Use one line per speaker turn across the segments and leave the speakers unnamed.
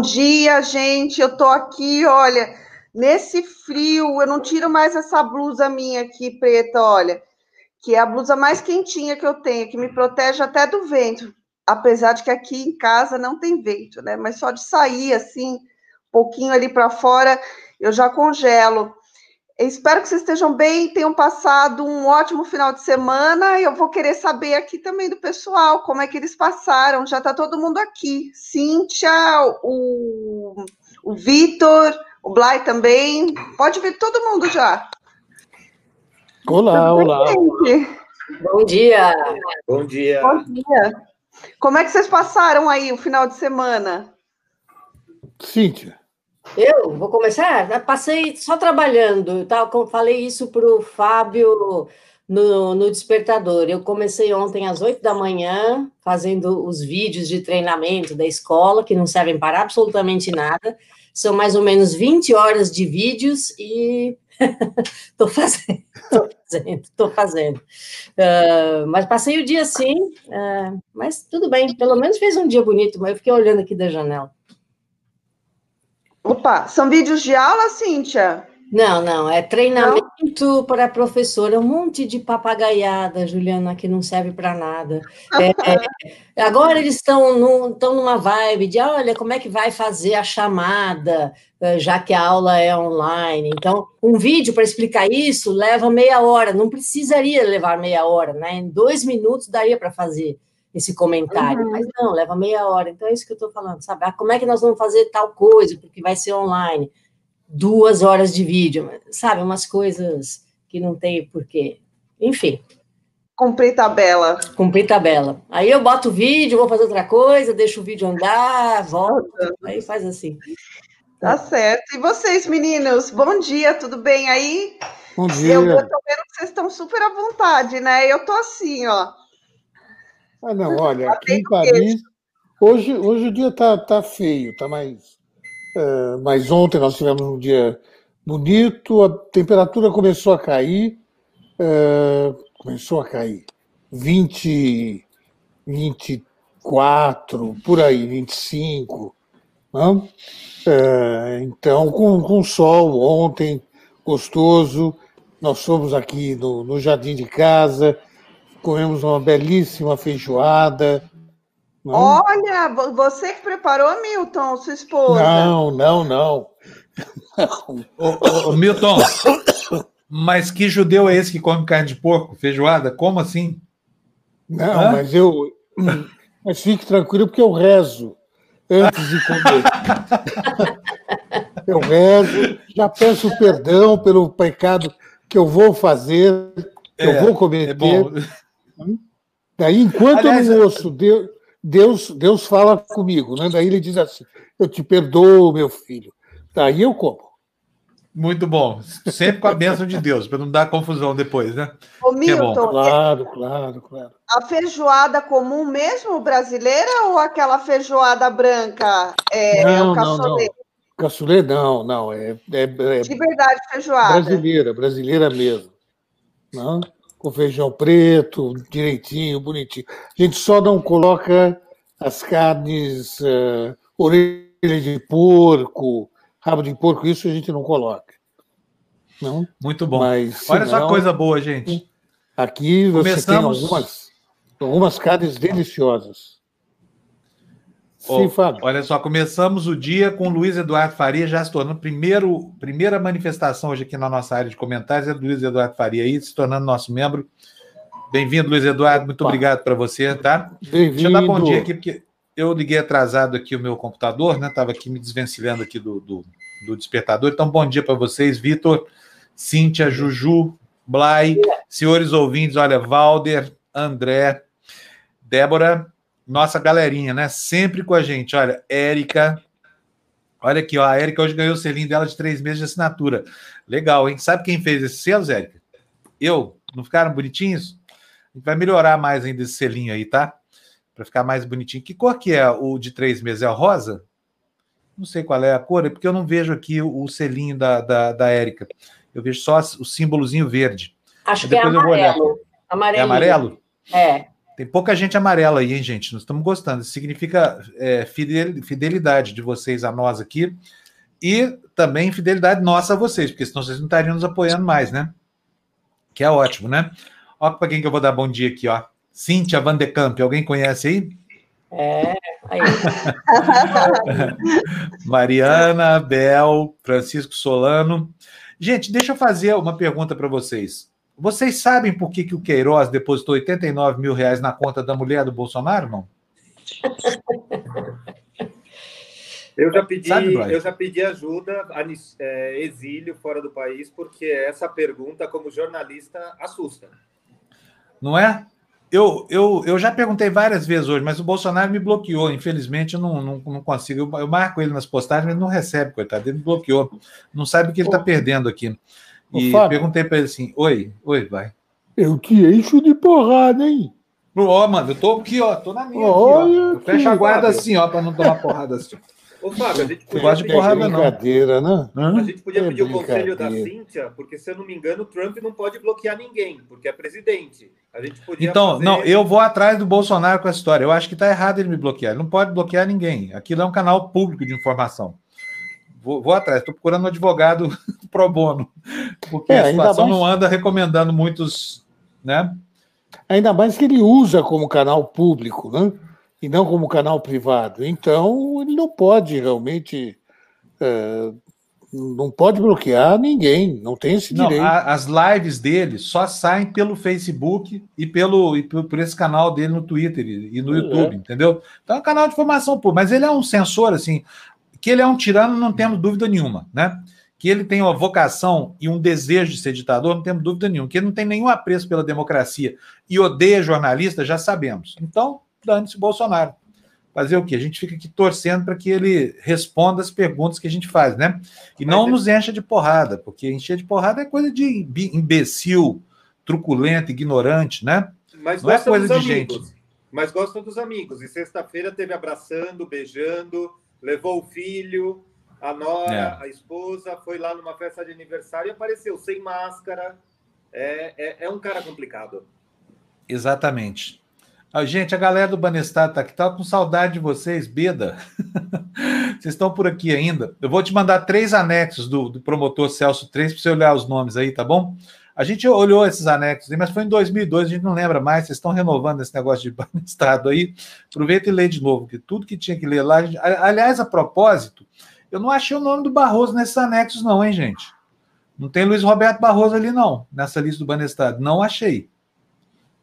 Bom dia, gente. Eu tô aqui, olha, nesse frio, eu não tiro mais essa blusa minha aqui preta, olha, que é a blusa mais quentinha que eu tenho, que me protege até do vento, apesar de que aqui em casa não tem vento, né? Mas só de sair assim, um pouquinho ali para fora, eu já congelo. Espero que vocês estejam bem, tenham passado um ótimo final de semana. Eu vou querer saber aqui também do pessoal como é que eles passaram. Já está todo mundo aqui. Cíntia, o, o Vitor, o Blay também. Pode vir todo mundo já.
Olá, olá.
Bom dia.
Bom dia.
Bom dia. Como é que vocês passaram aí o final de semana?
Cíntia.
Eu vou começar? Passei só trabalhando, tá? falei isso para o Fábio no, no Despertador. Eu comecei ontem às 8 da manhã, fazendo os vídeos de treinamento da escola, que não servem para absolutamente nada. São mais ou menos 20 horas de vídeos e estou fazendo, estou fazendo, estou fazendo. Uh, mas passei o dia assim, uh, mas tudo bem, pelo menos fez um dia bonito, mas eu fiquei olhando aqui da janela.
Opa, são vídeos de aula, Cíntia?
Não, não, é treinamento não? para professora, um monte de papagaiada, Juliana, que não serve para nada. É, é, agora eles estão num, numa vibe de, olha, como é que vai fazer a chamada, eh, já que a aula é online. Então, um vídeo para explicar isso leva meia hora, não precisaria levar meia hora, né? Em dois minutos daria para fazer esse comentário, uhum. mas não, leva meia hora. Então é isso que eu estou falando, sabe? Ah, como é que nós vamos fazer tal coisa, porque vai ser online? Duas horas de vídeo, sabe? Umas coisas que não tem porquê. Enfim.
Cumprir tabela.
Cumprir tabela. Aí eu boto o vídeo, vou fazer outra coisa, deixo o vídeo andar, volto, aí faz assim.
Tá certo. E vocês, meninos? Bom dia, tudo bem aí?
Bom dia.
Eu, eu tô vendo que vocês estão super à vontade, né? Eu tô assim, ó
ah, não, olha, aqui em Paris, hoje, hoje o dia está tá feio, tá mais. Uh, mas ontem nós tivemos um dia bonito, a temperatura começou a cair, uh, começou a cair. 20, 24, por aí, 25. Não? Uh, então, com, com sol ontem, gostoso. Nós fomos aqui no, no jardim de casa, comemos uma belíssima feijoada.
Não? Olha, você que preparou, Milton, sua esposa?
Não, não, não.
não. Ô, ô, Milton, mas que judeu é esse que come carne de porco, feijoada? Como assim?
Não, Hã? mas eu. Mas fique tranquilo, porque eu rezo antes de comer. eu rezo, já peço perdão pelo pecado que eu vou fazer, que é, eu vou cometer. É Daí, enquanto Aliás, eu não ouço, Deus, Deus, Deus fala comigo. Né? Daí ele diz assim: Eu te perdoo, meu filho. Daí eu como.
Muito bom. Sempre com a bênção de Deus, para não dar confusão depois, né?
Ô, Milton,
é claro, claro, claro.
A feijoada comum mesmo brasileira ou aquela feijoada branca? É, não, é o caçulê? Não, não.
Caçulê não, não. É, é, é,
de verdade, feijoada.
Brasileira, brasileira mesmo. Não? Com feijão preto, direitinho, bonitinho. A gente só não coloca as carnes, uh, orelha de porco, rabo de porco, isso a gente não coloca. Não?
Muito bom. Mas, Olha só coisa boa, gente.
Aqui você Começamos... tem algumas, algumas carnes deliciosas.
Sim, Fábio. Olha só, começamos o dia com o Luiz Eduardo Faria já se tornando primeiro primeira manifestação hoje aqui na nossa área de comentários é do Luiz Eduardo Faria aí, se tornando nosso membro. Bem-vindo, Luiz Eduardo, muito obrigado para você, tá?
Bem-vindo. Deixa eu dar
bom dia aqui, porque eu liguei atrasado aqui o meu computador, né? Estava aqui me desvencilhando aqui do, do, do despertador. Então, bom dia para vocês, Vitor, Cíntia, Juju, Blay, senhores ouvintes, olha, Valder, André, Débora, nossa galerinha, né? Sempre com a gente. Olha, Érica. Olha aqui, ó. A Érica hoje ganhou o selinho dela de três meses de assinatura. Legal, hein? Sabe quem fez esse selos, Érica? Eu. Não ficaram bonitinhos? A gente vai melhorar mais ainda esse selinho aí, tá? Para ficar mais bonitinho. Que cor que é o de três meses? É o rosa? Não sei qual é a cor, é porque eu não vejo aqui o, selinho da, da, da Érica. Eu vejo só o símbolozinho verde.
Acho que é amarelo.
Amarelo. É amarelo?
É.
Tem pouca gente amarela aí, hein, gente? Nós estamos gostando. Isso significa é, fidelidade de vocês a nós aqui e também fidelidade nossa a vocês, porque senão vocês não estariam nos apoiando mais, né? Que é ótimo, né? Olha para quem que eu vou dar bom dia aqui, ó. Cíntia Van de Camp, alguém conhece aí?
É, aí.
Mariana, Bel, Francisco Solano. Gente, deixa eu fazer uma pergunta para vocês. Vocês sabem por que, que o Queiroz depositou 89 mil reais na conta da mulher do Bolsonaro, não?
Eu já pedi, Sabe, eu já pedi ajuda, é, exílio fora do país, porque essa pergunta, como jornalista, assusta.
Não é? Eu, eu, eu já perguntei várias vezes hoje, mas o Bolsonaro me bloqueou. Infelizmente, eu não, não, não consigo. Eu, eu marco ele nas postagens, mas ele não recebe, coitado. Ele me bloqueou. Não sabe o que ele está perdendo aqui. E Fábio, perguntei para ele assim: Oi, oi, vai.
Eu te encho de porrada, hein?
Ó, oh, mano, eu tô aqui, ó, tô na minha. Olha aqui, ó. Fecha a guarda assim, ó, para não tomar porrada assim.
Ô, Fábio, a gente
podia gosta de porrada, não.
Brincadeira, né?
A gente podia é pedir o conselho da Cíntia, porque, se eu não me engano, o Trump não pode bloquear ninguém, porque é presidente. A gente podia
então, fazer... não, eu vou atrás do Bolsonaro com essa história. Eu acho que está errado ele me bloquear. Ele não pode bloquear ninguém. Aquilo é um canal público de informação. Vou, vou atrás, estou procurando um advogado pro bono, porque é, a situação mais... não anda recomendando muitos, né?
Ainda mais que ele usa como canal público, né? e não como canal privado. Então, ele não pode realmente. É, não pode bloquear ninguém, não tem esse direito. Não,
a, as lives dele só saem pelo Facebook e pelo e por, por esse canal dele no Twitter e, e no é. YouTube, entendeu? Então é um canal de informação pública, mas ele é um censor, assim, que ele é um tirano, não temos dúvida nenhuma, né? Que ele tem uma vocação e um desejo de ser ditador, não temos dúvida nenhuma. Que ele não tem nenhum apreço pela democracia e odeia jornalista, já sabemos. Então, dane-se Bolsonaro. Fazer o quê? A gente fica aqui torcendo para que ele responda as perguntas que a gente faz, né? E não nos encha de porrada, porque encher de porrada é coisa de imbecil, truculento, ignorante, né?
Mas não é coisa de amigos. gente. Mas gosta dos amigos. E sexta-feira teve abraçando, beijando, levou o filho, a nora, é. a esposa, foi lá numa festa de aniversário e apareceu sem máscara. É, é, é um cara complicado.
Exatamente. Ah, gente, a galera do Banestado tá aqui, tá com saudade de vocês, Beda. vocês estão por aqui ainda. Eu vou te mandar três anexos do, do promotor Celso 3 para você olhar os nomes aí, tá bom? A gente olhou esses anexos mas foi em 2002, a gente não lembra mais. Vocês estão renovando esse negócio de Banestado aí. Aproveita e lê de novo, porque tudo que tinha que ler lá. Gente... Aliás, a propósito, eu não achei o nome do Barroso nesses anexos, não, hein, gente? Não tem Luiz Roberto Barroso ali, não, nessa lista do Banestado. Não achei.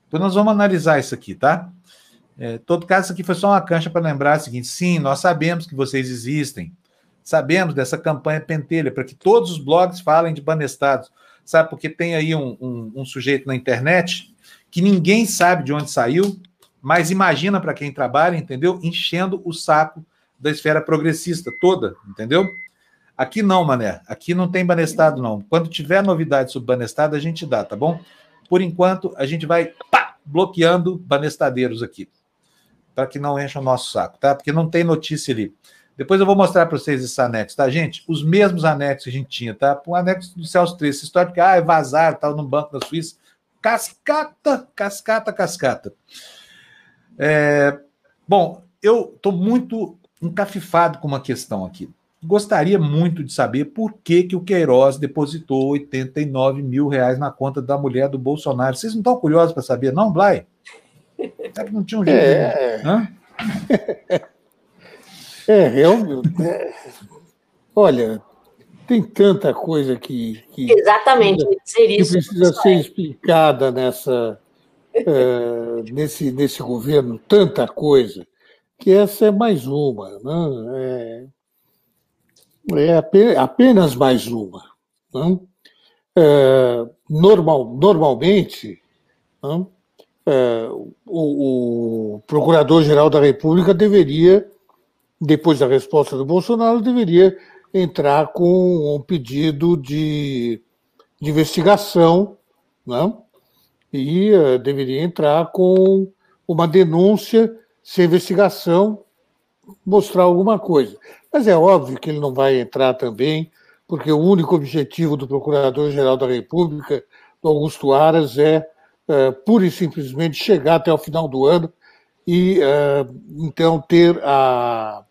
Então, nós vamos analisar isso aqui, tá? É, todo caso, isso aqui foi só uma cancha para lembrar o seguinte: sim, nós sabemos que vocês existem, sabemos dessa campanha pentelha para que todos os blogs falem de banestados, sabe? Porque tem aí um, um, um sujeito na internet que ninguém sabe de onde saiu, mas imagina para quem trabalha, entendeu? Enchendo o saco da esfera progressista toda, entendeu? Aqui não, mané. Aqui não tem banestado, não. Quando tiver novidade sobre banestado, a gente dá, tá bom? Por enquanto, a gente vai pá, bloqueando banestadeiros aqui, para que não encha o nosso saco, tá? Porque não tem notícia ali. Depois eu vou mostrar para vocês esses anexos, tá, gente? Os mesmos anexos que a gente tinha, tá? O anexo do Celso 3, essa história de que ah, é vazar, tal, no Banco da Suíça. Cascata, cascata, cascata. É, bom, eu estou muito encafifado com uma questão aqui gostaria muito de saber por que, que o Queiroz depositou 89 mil reais na conta da mulher do Bolsonaro. Vocês não estão curiosos para saber, não, Blay? É que não tinha um jeito. É, Hã?
é eu, é, olha, tem tanta coisa que, que
exatamente que,
isso, precisa ser explicada nessa uh, nesse nesse governo, tanta coisa que essa é mais uma, né? É, é apenas mais uma. Né? É, normal, normalmente, né? é, o, o Procurador-Geral da República deveria, depois da resposta do Bolsonaro, deveria entrar com um pedido de, de investigação né? e uh, deveria entrar com uma denúncia se a investigação mostrar alguma coisa. Mas é óbvio que ele não vai entrar também, porque o único objetivo do Procurador-Geral da República, Augusto Aras, é uh, pura e simplesmente chegar até o final do ano e uh, então ter a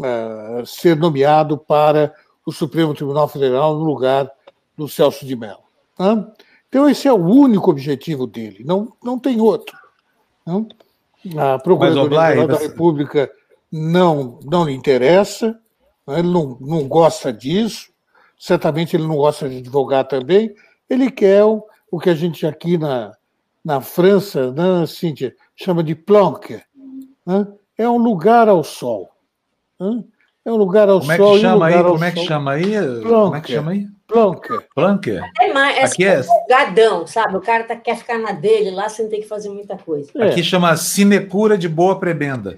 uh, ser nomeado para o Supremo Tribunal Federal no lugar do Celso de Mello. Tá? Então esse é o único objetivo dele, não, não tem outro. Tá? A Procuradoria da República não, não lhe interessa, ele não, não gosta disso, certamente ele não gosta de advogar também, ele quer o, o que a gente aqui na, na França, né, Cíntia, chama de planque, né? é um lugar ao sol. É um lugar ao
como
sol.
É que chama aí? Como é que chama aí? Planque. Como é que chama aí?
Planque.
Planque?
É mais, é Aqui é gadão, sabe? O cara tá, quer ficar na dele lá sem ter que fazer muita coisa.
É. Aqui chama sinecura de boa prebenda.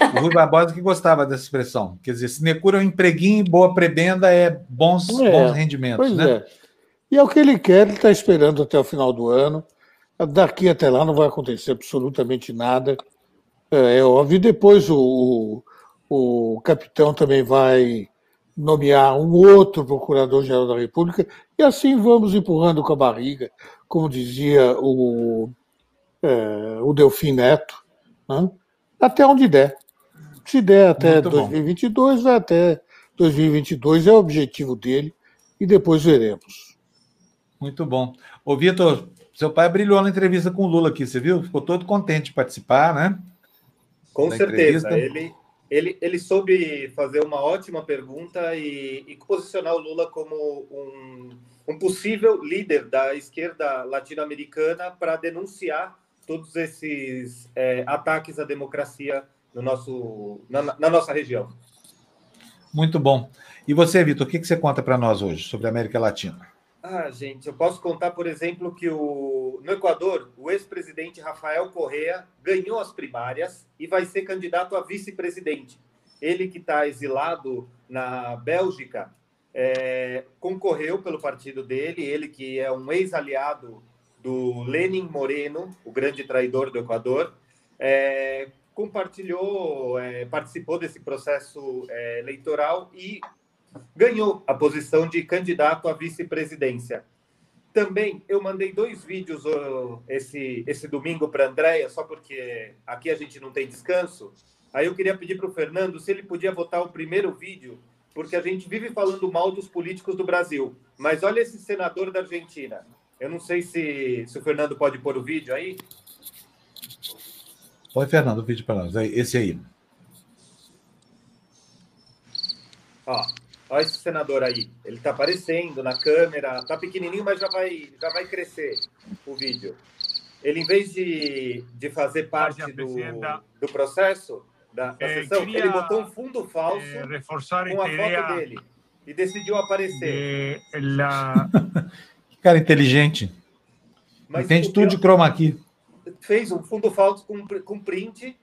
O Rui Barbosa que gostava dessa expressão. Quer dizer, sinecura é um empreguinho, boa prebenda é bons, é, bons rendimentos, né? É.
E é o que ele quer, ele está esperando até o final do ano. Daqui até lá não vai acontecer absolutamente nada. É, é óbvio. Depois o, o, capitão também vai nomear um outro procurador-geral da República, e assim vamos empurrando com a barriga, como dizia o, é, o Delfim Neto. Né? até onde der. Se der até Muito 2022, bom. vai até 2022, é o objetivo dele, e depois veremos.
Muito bom. Ô, Vitor, seu pai brilhou na entrevista com o Lula aqui, você viu? Ficou todo contente de participar, né?
Com da certeza. Ele, ele, ele soube fazer uma ótima pergunta e, e posicionar o Lula como um, um possível líder da esquerda latino-americana para denunciar todos esses é, ataques à democracia no nosso, na, na, nossa região.
Muito bom. E você, Vitor, o que, que você conta para nós hoje sobre a América Latina?
Ah, gente, eu posso contar, por exemplo, que o, no Equador, o ex-presidente Rafael Correa ganhou as primárias e vai ser candidato a vice-presidente. Ele que está exilado na Bélgica, é, concorreu pelo partido dele, ele que é um ex-aliado do Lenin Moreno, o grande traidor do Equador, é, compartilhou, é, participou desse processo é, eleitoral e ganhou a posição de candidato à vice-presidência. Também eu mandei dois vídeos esse, esse domingo para a Andréia, só porque aqui a gente não tem descanso. Aí eu queria pedir para o Fernando se ele podia botar o primeiro vídeo, porque a gente vive falando mal dos políticos do Brasil. Mas olha esse senador da Argentina. Eu não sei se, se o Fernando pode pôr o vídeo aí.
Põe, Fernando, o vídeo para nós. Esse aí.
Ó, ó esse senador aí. Ele está aparecendo na câmera. Está pequenininho, mas já vai, já vai crescer o vídeo. Ele, em vez de, de fazer parte do, do processo da, da eh, sessão, ele botou um fundo falso eh, com a foto dele e decidiu aparecer.
La... Cara inteligente. Mas Entende tudo de chroma key.
Fez um fundo falso com, com print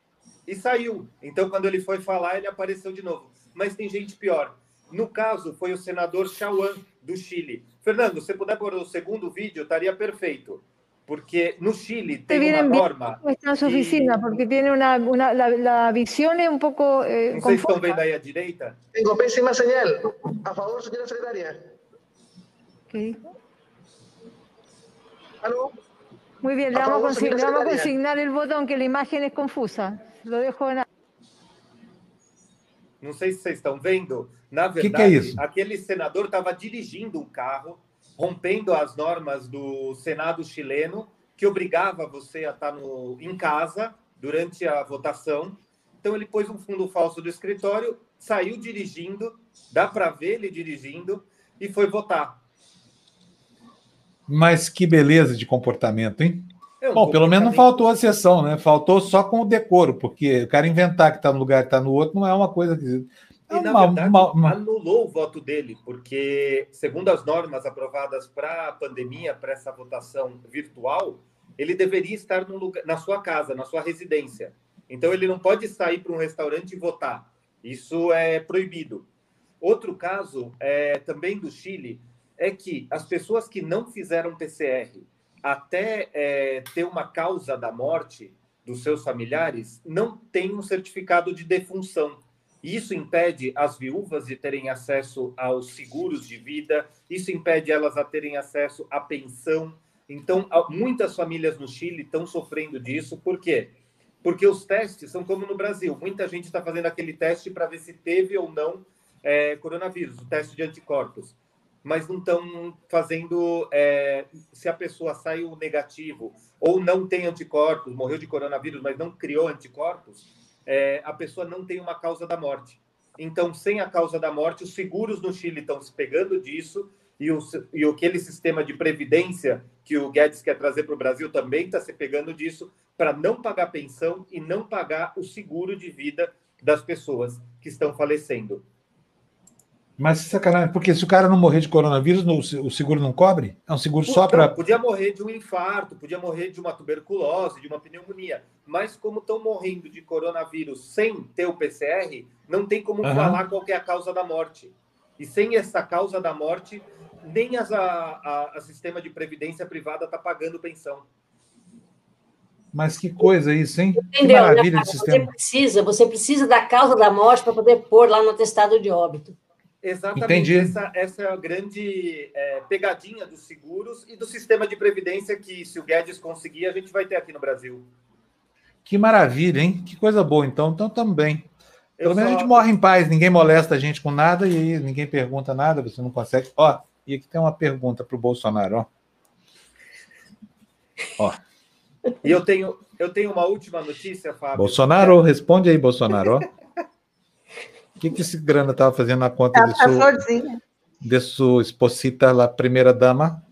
e saiu. Então, quando ele foi falar, ele apareceu de novo. Mas tem gente pior. No caso, foi o senador Chauan, do Chile. Fernando, se puder pôr o segundo vídeo, estaria perfeito. Porque no Chile tem uma norma.
Está na sua oficina, porque tem uma, uma la, visão é um pouco.
Eh, Não sei se estão vendo aí à direita.
Tenho péssima señal. A favor, senhora secretária.
que Muy bien, le vamos, a vamos, a consignar el botón que la imagen es confusa. Lo dejo en...
Não sei se vocês estão vendo. Na verdade, que que é aquele senador estava dirigindo um carro, rompendo as normas do Senado chileno, que obrigava você a estar no, em casa durante a votação. Então, ele pôs um fundo falso do escritório, saiu dirigindo, dá para ver ele dirigindo, e foi votar.
Mas que beleza de comportamento, hein? É Bom, pelo menos não faltou a sessão, né? Faltou só com o decoro, porque o cara inventar que está no lugar e está no outro não é uma coisa que.
É e, na uma, verdade, uma, uma... anulou o voto dele, porque, segundo as normas aprovadas para a pandemia, para essa votação virtual, ele deveria estar no lugar, na sua casa, na sua residência. Então, ele não pode sair para um restaurante e votar. Isso é proibido. Outro caso, é, também do Chile, é que as pessoas que não fizeram PCR até é, ter uma causa da morte dos seus familiares não têm um certificado de defunção. Isso impede as viúvas de terem acesso aos seguros de vida, isso impede elas a terem acesso à pensão, Então, muitas famílias no Chile estão sofrendo disso. Por quê? Porque os testes são como no Brasil. Muita gente está fazendo aquele teste para ver se teve ou não é, coronavírus, o teste de anticorpos. Mas não estão fazendo é, se a pessoa saiu negativo ou não tem anticorpos, morreu de coronavírus, mas não criou anticorpos, é, a pessoa não tem uma causa da morte. Então, sem a causa da morte, os seguros no Chile estão se pegando disso e, o, e aquele sistema de previdência que o Guedes quer trazer para o Brasil também está se pegando disso para não pagar pensão e não pagar o seguro de vida das pessoas que estão falecendo.
Mas sacanagem, porque se o cara não morrer de coronavírus, o seguro não cobre? É um seguro só para.
Podia morrer de um infarto, podia morrer de uma tuberculose, de uma pneumonia. Mas como estão morrendo de coronavírus sem ter o PCR, não tem como uhum. falar qual é a causa da morte. E sem essa causa da morte, nem as, a, a, a sistema de previdência privada está pagando pensão.
Mas que coisa isso, hein?
Entendeu, que maravilha né, de sistema. Você precisa, você precisa da causa da morte para poder pôr lá no atestado de óbito.
Exatamente. Entendi. Essa, essa é a grande é, pegadinha dos seguros e do sistema de previdência que, se o Guedes conseguir, a gente vai ter aqui no Brasil.
Que maravilha, hein? Que coisa boa, então. Então, também. Pelo menos só... a gente morre em paz, ninguém molesta a gente com nada e ninguém pergunta nada, você não consegue. Ó, e aqui tem uma pergunta para o Bolsonaro, ó.
Ó. E eu tenho, eu tenho uma última notícia, Fábio.
Bolsonaro, responde aí, Bolsonaro. O que, que esse grana estava fazendo na conta tá de, sua, de sua esposita, lá, primeira dama?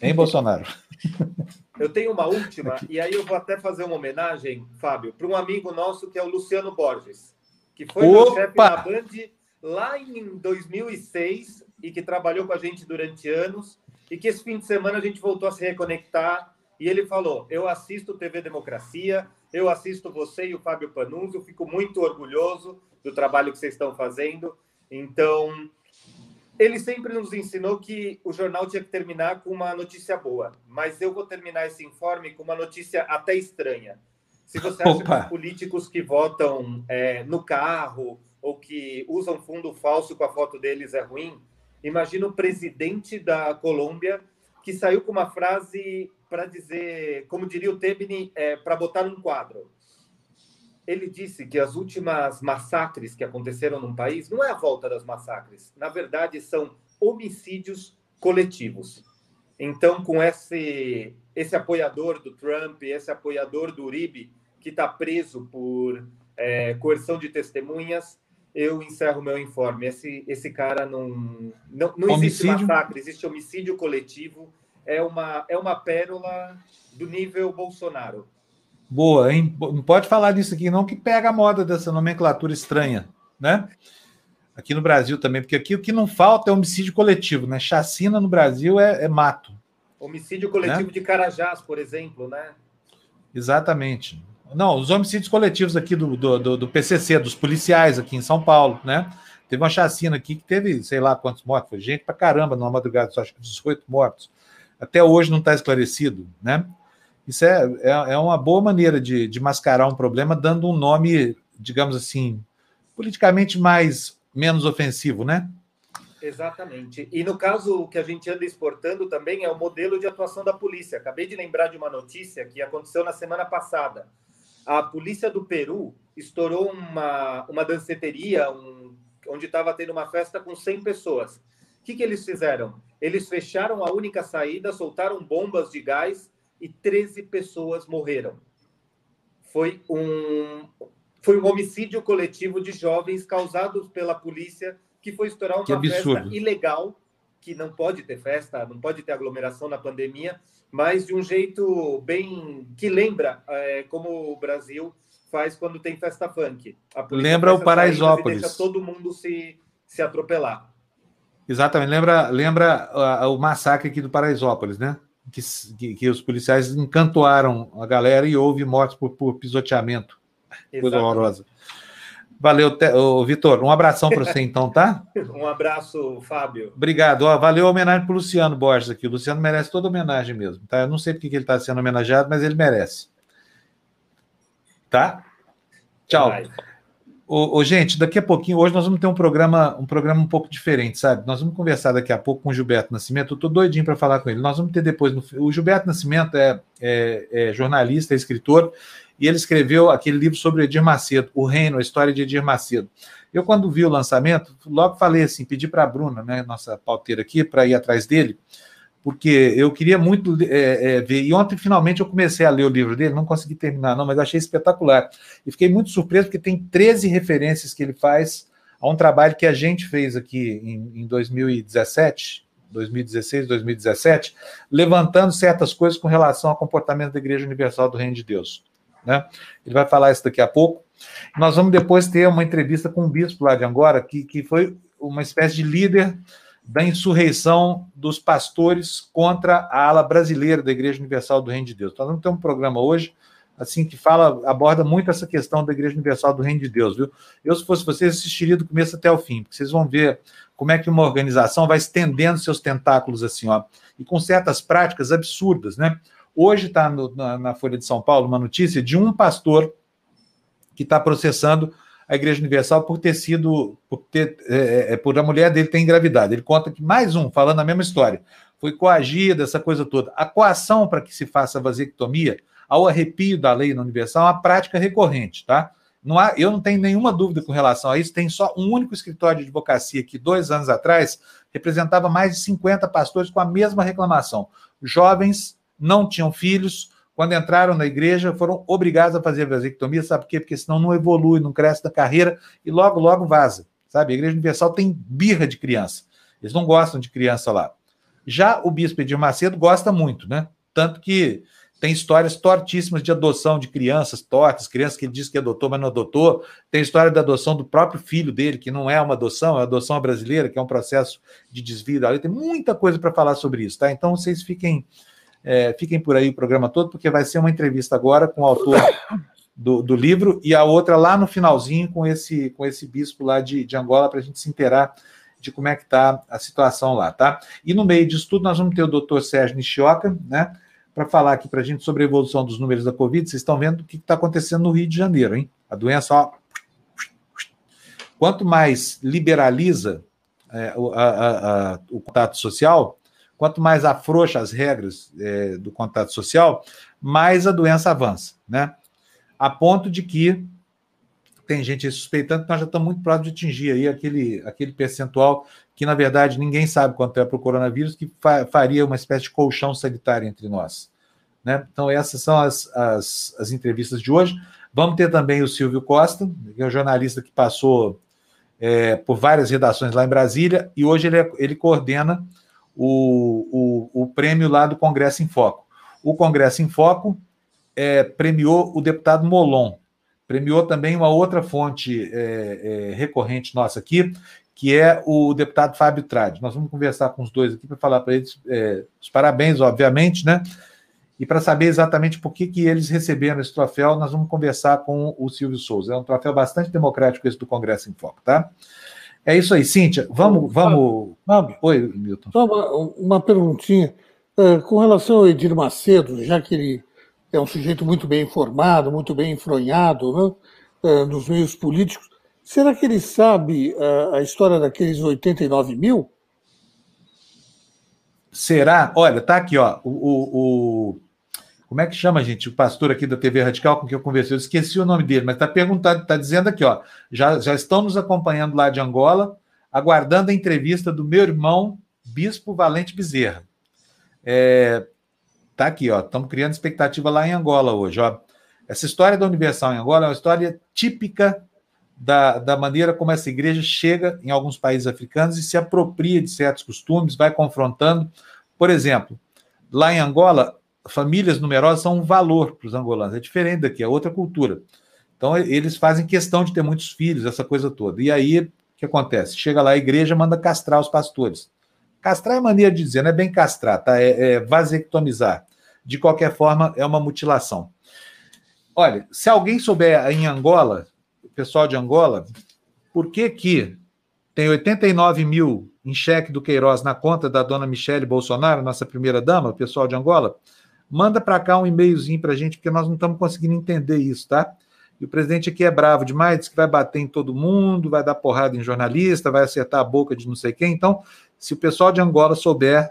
Em Bolsonaro?
Eu tenho uma última, Aqui. e aí eu vou até fazer uma homenagem, Fábio, para um amigo nosso que é o Luciano Borges, que foi Opa! meu chefe na Band lá em 2006 e que trabalhou com a gente durante anos, e que esse fim de semana a gente voltou a se reconectar, e ele falou: Eu assisto TV Democracia, eu assisto você e o Fábio Panunzio, fico muito orgulhoso do trabalho que vocês estão fazendo. Então, ele sempre nos ensinou que o jornal tinha que terminar com uma notícia boa, mas eu vou terminar esse informe com uma notícia até estranha. Se você acha Opa. que os políticos que votam é, no carro ou que usam fundo falso com a foto deles é ruim, imagina o presidente da Colômbia que saiu com uma frase para dizer, como diria o Tebni, é, para botar num quadro ele disse que as últimas massacres que aconteceram no país não é a volta das massacres, na verdade são homicídios coletivos. Então, com esse esse apoiador do Trump, esse apoiador do Uribe que está preso por é, coerção de testemunhas, eu encerro meu informe. Esse esse cara não não, não existe massacre, existe homicídio coletivo. É uma é uma pérola do nível Bolsonaro.
Boa, hein? Não pode falar disso aqui, não, que pega a moda dessa nomenclatura estranha, né? Aqui no Brasil também, porque aqui o que não falta é homicídio coletivo, né? Chacina no Brasil é, é mato.
Homicídio coletivo né? de Carajás, por exemplo, né?
Exatamente. Não, os homicídios coletivos aqui do, do, do, do PCC, dos policiais aqui em São Paulo, né? Teve uma chacina aqui que teve, sei lá quantos mortos, foi gente pra caramba numa madrugada, só acho que 18 mortos. Até hoje não está esclarecido, né? Isso é, é, é uma boa maneira de, de mascarar um problema, dando um nome, digamos assim, politicamente mais menos ofensivo, né?
Exatamente. E no caso que a gente anda exportando também é o modelo de atuação da polícia. Acabei de lembrar de uma notícia que aconteceu na semana passada. A polícia do Peru estourou uma, uma danceteria um, onde estava tendo uma festa com 100 pessoas. O que, que eles fizeram? Eles fecharam a única saída, soltaram bombas de gás e 13 pessoas morreram. Foi um, foi um homicídio coletivo de jovens causados pela polícia que foi estourar uma festa ilegal, que não pode ter festa, não pode ter aglomeração na pandemia, mas de um jeito bem que lembra é, como o Brasil faz quando tem festa funk.
Lembra o Paraisópolis.
Deixa todo mundo se, se atropelar.
Exatamente, lembra, lembra uh, o massacre aqui do Paraisópolis, né? que, que, que, os policiais encantoaram a galera e houve mortes por, por pisoteamento. Exatamente. Coisa horrorosa. Valeu, Vitor. Um abração para você, então, tá?
um abraço, Fábio.
Obrigado. Ó, valeu a homenagem para o Luciano Borges aqui. O Luciano merece toda homenagem mesmo. Tá? Eu não sei porque que ele está sendo homenageado, mas ele merece. Tá? Tchau. Ô, ô, gente, daqui a pouquinho, hoje nós vamos ter um programa, um programa um pouco diferente, sabe? Nós vamos conversar daqui a pouco com o Gilberto Nascimento. Eu estou doidinho para falar com ele. Nós vamos ter depois. No, o Gilberto Nascimento é, é, é, jornalista, é escritor, e ele escreveu aquele livro sobre Edir Macedo, O Reino, a história de Edir Macedo. Eu, quando vi o lançamento, logo falei assim, pedi para a Bruna, né, nossa pauteira aqui, para ir atrás dele porque eu queria muito é, é, ver. E ontem, finalmente, eu comecei a ler o livro dele, não consegui terminar, não, mas achei espetacular. E fiquei muito surpreso, porque tem 13 referências que ele faz a um trabalho que a gente fez aqui em, em 2017, 2016, 2017, levantando certas coisas com relação ao comportamento da Igreja Universal do Reino de Deus. Né? Ele vai falar isso daqui a pouco. Nós vamos depois ter uma entrevista com um bispo lá de Angora, que, que foi uma espécie de líder da insurreição dos pastores contra a ala brasileira da Igreja Universal do Reino de Deus. Nós vamos ter um programa hoje assim que fala, aborda muito essa questão da Igreja Universal do Reino de Deus, viu? Eu, se fosse vocês, assistiria do começo até o fim, porque vocês vão ver como é que uma organização vai estendendo seus tentáculos assim, ó, e com certas práticas absurdas, né? Hoje está na, na Folha de São Paulo uma notícia de um pastor que está processando a Igreja Universal por ter sido, por, ter, é, é, é, por a mulher dele ter engravidado. Ele conta que mais um, falando a mesma história, foi coagida, essa coisa toda. A coação para que se faça vasectomia, ao arrepio da lei na Universal, é uma prática recorrente, tá? Não há, eu não tenho nenhuma dúvida com relação a isso. Tem só um único escritório de advocacia que, dois anos atrás, representava mais de 50 pastores com a mesma reclamação. Jovens não tinham filhos, quando entraram na igreja, foram obrigados a fazer vasectomia, sabe por quê? Porque senão não evolui, não cresce na carreira e logo, logo vaza. Sabe? A Igreja Universal tem birra de criança. Eles não gostam de criança lá. Já o bispo Edir Macedo gosta muito, né? Tanto que tem histórias tortíssimas de adoção de crianças tortas, crianças que ele diz que adotou, mas não adotou. Tem história da adoção do próprio filho dele, que não é uma adoção, é adoção brasileira, que é um processo de desvio da lei. Tem muita coisa para falar sobre isso, tá? Então vocês fiquem é, fiquem por aí o programa todo, porque vai ser uma entrevista agora com o autor do, do livro e a outra lá no finalzinho com esse, com esse bispo lá de, de Angola, para a gente se inteirar de como é que está a situação lá, tá? E no meio disso tudo, nós vamos ter o doutor Sérgio Nishioca, né? Para falar aqui para a gente sobre a evolução dos números da Covid. Vocês estão vendo o que está acontecendo no Rio de Janeiro, hein? A doença, ó. Quanto mais liberaliza é, a, a, o contato social, Quanto mais afrouxa as regras é, do contato social, mais a doença avança, né? A ponto de que tem gente suspeitando que nós já estamos muito próximos de atingir aí aquele, aquele percentual que, na verdade, ninguém sabe quanto é para o coronavírus, que fa faria uma espécie de colchão sanitário entre nós. Né? Então, essas são as, as, as entrevistas de hoje. Vamos ter também o Silvio Costa, que é um jornalista que passou é, por várias redações lá em Brasília, e hoje ele, é, ele coordena o, o, o prêmio lá do Congresso em Foco. O Congresso em Foco é, premiou o deputado Molon, premiou também uma outra fonte é, é, recorrente nossa aqui, que é o deputado Fábio Trade. Nós vamos conversar com os dois aqui para falar para eles é, os parabéns, obviamente, né? E para saber exatamente por que, que eles receberam esse troféu, nós vamos conversar com o Silvio Souza. É um troféu bastante democrático esse do Congresso em Foco, tá? É isso aí, Cíntia. Vamos. vamos...
vamos. Oi, Milton. Só uma, uma perguntinha. É, com relação ao Edir Macedo, já que ele é um sujeito muito bem informado, muito bem enfronhado né, é, nos meios políticos, será que ele sabe é, a história daqueles 89 mil?
Será? Olha, tá aqui, ó. O, o, como é que chama, gente? O pastor aqui da TV Radical com quem eu conversei, eu esqueci o nome dele, mas está perguntando, está dizendo aqui, ó. Já, já estão nos acompanhando lá de Angola, aguardando a entrevista do meu irmão, Bispo Valente Bezerra. É, tá aqui, ó. Estamos criando expectativa lá em Angola hoje, ó. Essa história da Universal em Angola é uma história típica da, da maneira como essa igreja chega em alguns países africanos e se apropria de certos costumes, vai confrontando. Por exemplo, lá em Angola, famílias numerosas são um valor para os angolanos, é diferente daqui, é outra cultura. Então, eles fazem questão de ter muitos filhos, essa coisa toda. E aí, o que acontece? Chega lá a igreja, manda castrar os pastores. Castrar é maneira de dizer, não é bem castrar, tá? É, é vasectomizar. De qualquer forma, é uma mutilação. Olha, se alguém souber em Angola, o pessoal de Angola, por que que tem 89 mil em cheque do Queiroz na conta da dona Michele Bolsonaro, nossa primeira-dama, o pessoal de Angola, Manda para cá um e-mailzinho para a gente, porque nós não estamos conseguindo entender isso, tá? E o presidente aqui é bravo demais, diz que vai bater em todo mundo, vai dar porrada em jornalista, vai acertar a boca de não sei quem. Então, se o pessoal de Angola souber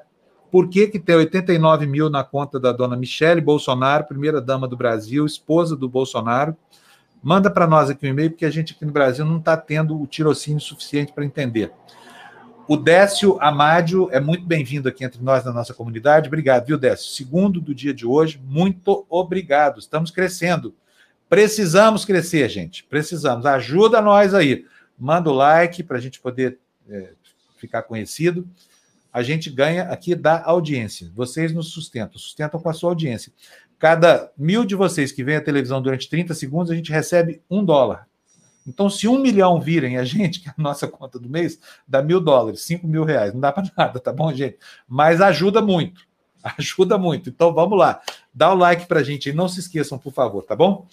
por que, que tem 89 mil na conta da dona Michele Bolsonaro, primeira-dama do Brasil, esposa do Bolsonaro, manda para nós aqui um e-mail, porque a gente aqui no Brasil não está tendo o tirocínio suficiente para entender. O Décio Amádio é muito bem-vindo aqui entre nós na nossa comunidade. Obrigado, viu, Décio? Segundo do dia de hoje, muito obrigado. Estamos crescendo. Precisamos crescer, gente. Precisamos. Ajuda nós aí. Manda o like para a gente poder é, ficar conhecido. A gente ganha aqui da audiência. Vocês nos sustentam, sustentam com a sua audiência. Cada mil de vocês que vem à televisão durante 30 segundos, a gente recebe um dólar. Então, se um milhão virem a gente, que é a nossa conta do mês, dá mil dólares, cinco mil reais. Não dá para nada, tá bom, gente? Mas ajuda muito. Ajuda muito. Então, vamos lá. Dá o like para a gente e não se esqueçam, por favor, tá bom?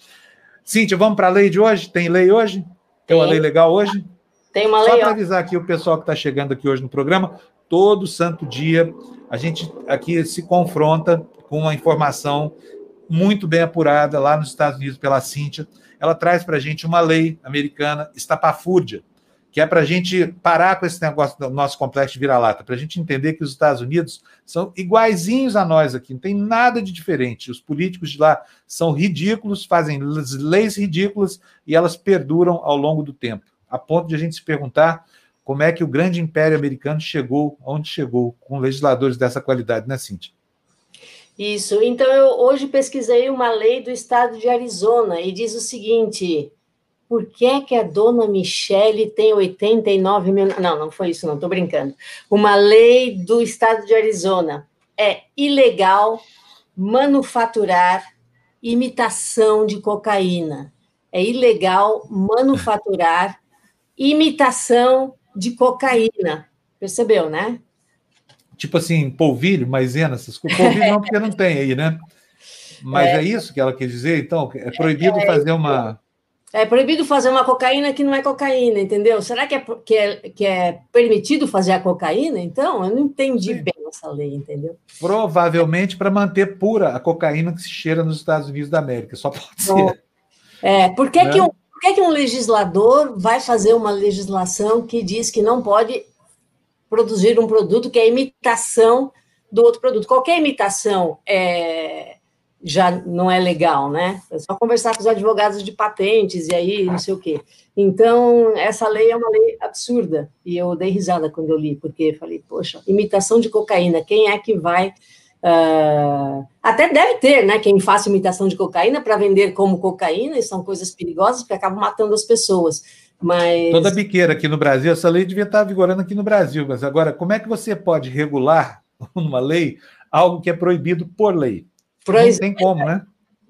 Cíntia, vamos para a lei de hoje? Tem lei hoje? Tem uma lei legal hoje?
Tem uma lei.
Só para avisar aqui o pessoal que está chegando aqui hoje no programa, todo santo dia a gente aqui se confronta com uma informação muito bem apurada lá nos Estados Unidos pela Cíntia. Ela traz para a gente uma lei americana estapafúrdia, que é para a gente parar com esse negócio do nosso complexo de vira-lata, para a gente entender que os Estados Unidos são iguaizinhos a nós aqui, não tem nada de diferente. Os políticos de lá são ridículos, fazem leis ridículas e elas perduram ao longo do tempo, a ponto de a gente se perguntar como é que o grande império americano chegou onde chegou, com legisladores dessa qualidade, né, Cíntia?
Isso. Então, eu hoje pesquisei uma lei do estado de Arizona e diz o seguinte: por que, é que a dona Michele tem 89 mil. Não, não foi isso, não, estou brincando. Uma lei do estado de Arizona. É ilegal manufaturar imitação de cocaína. É ilegal manufaturar imitação de cocaína. Percebeu, né?
Tipo assim, polvilho, maisena, essas coisas. Polvilho não, porque não tem aí, né? Mas é, é isso que ela quer dizer? Então, é proibido é, fazer uma
é proibido fazer uma cocaína que não é cocaína, entendeu? Será que é, que é, que é permitido fazer a cocaína? Então, eu não entendi Sim. bem essa lei, entendeu?
Provavelmente para manter pura a cocaína que se cheira nos Estados Unidos da América, só pode ser.
É, por que, né? que, um, por que, que um legislador vai fazer uma legislação que diz que não pode produzir um produto que é imitação do outro produto? Qualquer imitação é já não é legal, né? É só conversar com os advogados de patentes e aí não sei o quê. Então, essa lei é uma lei absurda. E eu dei risada quando eu li, porque falei, poxa, imitação de cocaína, quem é que vai. Uh... Até deve ter, né? Quem faça imitação de cocaína para vender como cocaína, e são coisas perigosas que acabam matando as pessoas. Mas...
Toda biqueira aqui no Brasil, essa lei devia estar vigorando aqui no Brasil, mas agora, como é que você pode regular numa lei algo que é proibido por lei? Não tem como, né?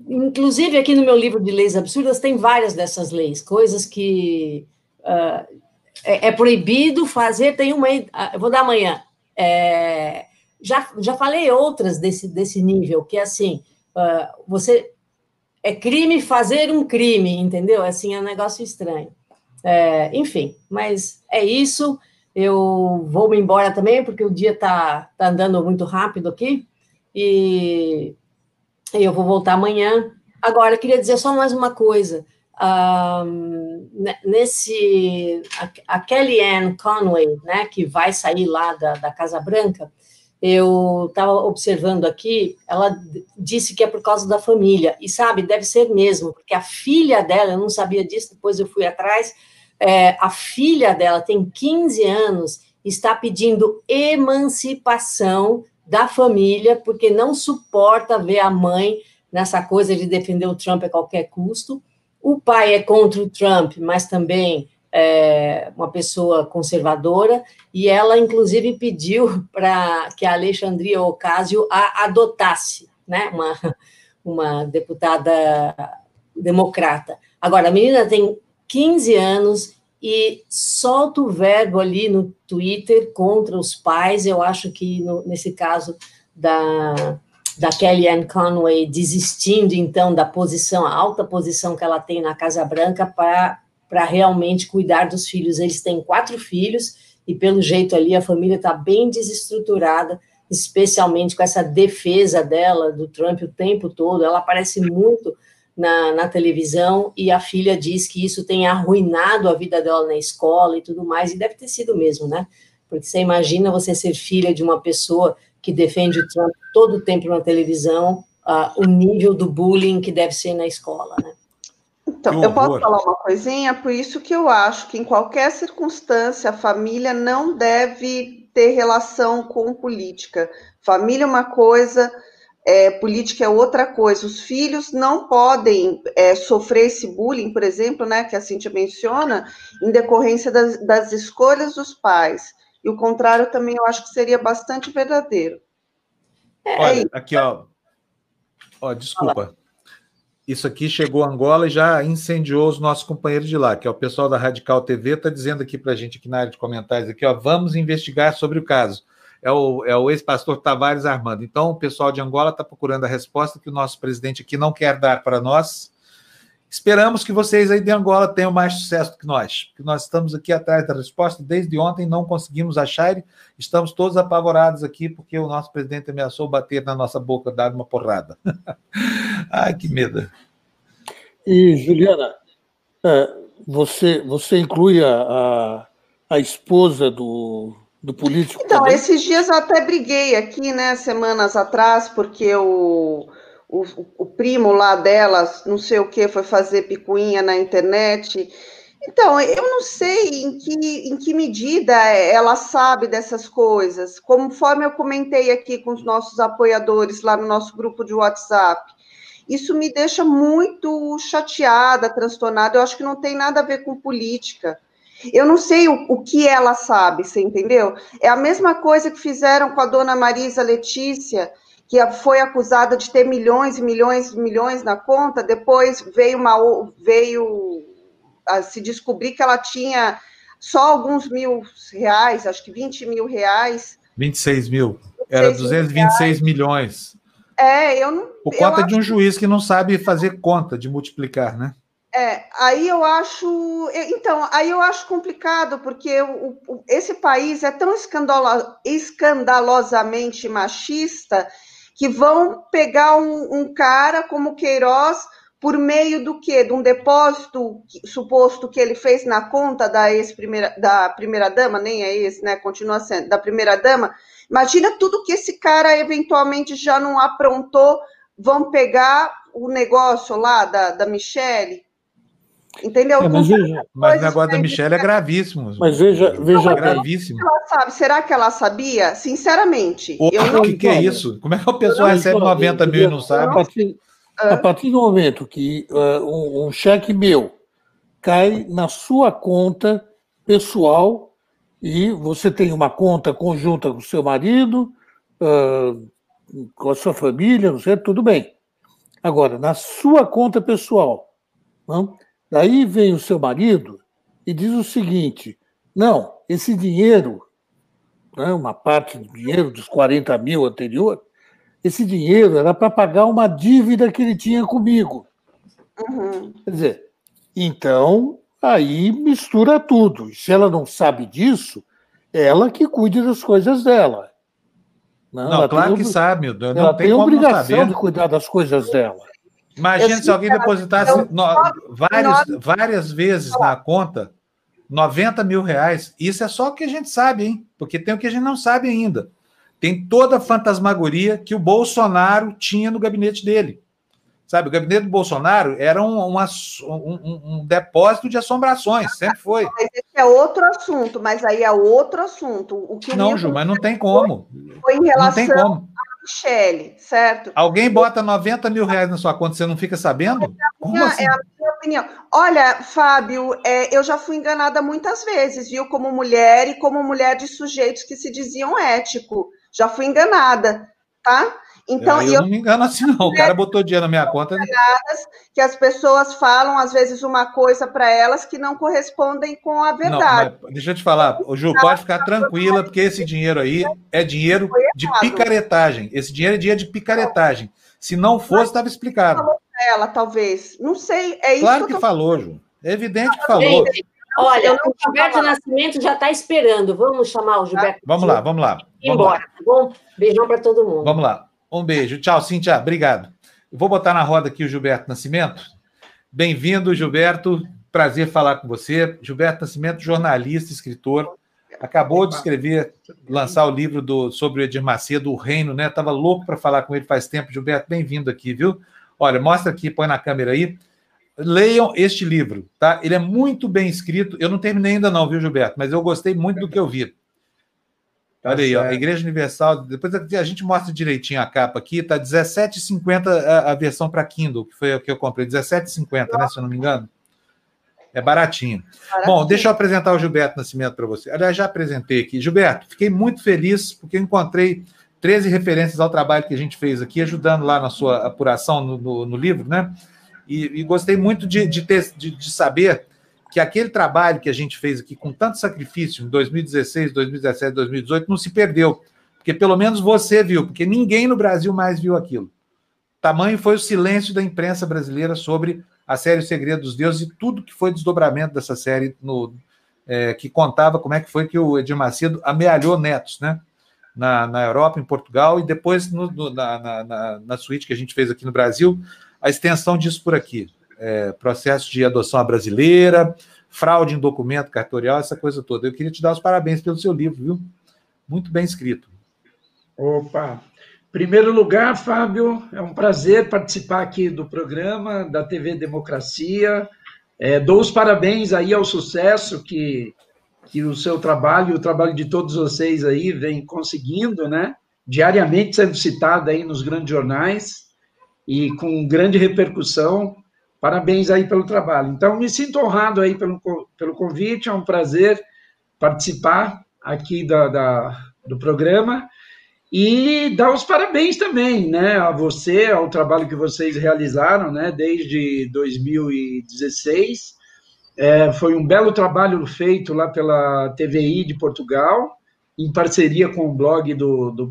Inclusive, aqui no meu livro de leis absurdas, tem várias dessas leis, coisas que uh, é, é, proibido fazer. Tem uma, uh, eu vou dar amanhã. É, já, já falei outras desse, desse nível, que é assim: uh, você é crime fazer um crime, entendeu? Assim, é um negócio estranho. É, enfim, mas é isso. Eu vou me embora também, porque o dia está tá andando muito rápido aqui. E eu vou voltar amanhã. Agora, queria dizer só mais uma coisa. Um, nesse a, a Kellyanne Conway, né, que vai sair lá da, da Casa Branca, eu estava observando aqui, ela disse que é por causa da família, e sabe, deve ser mesmo, porque a filha dela, eu não sabia disso, depois eu fui atrás, é, a filha dela tem 15 anos, está pedindo emancipação da família, porque não suporta ver a mãe nessa coisa de defender o Trump a qualquer custo. O pai é contra o Trump, mas também é uma pessoa conservadora, e ela, inclusive, pediu para que a Alexandria Ocasio a adotasse, né? uma, uma deputada democrata. Agora, a menina tem 15 anos e solta o verbo ali no Twitter contra os pais. Eu acho que no, nesse caso da, da Kellyanne Conway desistindo então da posição, a alta posição que ela tem na Casa Branca para realmente cuidar dos filhos. Eles têm quatro filhos e pelo jeito ali a família está bem desestruturada, especialmente com essa defesa dela do Trump o tempo todo. Ela parece muito na, na televisão e a filha diz que isso tem arruinado a vida dela na escola e tudo mais, e deve ter sido mesmo, né? Porque você imagina você ser filha de uma pessoa que defende o Trump todo o tempo na televisão, uh, o nível do bullying que deve ser na escola, né?
Então, eu posso falar uma coisinha? Por isso que eu acho que em qualquer circunstância a família não deve ter relação com política. Família é uma coisa, é, política é outra coisa. Os filhos não podem é, sofrer esse bullying, por exemplo, né, que a Cintia menciona, em decorrência das, das escolhas dos pais. E o contrário também eu acho que seria bastante verdadeiro.
É, Olha, é aqui, ó. Ó, desculpa. Isso aqui chegou a Angola e já incendiou os nossos companheiros de lá, que é o pessoal da Radical TV, está dizendo aqui para a gente, aqui na área de comentários, aqui, ó, vamos investigar sobre o caso é o, é o ex-pastor Tavares Armando. Então, o pessoal de Angola está procurando a resposta que o nosso presidente aqui não quer dar para nós. Esperamos que vocês aí de Angola tenham mais sucesso do que nós, porque nós estamos aqui atrás da resposta desde ontem, não conseguimos achar, estamos todos apavorados aqui porque o nosso presidente ameaçou bater na nossa boca, dar uma porrada. Ai, que medo.
E, Juliana, é, você, você inclui a, a, a esposa do, do político.
Então, também? esses dias eu até briguei aqui, né, semanas atrás, porque o, o, o primo lá delas, não sei o que, foi fazer picuinha na internet. Então, eu não sei em que, em que medida ela sabe dessas coisas. Conforme eu comentei aqui com os nossos apoiadores lá no nosso grupo de WhatsApp, isso me deixa muito chateada, transtornada. Eu acho que não tem nada a ver com política. Eu não sei o, o, que ela sabe, você entendeu? É a mesma coisa que fizeram com a dona Marisa Letícia, que foi acusada de ter milhões e milhões e milhões na conta, depois veio, uma, veio a se descobrir que ela tinha só alguns mil reais, acho que 20 mil reais.
26 mil. Era 226 mil milhões.
É, eu não.
Por conta de um juiz que não sabe fazer conta de multiplicar, né?
É, aí eu acho. Então, aí eu acho complicado, porque o, o, esse país é tão escandalo, escandalosamente machista que vão pegar um, um, cara como Queiroz por meio do quê? De um depósito suposto que ele fez na conta da ex-primeira da primeira dama, nem é esse, né? Continua sendo, da primeira dama. Imagina tudo que esse cara eventualmente já não aprontou. Vão pegar o negócio lá da, da Michelle Entendeu? É,
mas, veja, mas o negócio da Michelle é gravíssimo.
Mas veja, veja é
gravíssimo.
Ela sabe, será que ela sabia? Sinceramente.
O eu não... que, que é isso? Como é que a pessoa recebe 90 mil e não sabe?
A partir, a partir do momento que uh, um, um, cheque meu cai na sua conta pessoal e você tem uma conta conjunta com o seu marido, uh, com a sua família, não sei, tudo bem. Agora, na sua conta pessoal, não? Daí vem o seu marido e diz o seguinte: não, esse dinheiro, né, uma parte do dinheiro dos 40 mil anterior, esse dinheiro era para pagar uma dívida que ele tinha comigo. Uhum. Quer dizer, então aí mistura tudo. E se ela não sabe disso, ela que cuide das coisas dela.
Não, não claro tem, que sabe. Não
ela tem, tem obrigação de cuidar das coisas dela.
Imagina se alguém depositasse no, várias, várias vezes na conta 90 mil reais. Isso é só o que a gente sabe, hein? Porque tem o que a gente não sabe ainda. Tem toda a fantasmagoria que o Bolsonaro tinha no gabinete dele. Sabe, o gabinete do Bolsonaro era um, um, um, um depósito de assombrações, sempre foi.
Mas esse é outro assunto, mas aí é outro assunto. O que
não, Ju, mas não tem como.
Foi em relação não tem como. Michele, certo?
Alguém bota 90 mil reais na sua conta, você não fica sabendo?
É a minha, assim? é a minha opinião. Olha, Fábio, é, eu já fui enganada muitas vezes, viu? Como mulher e como mulher de sujeitos que se diziam ético. Já fui enganada, tá?
Então, eu, eu não me engano assim, não. O cara botou dinheiro na minha conta.
Que as pessoas falam, às vezes, uma coisa para elas que não correspondem com a verdade.
Não, deixa eu te falar, o Ju, pode ficar tranquila, porque esse dinheiro aí é dinheiro de picaretagem. Esse dinheiro é dinheiro de picaretagem. Se não fosse, estava explicado.
Ela, talvez. Não sei. É isso
claro que, que falou, Ju. É evidente que falou.
Olha, o Gilberto Nascimento já está esperando. Vamos chamar o Gilberto.
Vamos lá, vamos lá.
Vamos embora, lá. tá bom? Beijão para todo mundo.
Vamos lá. Um beijo. Tchau, Cintia. Obrigado. Vou botar na roda aqui o Gilberto Nascimento. Bem-vindo, Gilberto. Prazer falar com você. Gilberto Nascimento, jornalista, escritor. Acabou de escrever, lançar o livro do, sobre o Edir Macedo, O Reino, né? Estava louco para falar com ele faz tempo. Gilberto, bem-vindo aqui, viu? Olha, mostra aqui, põe na câmera aí. Leiam este livro, tá? Ele é muito bem escrito. Eu não terminei ainda, não, viu, Gilberto? Mas eu gostei muito do que eu vi. Tá Olha aí, ó, a Igreja Universal. Depois a gente mostra direitinho a capa aqui, tá R$17,50 a, a versão para Kindle, que foi a que eu comprei. R$17,50, né? Se eu não me engano. É baratinho. baratinho. Bom, deixa eu apresentar o Gilberto Nascimento para você. Aliás, já apresentei aqui. Gilberto, fiquei muito feliz porque eu encontrei 13 referências ao trabalho que a gente fez aqui, ajudando lá na sua apuração no, no, no livro, né? E, e, gostei muito de, de, ter, de, de saber que aquele trabalho que a gente fez aqui com tanto sacrifício em 2016, 2017, 2018 não se perdeu. Porque pelo menos você viu, porque ninguém no Brasil mais viu aquilo. Tamanho foi o silêncio da imprensa brasileira sobre a série O Segredo dos Deuses e tudo que foi desdobramento dessa série no, é, que contava como é que foi que o Edir Macedo amealhou netos, né? Na, na Europa, em Portugal, e depois no, no, na, na, na suíte que a gente fez aqui no Brasil, a extensão disso por aqui. É, processo de adoção à brasileira, fraude em documento cartorial, essa coisa toda. Eu queria te dar os parabéns pelo seu livro, viu? Muito bem escrito.
Opa! Primeiro lugar, Fábio, é um prazer participar aqui do programa da TV Democracia. É, dou os parabéns aí ao sucesso que, que o seu trabalho, o trabalho de todos vocês aí vem conseguindo, né? Diariamente sendo citado aí nos grandes jornais e com grande repercussão. Parabéns aí pelo trabalho. Então, me sinto honrado aí pelo, pelo convite, é um prazer participar aqui da, da do programa e dar os parabéns também, né, a você, ao trabalho que vocês realizaram, né, desde 2016. É, foi um belo trabalho feito lá pela TVI de Portugal, em parceria com o blog do, do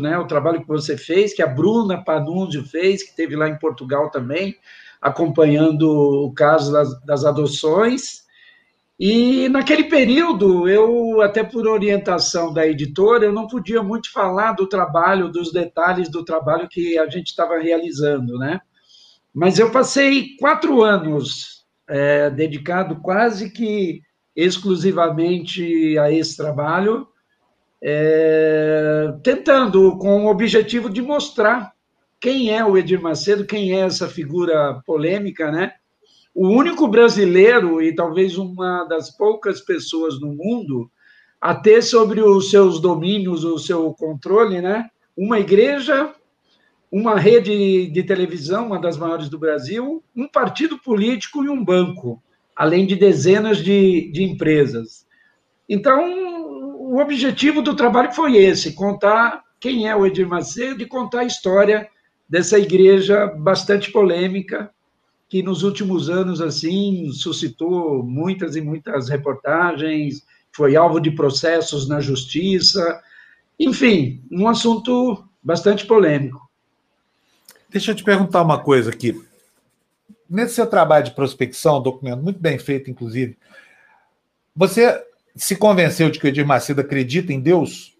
né, o trabalho que você fez, que a Bruna Panúncio fez, que teve lá em Portugal também, acompanhando o caso das, das adoções. E naquele período, eu, até por orientação da editora, eu não podia muito falar do trabalho, dos detalhes do trabalho que a gente estava realizando, né? Mas eu passei quatro anos é, dedicado quase que exclusivamente a esse trabalho, é, tentando, com o objetivo de mostrar quem é o Edir Macedo, quem é essa figura polêmica, né? o único brasileiro e talvez uma das poucas pessoas no mundo a ter sobre os seus domínios, o seu controle, né? Uma igreja, uma rede de televisão, uma das maiores do Brasil, um partido político e um banco, além de dezenas de, de empresas. Então, o objetivo do trabalho foi esse: contar quem é o Edir Macedo e contar a história dessa igreja bastante polêmica, que nos últimos anos assim suscitou muitas e muitas reportagens, foi alvo de processos na justiça, enfim, um assunto bastante polêmico.
Deixa eu te perguntar uma coisa aqui. Nesse seu trabalho de prospecção, documento muito bem feito, inclusive, você se convenceu de que o Edir Macedo acredita em Deus?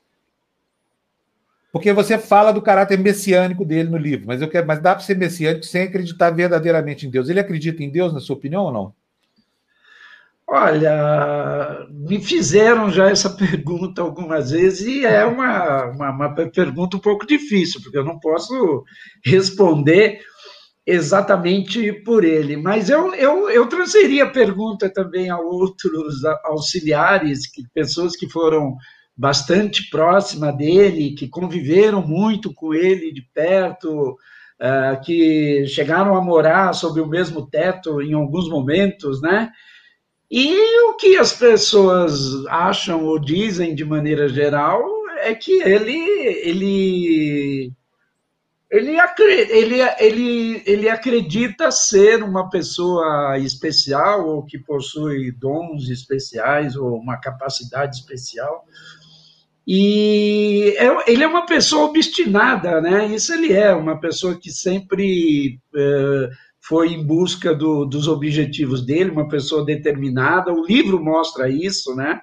Porque você fala do caráter messiânico dele no livro, mas eu quero, mas dá para ser messiânico sem acreditar verdadeiramente em Deus. Ele acredita em Deus, na sua opinião, ou não?
Olha, me fizeram já essa pergunta algumas vezes e é uma, uma, uma pergunta um pouco difícil, porque eu não posso responder exatamente por ele. Mas eu, eu, eu transferi a pergunta também a outros auxiliares, que, pessoas que foram bastante próxima dele, que conviveram muito com ele de perto, uh, que chegaram a morar sob o mesmo teto em alguns momentos, né? E o que as pessoas acham ou dizem de maneira geral é que ele ele ele, ele, ele, ele acredita ser uma pessoa especial ou que possui dons especiais ou uma capacidade especial, e é, ele é uma pessoa obstinada, né? Isso ele é, uma pessoa que sempre é, foi em busca do, dos objetivos dele, uma pessoa determinada. O livro mostra isso, né?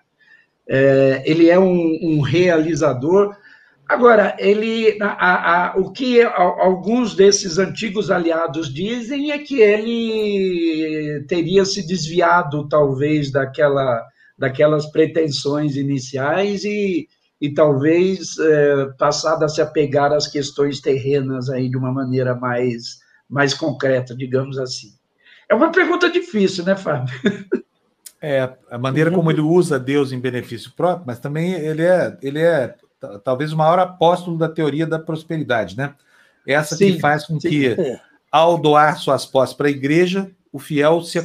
É, ele é um, um, realizador. Agora, ele, a, a, o que alguns desses antigos aliados dizem é que ele teria se desviado, talvez, daquela, daquelas pretensões iniciais e, e talvez é, passado a se apegar às questões terrenas aí de uma maneira mais, mais concreta, digamos assim. É uma pergunta difícil, né, Fábio?
É, a maneira como ele usa Deus em benefício próprio, mas também ele é, ele é talvez o maior apóstolo da teoria da prosperidade, né? Essa sim, que faz com sim. que, ao doar suas posses para a igreja, o fiel se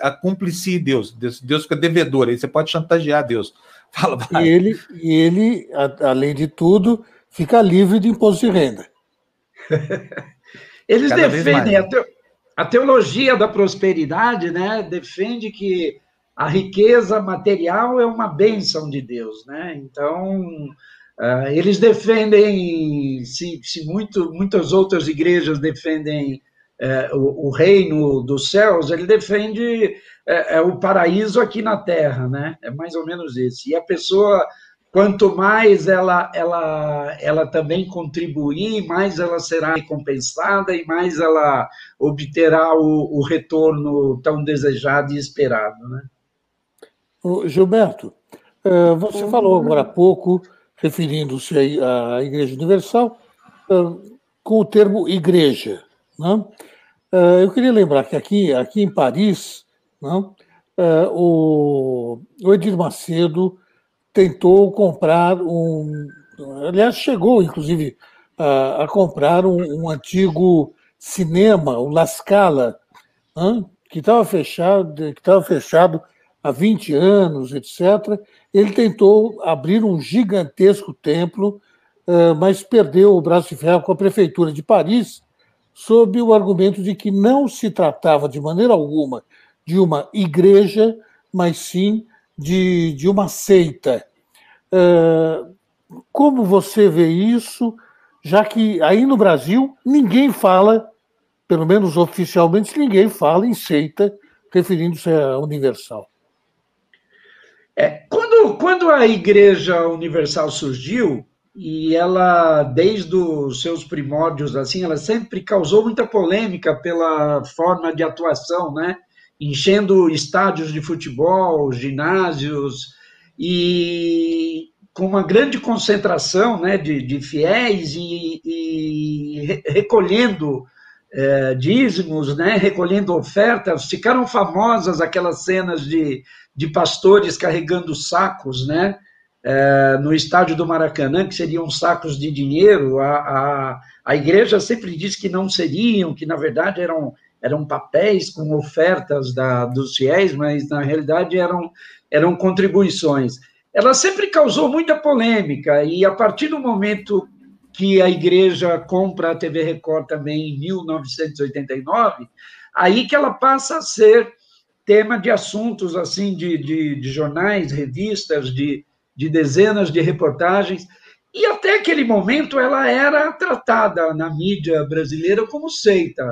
acumplicie Deus. Deus. Deus fica devedor, aí você pode chantagear Deus.
Fala, vai. E ele, e ele, além de tudo, fica livre de imposto de renda.
Eles Cada defendem a, te, a teologia da prosperidade, né? Defende que a riqueza material é uma bênção de Deus, né? Então, uh, eles defendem, se, se muito, muitas outras igrejas defendem uh, o, o, reino dos céus, ele defende uh, o paraíso aqui na terra, né? É mais ou menos isso. E a pessoa, quanto mais ela, ela, ela também contribuir, mais ela será recompensada e mais ela obterá o, o retorno tão desejado e esperado, né?
Gilberto, eh, você falou agora há pouco, referindo-se à Igreja Universal, eh, com o termo igreja. Né? Eh, eu queria lembrar que aqui, aqui em Paris, né, o Edir Macedo tentou comprar um. Aliás, chegou, inclusive, a, comprar um, um antigo cinema, o La Scala, né, que estava fechado, que estava fechado há 20 anos, etc., ele tentou abrir um gigantesco templo, eh, mas perdeu o braço de ferro com a prefeitura de Paris, sob o argumento de que não se tratava de maneira alguma de uma igreja, mas sim de, de uma seita. Eh, como você vê isso, já que aí no Brasil ninguém fala, pelo menos oficialmente, ninguém fala em seita referindo-se à Universal?
É, quando, quando a Igreja Universal surgiu, e ela, desde os seus primórdios, assim, ela sempre causou muita polêmica pela forma de atuação, né? Enchendo estádios de futebol, ginásios, e com uma grande concentração né, de, de fiéis e, e recolhendo é, dízimos, né, recolhendo ofertas, ficaram famosas aquelas cenas de, de pastores carregando sacos, né? É, no estádio do Maracanã, que seriam sacos de dinheiro, a, a, a igreja sempre disse que não seriam, que na verdade eram, eram papéis com ofertas da, dos fiéis, mas na realidade eram, eram contribuições. Ela sempre causou muita polêmica, e a partir do momento que a igreja compra a TV Record também em 1989, aí que ela passa a ser tema de assuntos assim de, de, de jornais, revistas, de, de dezenas de reportagens. E até aquele momento ela era tratada na mídia brasileira como seita.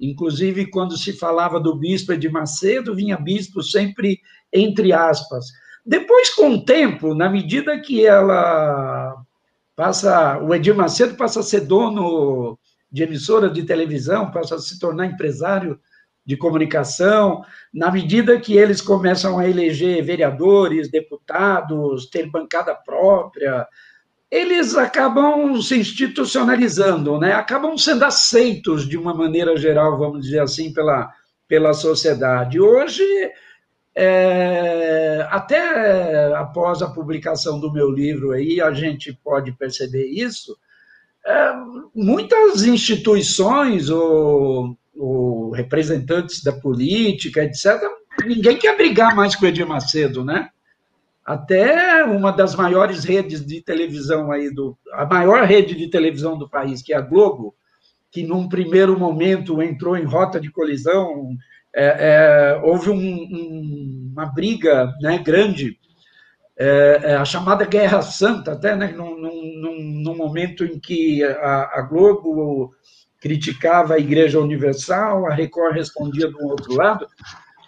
Inclusive, quando se falava do bispo de Macedo, vinha bispo sempre entre aspas. Depois, com o tempo, na medida que ela passa, o Edir Macedo passa a ser dono de emissora de televisão, passa a se tornar empresário de comunicação, na medida que eles começam a eleger vereadores, deputados, ter bancada própria, eles acabam se institucionalizando, né? acabam sendo aceitos de uma maneira geral, vamos dizer assim, pela, pela sociedade. Hoje, é, até após a publicação do meu livro aí, a gente pode perceber isso, é, muitas instituições ou o representantes da política, etc., ninguém quer brigar mais com o Edir Macedo, né? Até uma das maiores redes de televisão aí do. a maior rede de televisão do país, que é a Globo, que num primeiro momento entrou em rota de colisão, é, é, houve um, um, uma briga né, grande, é, é a chamada Guerra Santa, até né, num, num, num momento em que a, a Globo criticava a Igreja Universal, a Record respondia do outro lado.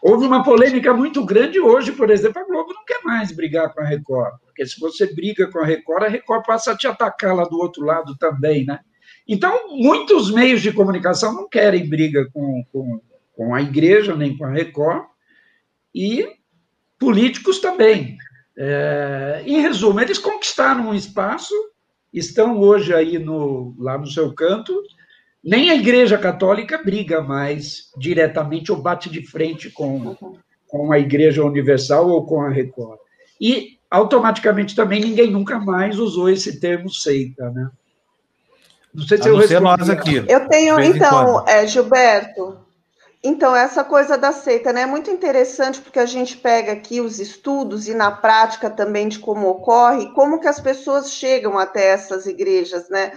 Houve uma polêmica muito grande hoje, por exemplo, a Globo não quer mais brigar com a Record. porque se você briga com a Record, a Record passa a te atacar lá do outro lado também, né? Então, muitos meios de comunicação não querem briga com, com, com a igreja, nem com a Record, e políticos também. É, em resumo, eles conquistaram um espaço, estão hoje aí no, lá no seu canto, nem a Igreja Católica briga mais diretamente ou bate de frente com, com a Igreja Universal ou com a Record. E, automaticamente, também ninguém nunca mais usou esse termo seita, né?
Não sei se a eu respondi. nós aqui. Eu tenho, então, é, Gilberto, então, essa coisa da seita né, é muito interessante porque a gente pega aqui os estudos e na prática também de como ocorre, como que as pessoas chegam até essas igrejas, né?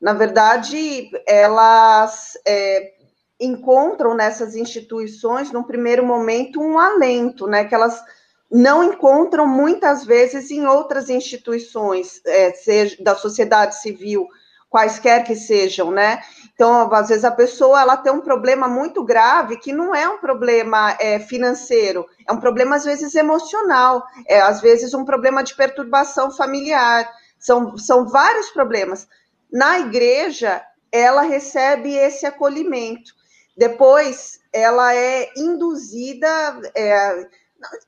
Na verdade, elas é, encontram nessas instituições, num primeiro momento, um alento, né? Que elas não encontram muitas vezes em outras instituições, é, seja da sociedade civil, quaisquer que sejam, né? Então, às vezes a pessoa ela tem um problema muito grave que não é um problema é, financeiro, é um problema às vezes emocional, é às vezes um problema de perturbação familiar, são, são vários problemas. Na igreja, ela recebe esse acolhimento. Depois, ela é induzida é,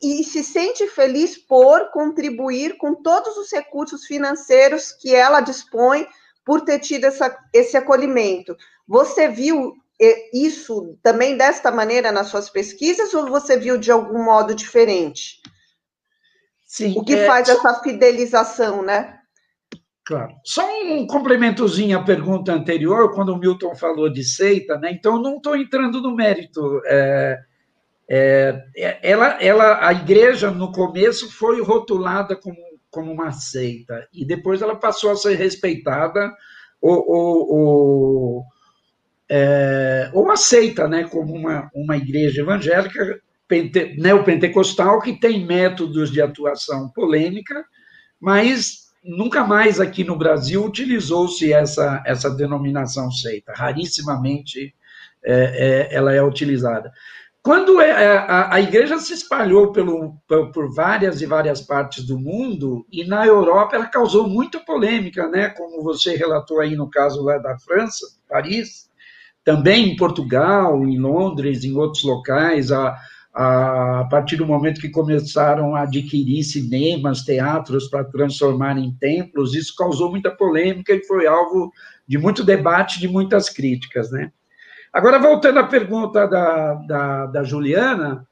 e se sente feliz por contribuir com todos os recursos financeiros que ela dispõe por ter tido essa, esse acolhimento. Você viu é, isso também desta maneira nas suas pesquisas ou você viu de algum modo diferente? Sim. O que é... faz essa fidelização, né?
Claro. Só um complementozinho à pergunta anterior, quando o Milton falou de seita, né? Então, não estou entrando no mérito. É, é, ela, ela, a igreja, no começo, foi rotulada como, como uma seita, e depois ela passou a ser respeitada ou, ou, ou, é, ou aceita né, como uma, uma igreja evangélica pente, neopentecostal que tem métodos de atuação polêmica, mas nunca mais aqui no Brasil utilizou-se essa, essa denominação seita, rarissimamente é, é, ela é utilizada. Quando é, é, a, a, igreja se espalhou pelo, por, várias e várias partes do mundo, e na Europa ela causou muita polêmica, né? como você relatou aí no caso lá da França, Paris, também em Portugal, em Londres, em outros locais, a, a partir do momento que começaram a adquirir cinemas, teatros para transformar em templos, isso causou muita polêmica e foi alvo de muito debate, de muitas críticas, né? Agora, voltando à pergunta da, da, da Juliana,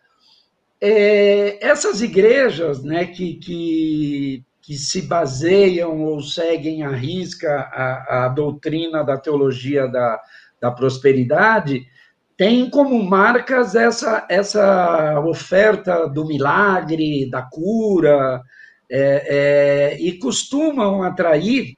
é, essas igrejas né, que, que, que, se baseiam ou seguem à risca a, a doutrina da teologia da, da prosperidade, tem como marcas essa, essa oferta do milagre, da cura, é, é, e costumam atrair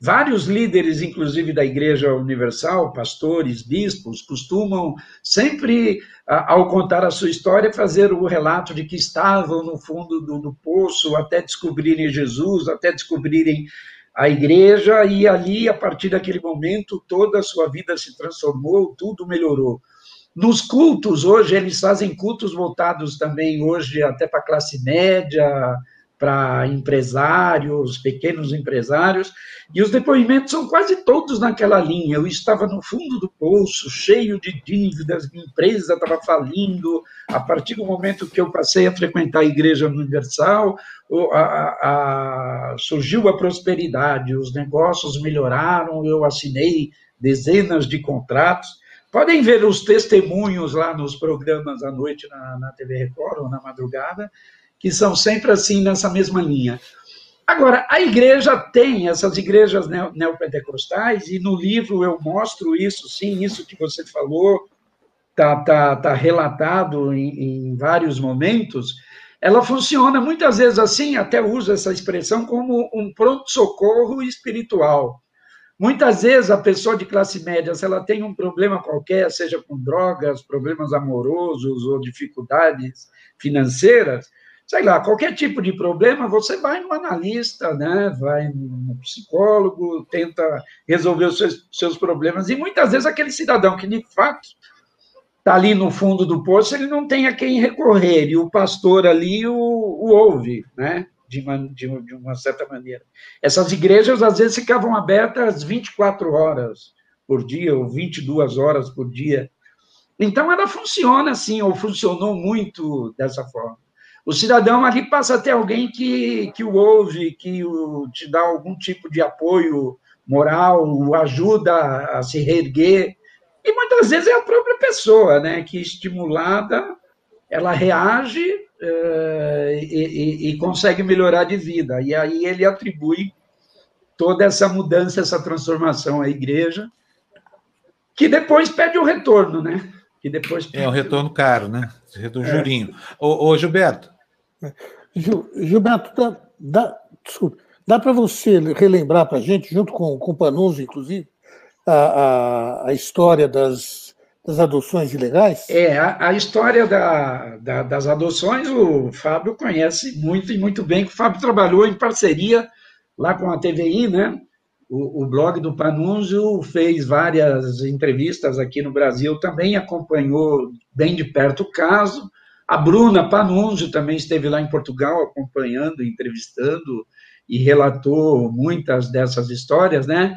vários líderes, inclusive da Igreja Universal, pastores, bispos, costumam sempre, ao contar a sua história, fazer o relato de que estavam no fundo do, do poço até descobrirem Jesus, até descobrirem a igreja, e ali, a partir daquele momento, toda a sua vida se transformou, tudo melhorou. Nos cultos, hoje, eles fazem cultos voltados também, hoje, até para a classe média, para empresários, pequenos empresários, e os depoimentos são quase todos naquela linha. Eu estava no fundo do poço, cheio de dívidas, minha empresa estava falindo. A partir do momento que eu passei a frequentar a Igreja Universal, a, a, surgiu a prosperidade, os negócios melhoraram, eu assinei dezenas de contratos. Podem ver os testemunhos lá nos programas à noite na, na TV Record ou na madrugada, que são sempre assim nessa mesma linha. Agora, a igreja tem essas igrejas neopentecostais, e no livro eu mostro isso, sim, isso que você falou, está tá, tá relatado em, em vários momentos. Ela funciona muitas vezes assim, até uso essa expressão, como um pronto-socorro espiritual. Muitas vezes a pessoa de classe média, se ela tem um problema qualquer, seja com drogas, problemas amorosos ou dificuldades financeiras, sei lá, qualquer tipo de problema, você vai no analista, né? vai no psicólogo, tenta resolver os seus, seus problemas. E muitas vezes aquele cidadão que de fato está ali no fundo do poço, ele não tem a quem recorrer, e o pastor ali o, o ouve, né? De uma, de, uma certa maneira. Essas igrejas, às vezes, ficavam abertas 24 horas por dia, ou 22 horas por dia. Então, ela funciona assim, ou funcionou muito dessa forma. O cidadão ali passa a ter alguém que, que o ouve, que o, te dá algum tipo de apoio moral, o ajuda a se reerguer. E muitas vezes é a própria pessoa, né, que estimulada, ela reage e, e, e consegue melhorar de vida. E aí ele atribui toda essa mudança, essa transformação à igreja, que depois pede o retorno, né? Que depois
pede... É um retorno caro, né? Retorno é. jurinho. Ô, ô, Gilberto.
Gil, Gilberto, dá, dá, desculpa, dá para você relembrar para a gente, junto com, com o Panuso, inclusive, a, a, a história das, das adoções ilegais?
É, a, a história da, da, das adoções o Fábio conhece muito e muito bem, que o Fábio trabalhou em parceria lá com a TVI, né? O, o, blog do Panunzio fez várias entrevistas aqui no Brasil, também acompanhou bem de perto o caso. A Bruna Panunzio também esteve lá em Portugal acompanhando, entrevistando e relatou muitas dessas histórias, né?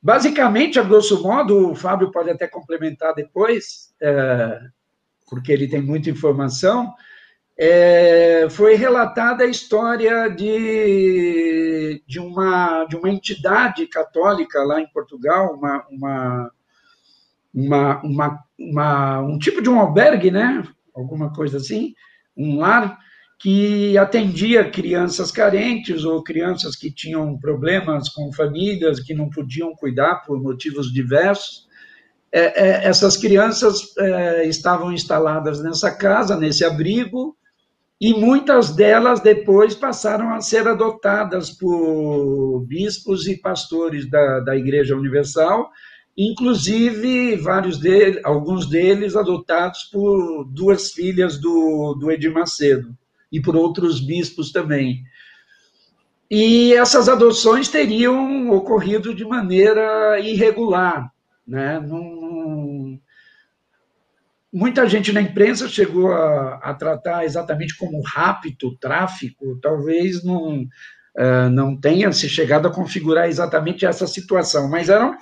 Basicamente, a grosso modo, o Fábio pode até complementar depois, é, porque ele tem muita informação, é, foi relatada a história de, de, uma, de uma entidade católica lá em Portugal, uma, uma, uma, uma, uma um tipo de um albergue, né? alguma coisa assim, um lar, que atendia crianças carentes ou crianças que tinham problemas com famílias que não podiam cuidar por motivos diversos. É, é, essas crianças é, estavam instaladas nessa casa, nesse abrigo, e muitas delas depois passaram a ser adotadas por bispos e pastores da, da Igreja Universal, inclusive vários deles, alguns deles adotados por duas filhas do, do Edir Macedo e por outros bispos também. E essas adoções teriam ocorrido de maneira irregular, né? Num, muita gente na imprensa chegou a, a, tratar exatamente como rapto, tráfico, talvez não, uh, não tenha se chegado a configurar exatamente essa situação, mas eram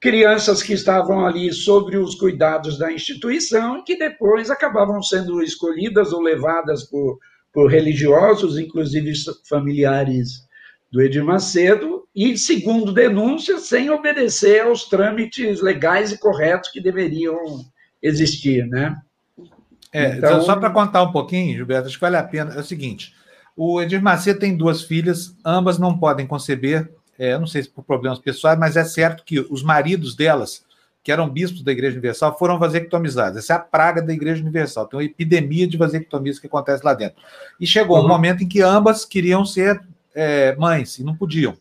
crianças que estavam ali sobre os cuidados da instituição e que depois acabavam sendo escolhidas ou levadas por por religiosos, inclusive familiares do Edir Macedo, e, segundo denúncias, sem obedecer aos trâmites legais e corretos que deveriam existir, né?
É, então, só para contar um pouquinho, Gilberto, acho que vale a pena. É o seguinte: o Edir Macedo tem duas filhas, ambas não podem conceber, é, não sei se por problemas pessoais, mas é certo que os maridos delas que eram bispos da Igreja Universal, foram vasectomizados. Essa é a praga da Igreja Universal. Tem uma epidemia de vasectomias que acontece lá dentro. E chegou uhum. um momento em que ambas queriam ser é, mães e não podiam.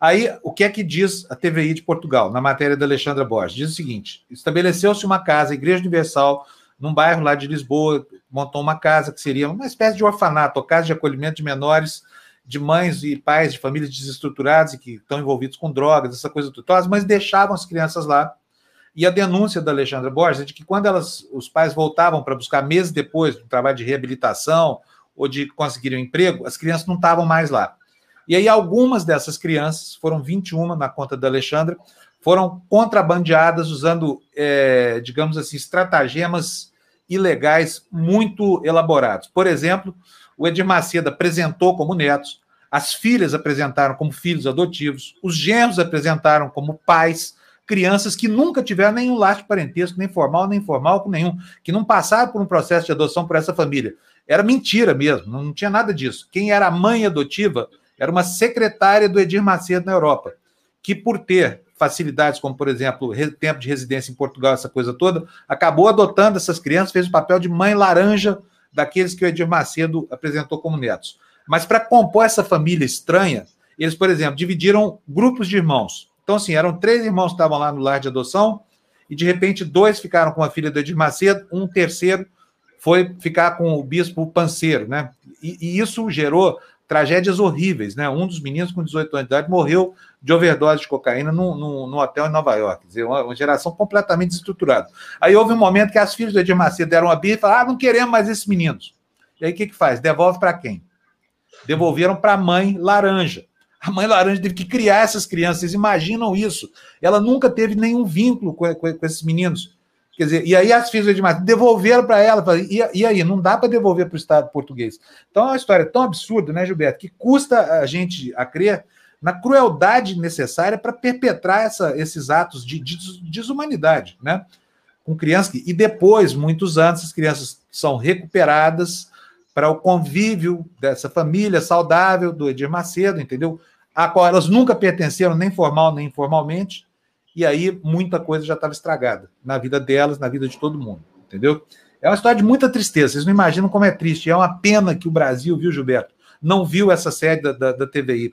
Aí, o que é que diz a TVI de Portugal, na matéria da Alexandra Borges? Diz o seguinte: estabeleceu-se uma casa, a Igreja Universal, num bairro lá de Lisboa, montou uma casa que seria uma espécie de orfanato, ou casa de acolhimento de menores, de mães e pais de famílias desestruturadas e que estão envolvidos com drogas, essa coisa toda. Então, as mães deixavam as crianças lá e a denúncia da Alexandra Borges é de que quando elas, os pais voltavam para buscar meses depois do trabalho de reabilitação ou de conseguir um emprego, as crianças não estavam mais lá. E aí algumas dessas crianças, foram 21 na conta da Alexandra, foram contrabandeadas usando, é, digamos assim, estratagemas ilegais muito elaborados. Por exemplo, o Edir Macedo apresentou como netos, as filhas apresentaram como filhos adotivos, os genros apresentaram como pais, crianças que nunca tiveram nenhum laço de parentesco, nem formal, nem informal com nenhum, que não passaram por um processo de adoção por essa família. Era mentira mesmo, não tinha nada disso. Quem era a mãe adotiva era uma secretária do Edir Macedo na Europa, que por ter facilidades como, por exemplo, tempo de residência em Portugal, essa coisa toda, acabou adotando essas crianças, fez o papel de mãe laranja daqueles que o Edir Macedo apresentou como netos. Mas para compor essa família estranha, eles, por exemplo, dividiram grupos de irmãos. Então, assim, eram três irmãos que estavam lá no lar de adoção, e de repente dois ficaram com a filha do Edir Macedo, um terceiro foi ficar com o bispo Panceiro, né? E, e, isso gerou tragédias horríveis, né? Um dos meninos com 18 anos de idade morreu de overdose de cocaína no, no, no hotel em Nova York, quer dizer, uma, uma, geração completamente desestruturada. Aí houve um momento que as filhas do Edir Macedo deram uma birra e falaram: ah, não queremos mais esses meninos. E aí o que, que faz? Devolve para quem? Devolveram para a mãe laranja. A mãe laranja teve que criar essas crianças. Vocês imaginam isso? Ela nunca teve nenhum vínculo com, com, com esses meninos. Quer dizer, e aí as filhas de Marta devolveram para ela. E, e, aí, não dá para devolver para o Estado português. Então é uma história tão absurda, né, Gilberto, que custa a gente a crer na crueldade necessária para perpetrar essa, esses atos de, de, desumanidade, né? Com crianças que, e depois, muitos anos, as crianças são recuperadas para o convívio dessa família saudável do Edir Macedo, entendeu? A qual elas nunca pertenceram, nem formal nem informalmente, e aí muita coisa já estava estragada na vida delas, na vida de todo mundo, entendeu? É uma história de muita tristeza, vocês não imaginam como é triste. É uma pena que o Brasil, viu, Gilberto, não viu essa série da, da, da TVI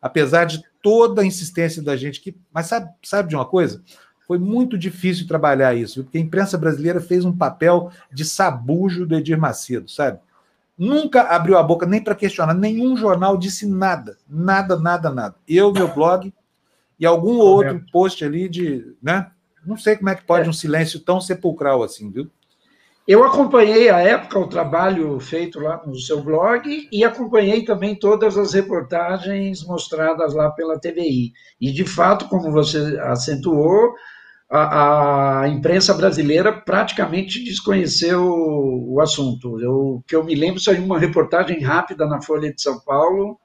apesar de toda a insistência da gente que. Mas sabe, sabe de uma coisa? Foi muito difícil trabalhar isso, porque a imprensa brasileira fez um papel de sabujo do Edir Macedo, sabe? Nunca abriu a boca nem para questionar, nenhum jornal disse nada, nada, nada, nada. Eu, meu blog e algum outro post ali de, né? Não sei como é que pode é. um silêncio tão sepulcral assim, viu?
Eu acompanhei a época o trabalho feito lá no seu blog e acompanhei também todas as reportagens mostradas lá pela TVI. E, de fato, como você acentuou, a, a imprensa brasileira praticamente desconheceu o, o assunto. Eu, que eu me lembro, saiu uma reportagem rápida na Folha de São Paulo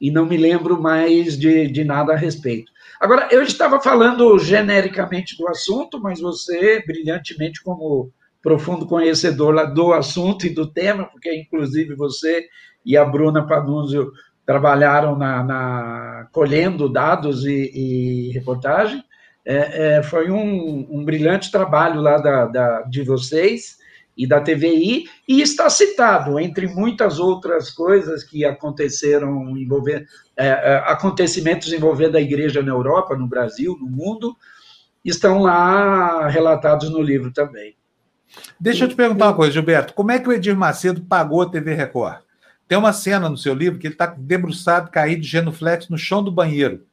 e não me lembro mais de, de nada a respeito. Agora, eu estava falando genericamente do assunto, mas você, brilhantemente, como profundo conhecedor do assunto e do tema, porque inclusive você e a Bruna Panunzio trabalharam na, na colhendo dados e, e reportagem. É, é, foi um, um, brilhante trabalho lá da, da, de vocês e da TVI, e está citado, entre muitas outras coisas que aconteceram, envolver, é, é, acontecimentos envolvendo a igreja na Europa, no Brasil, no mundo, estão lá relatados no livro também.
Deixa eu te perguntar uma coisa, Gilberto. Como é que o Edir Macedo pagou a TV Record? Tem uma cena no seu livro que ele está debruçado, caído genuflexo no chão do banheiro.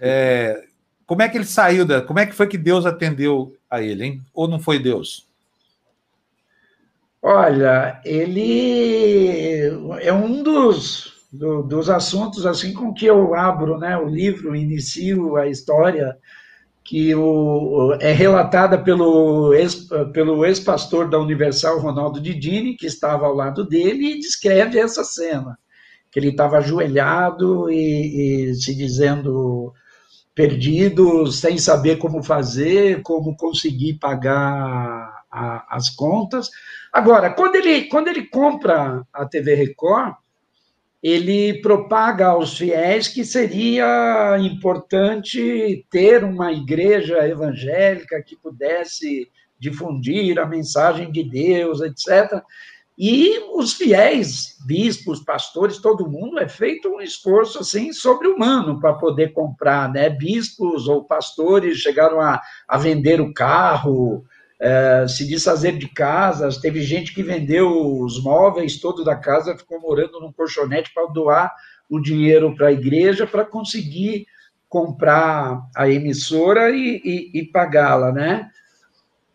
É, como é que ele saiu da. Como é que foi que Deus atendeu a ele, hein? Ou não foi Deus?
Olha, ele é um dos, do, dos assuntos assim com que eu abro né, o livro, inicio a história que o, é relatada pelo ex, pelo ex-pastor da Universal, Ronaldo Didini, que estava ao lado dele, e descreve essa cena, que ele estava ajoelhado e, e se dizendo perdido, sem saber como fazer, como conseguir pagar a, as contas. Agora, quando ele, quando ele compra a TV Record, ele propaga aos fiéis que seria importante ter uma igreja evangélica que pudesse difundir a mensagem de Deus, etc. E os fiéis, bispos, pastores, todo mundo é feito um esforço assim sobre-humano para poder comprar, né? Bispos ou pastores chegaram a, a vender o carro, é, se desfazer de casas. Teve gente que vendeu os móveis todo da casa, ficou morando num colchonete para doar o dinheiro para a igreja para conseguir comprar a emissora e, e, e pagá-la, né?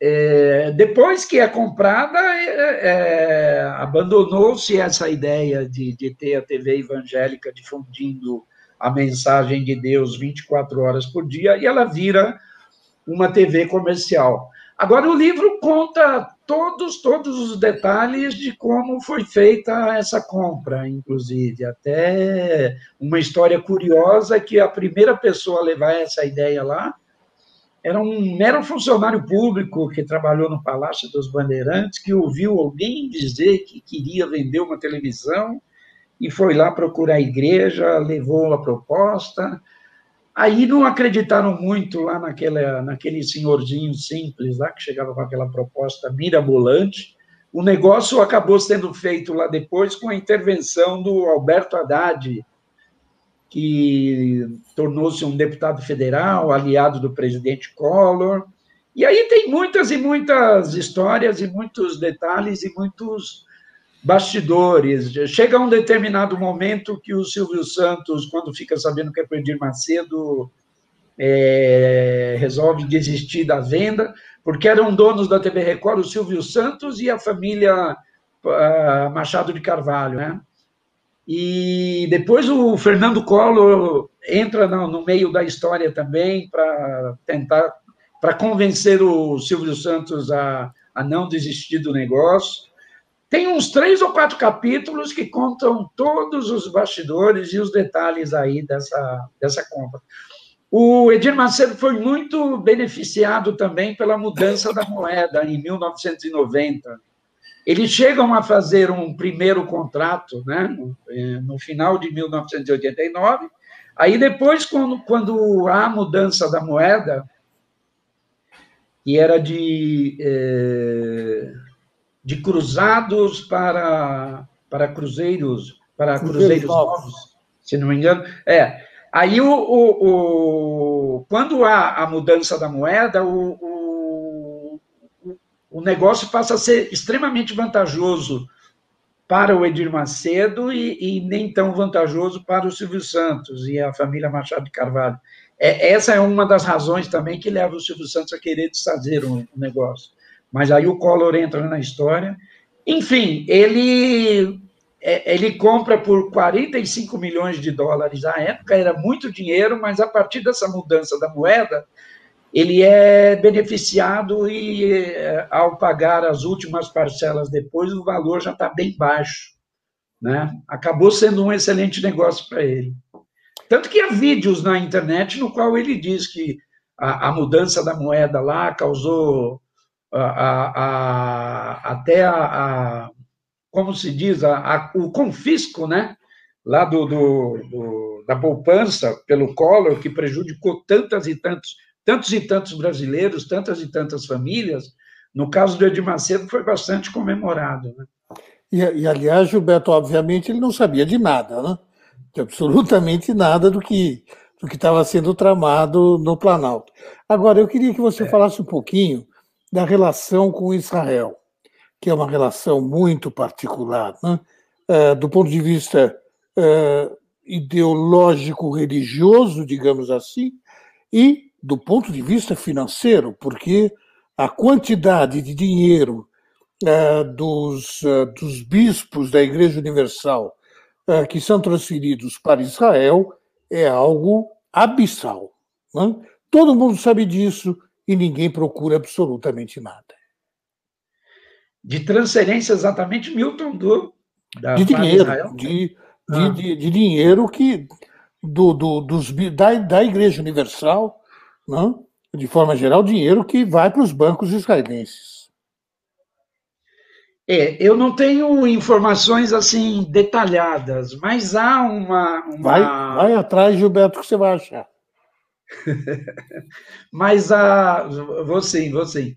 É, depois que é comprada, é, é, abandonou-se essa ideia de, de ter a TV evangélica difundindo a mensagem de Deus 24 horas por dia e ela vira uma TV comercial. Agora, o livro conta todos, todos os detalhes de como foi feita essa compra, inclusive. Até uma história curiosa que a primeira pessoa a levar essa ideia lá era um mero funcionário público que trabalhou no Palácio dos Bandeirantes, que ouviu alguém dizer que queria vender uma televisão e foi lá procurar a igreja, levou a proposta, Aí não acreditaram muito lá naquele, naquele senhorzinho simples lá, que chegava com aquela proposta mirabolante. O negócio acabou sendo feito lá depois com a intervenção do Alberto Haddad, que tornou-se um deputado federal, aliado do presidente Collor. E aí tem muitas e muitas histórias e muitos detalhes e muitos bastidores. Chega um determinado momento que o Silvio Santos, quando fica sabendo que é para Edir Macedo, é, resolve desistir da venda, porque eram donos da TV Record o Silvio Santos e a família uh, Machado de Carvalho, né? E depois o Fernando Collor entra no, meio da história também para tentar para convencer o Silvio Santos a, a não desistir do negócio. Tem uns três ou quatro capítulos que contam todos os bastidores e os detalhes aí dessa, dessa compra. O Edir Macedo foi muito beneficiado também pela mudança da moeda em 1990. Eles chegam a fazer um primeiro contrato né, no, eh, no final de 1989. Aí depois, quando, quando há a mudança da moeda, que era de, é, de cruzados para, para cruzeiros, para cruzeiros novos, se não me engano. É. Aí, o, o, o quando há a mudança da moeda, o, o, o negócio passa a ser extremamente vantajoso para o Edir Macedo e, e, nem tão vantajoso para o Silvio Santos e a família Machado de Carvalho. É, essa é uma das razões também que leva o Silvio Santos a querer desfazer o, o negócio. Mas aí o Collor entra na história. Enfim, ele é, ele compra por 45 milhões de dólares à época, era muito dinheiro, mas a partir dessa mudança da moeda, ele é beneficiado e, é, ao pagar as últimas parcelas depois, o valor já está bem baixo. Né? Acabou sendo um excelente negócio para ele. Tanto que há vídeos na internet no qual ele diz que a, a mudança da moeda lá causou a, a, até a, como se diz, o confisco, né? Lá do, do, do, da poupança pelo Collor, que prejudicou tantas e tantos, tantos e tantos brasileiros, tantas e tantas famílias. No caso do Edir Macedo, foi bastante comemorado. Né?
E, e, aliás, Gilberto, obviamente, ele não sabia de nada, né? de absolutamente nada do que do que estava sendo tramado no Planalto. Agora, eu queria que você é. falasse um pouquinho da relação com Israel, que é uma relação muito particular, né? é, do ponto de vista é, ideológico-religioso, digamos assim, e do ponto de vista financeiro, porque a quantidade de dinheiro é, dos, é, dos bispos da Igreja Universal é, que são transferidos para Israel é algo abissal. Né? Todo mundo sabe disso e ninguém procura absolutamente nada.
De transferência, exatamente, Milton do.
de dinheiro, de, ah. de, de, dinheiro que do, do, dos, da, da Igreja Universal, né? de forma geral, dinheiro que vai para os bancos israelenses.
É, eu não tenho informações assim detalhadas, mas há uma. uma...
Vai, vai atrás, Gilberto, que você vai achar.
mas há. Vou sim, vou sim.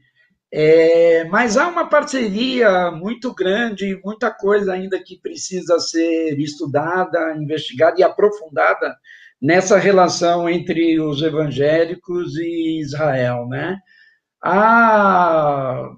É, mas há uma parceria muito grande, muita coisa ainda que precisa ser estudada, investigada e aprofundada nessa relação entre os evangélicos e Israel, né? Há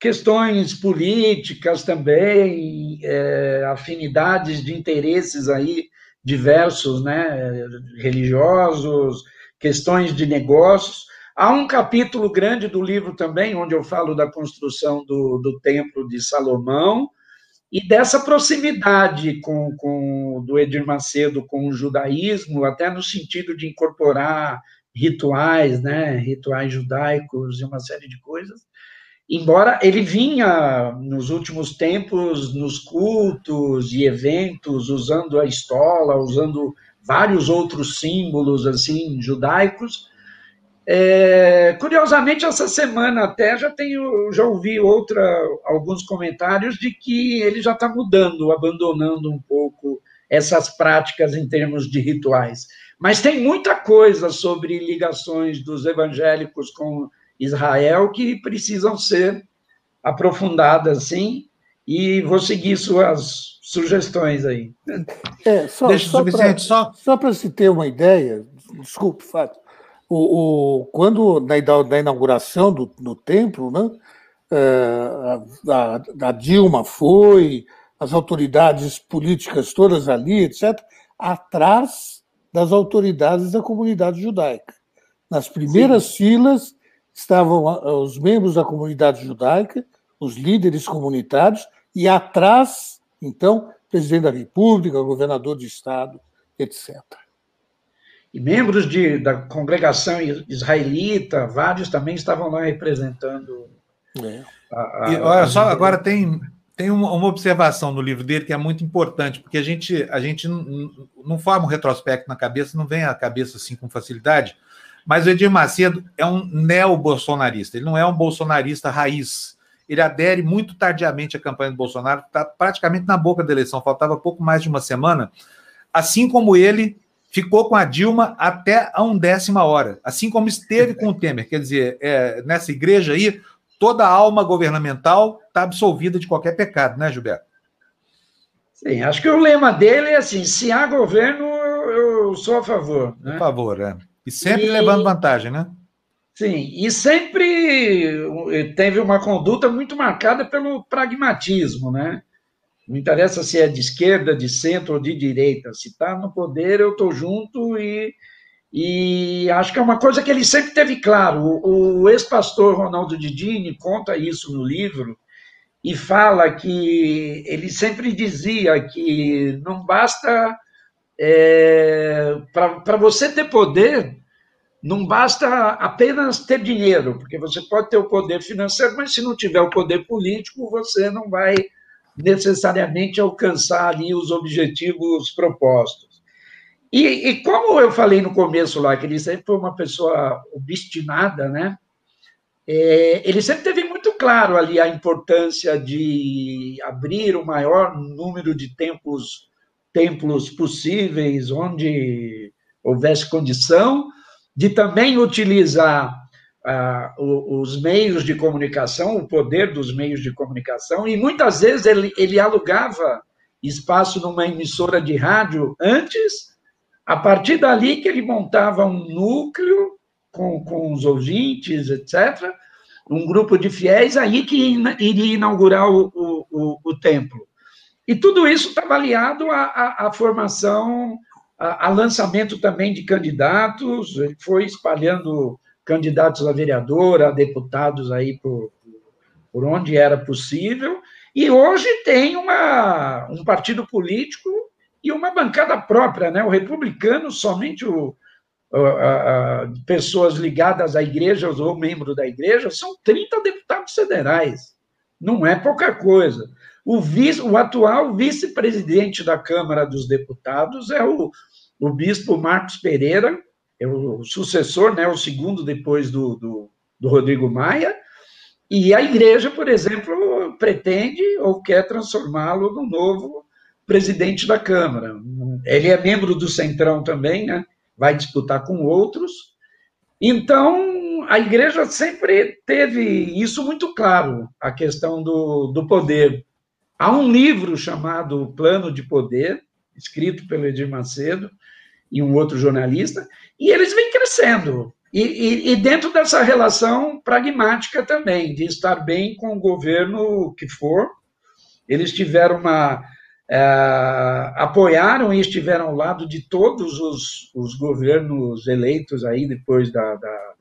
questões políticas também, é, afinidades de interesses aí diversos, né, religiosos, questões de negócios. Há um capítulo grande do livro também, onde eu falo da construção do, do Templo de Salomão e dessa proximidade com, com do Edir Macedo com o judaísmo, até no sentido de incorporar rituais, né, rituais judaicos e uma série de coisas embora ele vinha nos últimos tempos nos cultos e eventos usando a estola, usando vários outros símbolos assim judaicos. É, curiosamente essa semana até já tenho já ouvi outra alguns comentários de que ele já está mudando, abandonando um pouco essas práticas em termos de rituais. Mas tem muita coisa sobre ligações dos evangélicos com Israel que precisam ser aprofundadas, sim, e vou seguir suas sugestões aí.
É, só, Deixa só para só... só para se ter uma ideia, desculpe, Fábio, o, o, quando na, na inauguração do, do templo, né, é, a, a, Dilma foi, as autoridades políticas todas ali, etc., atrás das autoridades da comunidade judaica. Nas primeiras Sim. filas, estavam os membros da comunidade judaica, os líderes comunitários, e atrás, então, presidente da República, governador de Estado, etc.
E membros de, da congregação israelita, vários também estavam lá representando.
É. A, a, e, olha só, agora tem, tem uma, uma, observação no livro dele que é muito importante, porque a gente, a gente não, não forma um retrospecto na cabeça, não vem à cabeça assim com facilidade, mas o Edir Macedo é um neo-bolsonarista, ele não é um bolsonarista raiz. Ele adere muito tardiamente à campanha do Bolsonaro, está praticamente na boca da eleição, faltava pouco mais de uma semana. Assim como ele ficou com a Dilma até a undécima hora, assim como esteve com o Temer. Quer dizer, é, nessa igreja aí, toda a alma governamental está absolvida de qualquer pecado, né, Gilberto?
Sim, acho que o lema dele é assim: se há governo, eu sou a favor.
Né? A favor, é. E sempre e... levando vantagem, né?
Sim, e sempre teve uma conduta muito marcada pelo pragmatismo, né? Não interessa se é de esquerda, de centro ou de direita. Se está no poder, eu estou junto e, e acho que é uma coisa que ele sempre teve claro. O, o ex-pastor Ronaldo Didini conta isso no livro e fala que ele sempre dizia que não basta é, para você ter poder, não basta apenas ter dinheiro, porque você pode ter o poder financeiro, mas se não tiver o poder político, você não vai necessariamente alcançar ali os objetivos propostos. E, e, como eu falei no começo lá, que ele sempre foi uma pessoa obstinada, né? É, ele sempre teve muito claro ali a importância de abrir o maior número de templos templos possíveis, onde houvesse condição, de também utilizar ah, os meios de comunicação, o poder dos meios de comunicação, e muitas vezes ele, ele alugava espaço numa emissora de rádio antes, a partir dali que ele montava um núcleo com, com os ouvintes, etc., um grupo de fiéis, aí que iria inaugurar o, o, o, o templo. E tudo isso está aliado à, à, formação, a, a, lançamento também de candidatos, ele foi espalhando candidatos a vereador, a deputados aí por, por onde era possível, e hoje tem uma, um partido político e uma bancada própria, né? O republicano, somente o, a, a, pessoas ligadas à igreja ou membro da igreja, são 30 deputados federais. Não é pouca coisa. O, vice, o atual vice-presidente da Câmara dos Deputados é o, o bispo Marcos Pereira, é o sucessor, né, o segundo depois do, do, do Rodrigo Maia, e a igreja, por exemplo, pretende ou quer transformá-lo no novo presidente da Câmara. Ele é membro do Centrão também, né? vai disputar com outros. Então, a igreja sempre teve isso muito claro, a questão do, do poder. Há um livro chamado Plano de Poder, escrito pelo Edir Macedo e um outro jornalista, e eles vêm crescendo. E, e, e, dentro dessa relação pragmática também, de estar bem com o governo que for, eles tiveram uma. É, apoiaram e estiveram ao lado de todos os, os governos eleitos aí depois da, da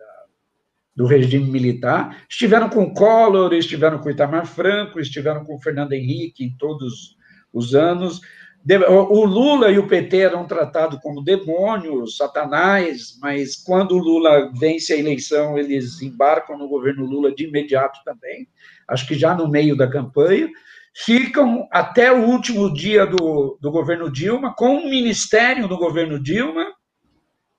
do regime militar, estiveram com Collor, estiveram com Itamar Franco, estiveram com Fernando Henrique em todos os anos. O Lula e o PT eram tratados como demônios, satanás, mas quando o Lula vence a eleição, eles embarcam no governo Lula de imediato também, acho que já no meio da campanha. Ficam até o último dia do, do governo Dilma, com um ministério do governo Dilma,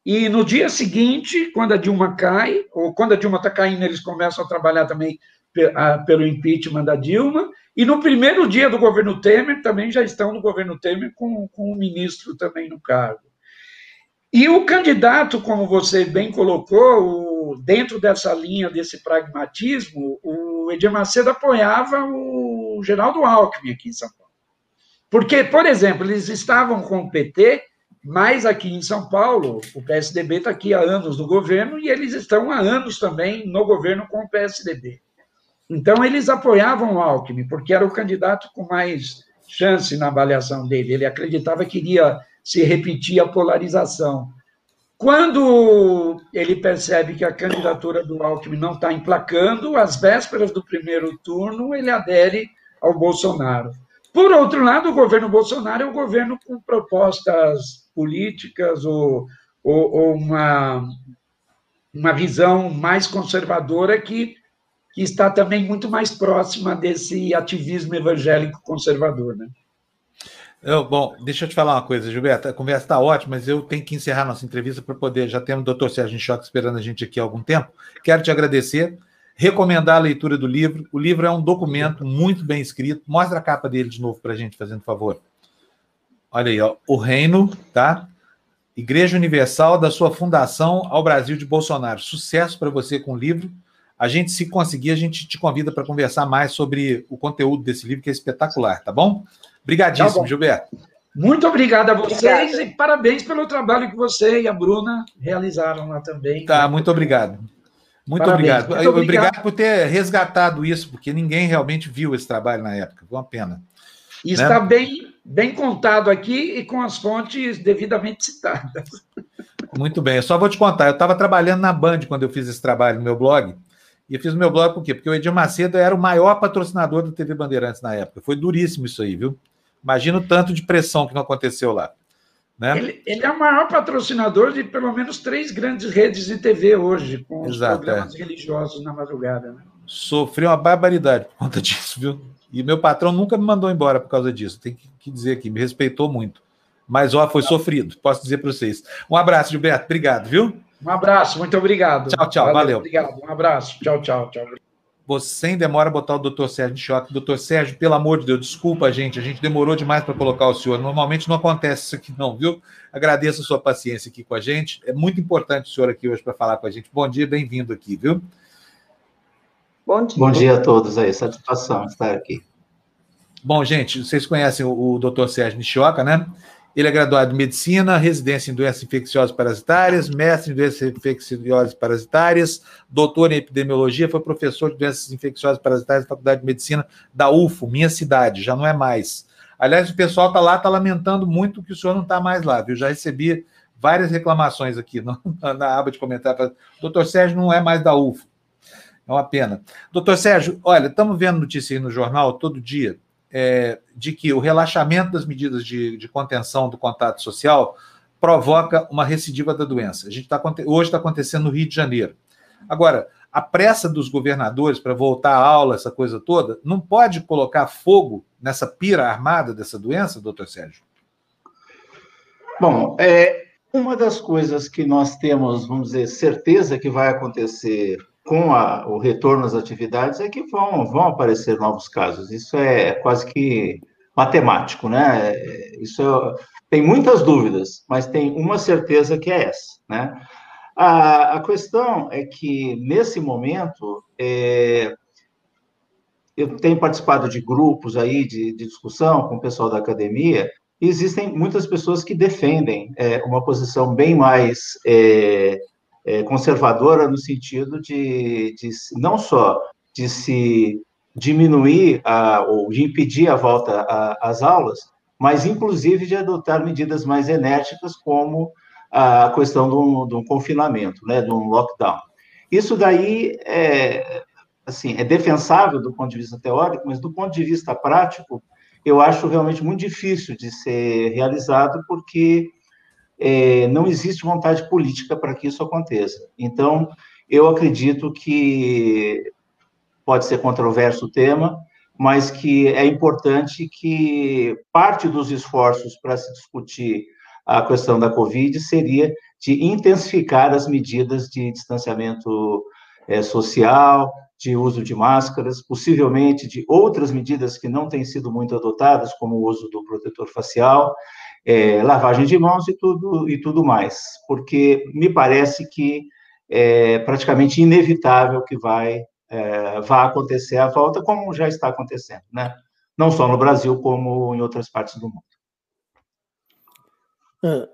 e no dia seguinte, quando a Dilma cai, ou quando a Dilma está caindo, eles começam a trabalhar também pelo impeachment da Dilma. E no primeiro dia do governo Temer, também já estão no governo Temer com, com o ministro também no cargo. E o candidato, como você bem colocou, o, dentro dessa linha desse pragmatismo, o Edir Macedo apoiava o Geraldo Alckmin aqui em São Paulo. Porque, por exemplo, eles estavam com o PT mas aqui em São Paulo, o PSDB está aqui há anos no governo e eles estão há anos também no governo com o PSDB. Então, eles apoiavam o Alckmin, porque era o candidato com mais chance na avaliação dele. Ele acreditava que iria se repetir a polarização. Quando ele percebe que a candidatura do Alckmin não está emplacando, às vésperas do primeiro turno, ele adere ao Bolsonaro. Por outro lado, o governo Bolsonaro é um governo com propostas políticas ou, ou, ou uma, uma visão mais conservadora que, que está também muito mais próxima desse ativismo evangélico conservador. Né?
Eu, bom, deixa eu te falar uma coisa, Gilberto. A conversa está ótima, mas eu tenho que encerrar nossa entrevista para poder. Já temos o doutor Sérgio Choque esperando a gente aqui há algum tempo. Quero te agradecer, recomendar a leitura do livro. O livro é um documento muito bem escrito. Mostra a capa dele de novo para a gente, fazendo favor. Olha aí, ó, o reino, tá? Igreja Universal da sua fundação ao Brasil de Bolsonaro. Sucesso para você com o livro. A gente, se conseguir, a gente te convida para conversar mais sobre o conteúdo desse livro, que é espetacular, tá bom? Obrigadíssimo, tá Gilberto.
Muito obrigado a vocês Obrigada. e parabéns pelo trabalho que você e a Bruna realizaram lá também.
Tá, muito obrigado. Muito obrigado. Muito obrigado. obrigado. por ter resgatado isso, porque ninguém realmente viu esse trabalho na época. Foi uma pena.
E né? está bem, bem contado aqui e com as fontes devidamente citadas.
Muito bem. Eu só vou te contar. Eu estava trabalhando na Band quando eu fiz esse trabalho no meu blog. E eu fiz o meu blog por quê? Porque o Edir Macedo era o maior patrocinador do TV Bandeirantes na época. Foi duríssimo isso aí, viu? Imagina o tanto de pressão que não aconteceu lá. Né?
Ele, ele, é o maior patrocinador de pelo menos três grandes redes de TV hoje, com os Exato, programas é. religiosos na madrugada. Né?
Sofri uma barbaridade por conta disso, viu? E meu patrão nunca me mandou embora por causa disso. Tem que dizer aqui, me respeitou muito. Mas, ó, foi sofrido, posso dizer para vocês. Um abraço, Gilberto. Obrigado, viu?
Um abraço, muito obrigado.
Tchau, tchau, valeu. valeu.
Obrigado, um abraço. Tchau, tchau, tchau
você sem demora botar o doutor Sérgio de choque. Doutor Sérgio, pelo amor de Deus, desculpa, gente. A gente demorou demais para colocar o senhor. Normalmente não acontece isso aqui, não, viu? Agradeço a sua paciência aqui com a gente. É muito importante o senhor aqui hoje para falar com a gente. Bom dia, bem-vindo aqui, viu?
Bom dia. Bom dia a todos aí. Satisfação estar aqui.
Bom, gente, vocês conhecem o, o doutor Sérgio Nishioca, né? Ele é graduado em medicina, residência em doenças infecciosas parasitárias, mestre em doenças infecciosas parasitárias, doutor em epidemiologia, foi professor de doenças infecciosas parasitárias da Faculdade de Medicina da UFO, minha cidade, já não é mais. Aliás, o pessoal está lá, está lamentando muito que o senhor não está mais lá, viu? Já recebi várias reclamações aqui no, na aba de comentário. Doutor Sérgio não é mais da UFO. É uma pena. Doutor Sérgio, olha, estamos vendo notícia aí no jornal todo dia é, de que o relaxamento das medidas de, de, contenção do contato social provoca uma recidiva da doença. A gente tá, hoje está acontecendo no Rio de Janeiro. Agora, a pressa dos governadores para voltar à aula, essa coisa toda, não pode colocar fogo nessa pira armada dessa doença, doutor Sérgio?
Bom, é, uma das coisas que nós temos, vamos dizer, certeza que vai acontecer com a, o retorno às atividades é que vão, vão aparecer novos casos. Isso é quase que matemático, né? Isso é, tem muitas dúvidas, mas tem uma certeza que é essa, né? A, a questão é que, nesse momento, é, eu tenho participado de grupos aí de, de, discussão com o pessoal da academia, e existem muitas pessoas que defendem é, uma posição bem mais é, conservadora no sentido de, de, não só de se diminuir a, ou de impedir a volta às aulas, mas inclusive de adotar medidas mais enérgicas, como a questão um confinamento, né, de um lockdown. Isso daí é, assim, é defensável do ponto de vista teórico, mas do ponto de vista prático, eu acho realmente muito difícil de ser realizado, porque é, não existe vontade política para que isso aconteça. Então, eu acredito que pode ser controverso o tema, mas que é importante que parte dos esforços para se discutir a questão da Covid seria de intensificar as medidas de distanciamento é, social, de uso de máscaras, possivelmente de outras medidas que não têm sido muito adotadas, como o uso do protetor facial, é, lavagem de mãos e tudo, e tudo mais, porque me parece que é praticamente inevitável que vai, é, vá acontecer a volta, como já está acontecendo, né? Não só no Brasil, como em outras partes do mundo.
É,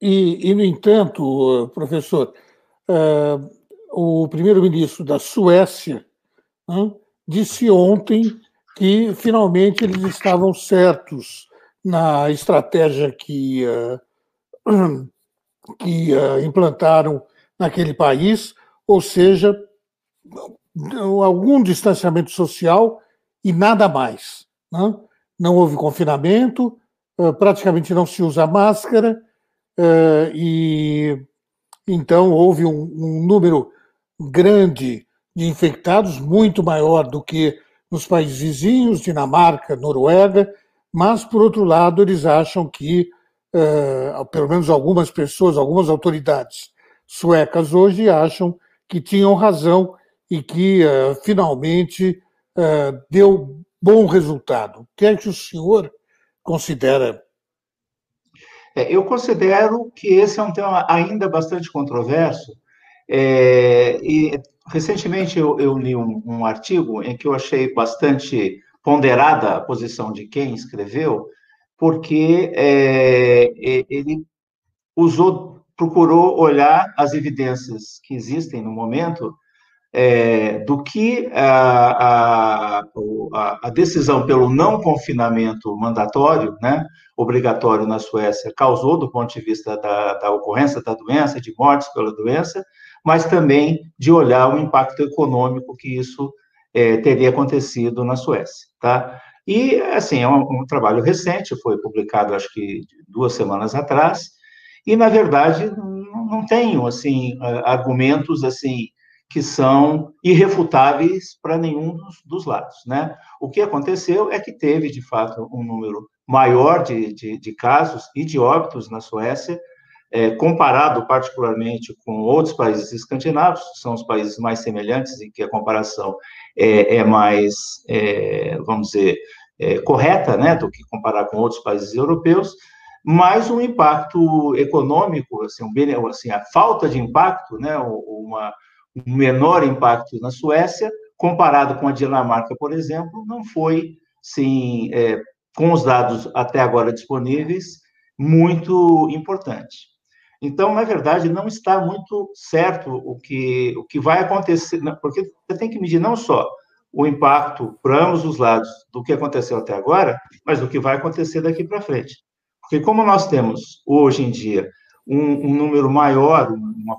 e, e, no entanto, professor, é, o primeiro-ministro da Suécia disse ontem que finalmente eles estavam certos na estratégia que, uh, que uh, implantaram naquele país, ou seja, algum distanciamento social e nada mais. Né? não houve confinamento, praticamente não se usa máscara, e então houve um, um número grande de infectados, muito maior do que nos países vizinhos, Dinamarca, Noruega, mas, por outro lado, eles acham que, pelo menos algumas pessoas, algumas autoridades suecas hoje acham que tinham razão e que uh, finalmente uh, deu bom resultado. O que é que o senhor considera?
É, eu considero que esse é um tema ainda bastante controverso. É, e recentemente eu, eu li um, um, artigo em que eu achei bastante ponderada a posição de quem escreveu, porque é, ele usou, procurou olhar as evidências que existem no momento é, do que a, a, a, decisão pelo não confinamento mandatório, né, obrigatório na Suécia, causou do ponto de vista da, da ocorrência da doença, de mortes pela doença, mas também de olhar o impacto econômico que isso é, teria acontecido na Suécia, tá? E, assim, é um, um, trabalho recente, foi publicado, acho que duas semanas atrás, e, na verdade, não, não tenho, assim, argumentos, assim, que são irrefutáveis para nenhum dos, dos, lados. Né? O que aconteceu é que teve, de fato, um número maior de, de, de casos e de óbitos na Suécia, é, comparado particularmente com outros países escandinavos, que são os países mais semelhantes e que a comparação é, é mais, é, vamos dizer, é, correta, né, do que comparar com outros países europeus, mas um impacto econômico, assim, um, assim a falta de impacto, né, uma, um menor impacto na Suécia, comparado com a Dinamarca, por exemplo, não foi, sim, é, com os dados até agora disponíveis, muito importante. Então, na verdade, não está muito certo o que, o que vai acontecer, porque você tem que medir não só o impacto para ambos os lados do que aconteceu até agora, mas do que vai acontecer daqui para frente. Porque como nós temos hoje em dia um, um número maior, uma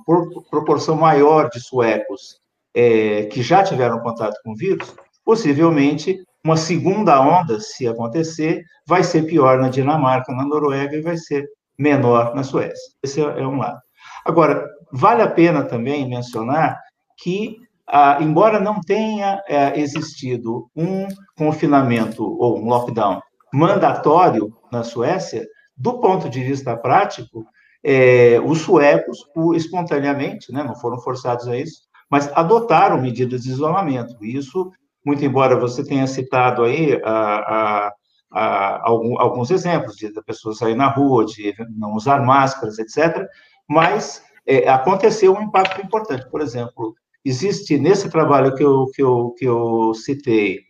proporção maior de suecos é, que já tiveram contato com o vírus, possivelmente uma segunda onda, se acontecer, vai ser pior na Dinamarca, na Noruega e vai ser menor na Suécia. Esse é, é um lado. Agora, vale a pena também mencionar que, ah, embora não tenha é, existido um confinamento ou um lockdown mandatório na Suécia, do ponto de vista prático, é, os suecos, espontaneamente, né, não foram forçados a isso, mas adotaram medidas de isolamento. Isso, muito embora você tenha citado aí a, a, alguns exemplos de da pessoa sair na rua, de não usar máscaras, etc., mas é, aconteceu um impacto importante. Por exemplo, existe nesse trabalho que eu, que eu, que eu citei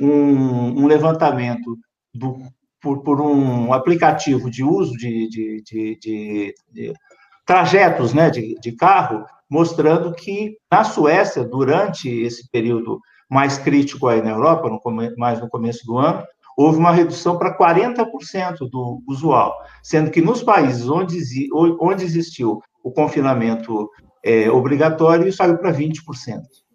um, um levantamento do por, por um aplicativo de uso de, de, de, de trajetos né, de, de carro, mostrando que na Suécia, durante esse período mais crítico aí na Europa, no, mais no começo do ano, houve uma redução para 40% do usual, sendo que nos países onde, onde existiu o confinamento é, obrigatório, isso saiu para 20%.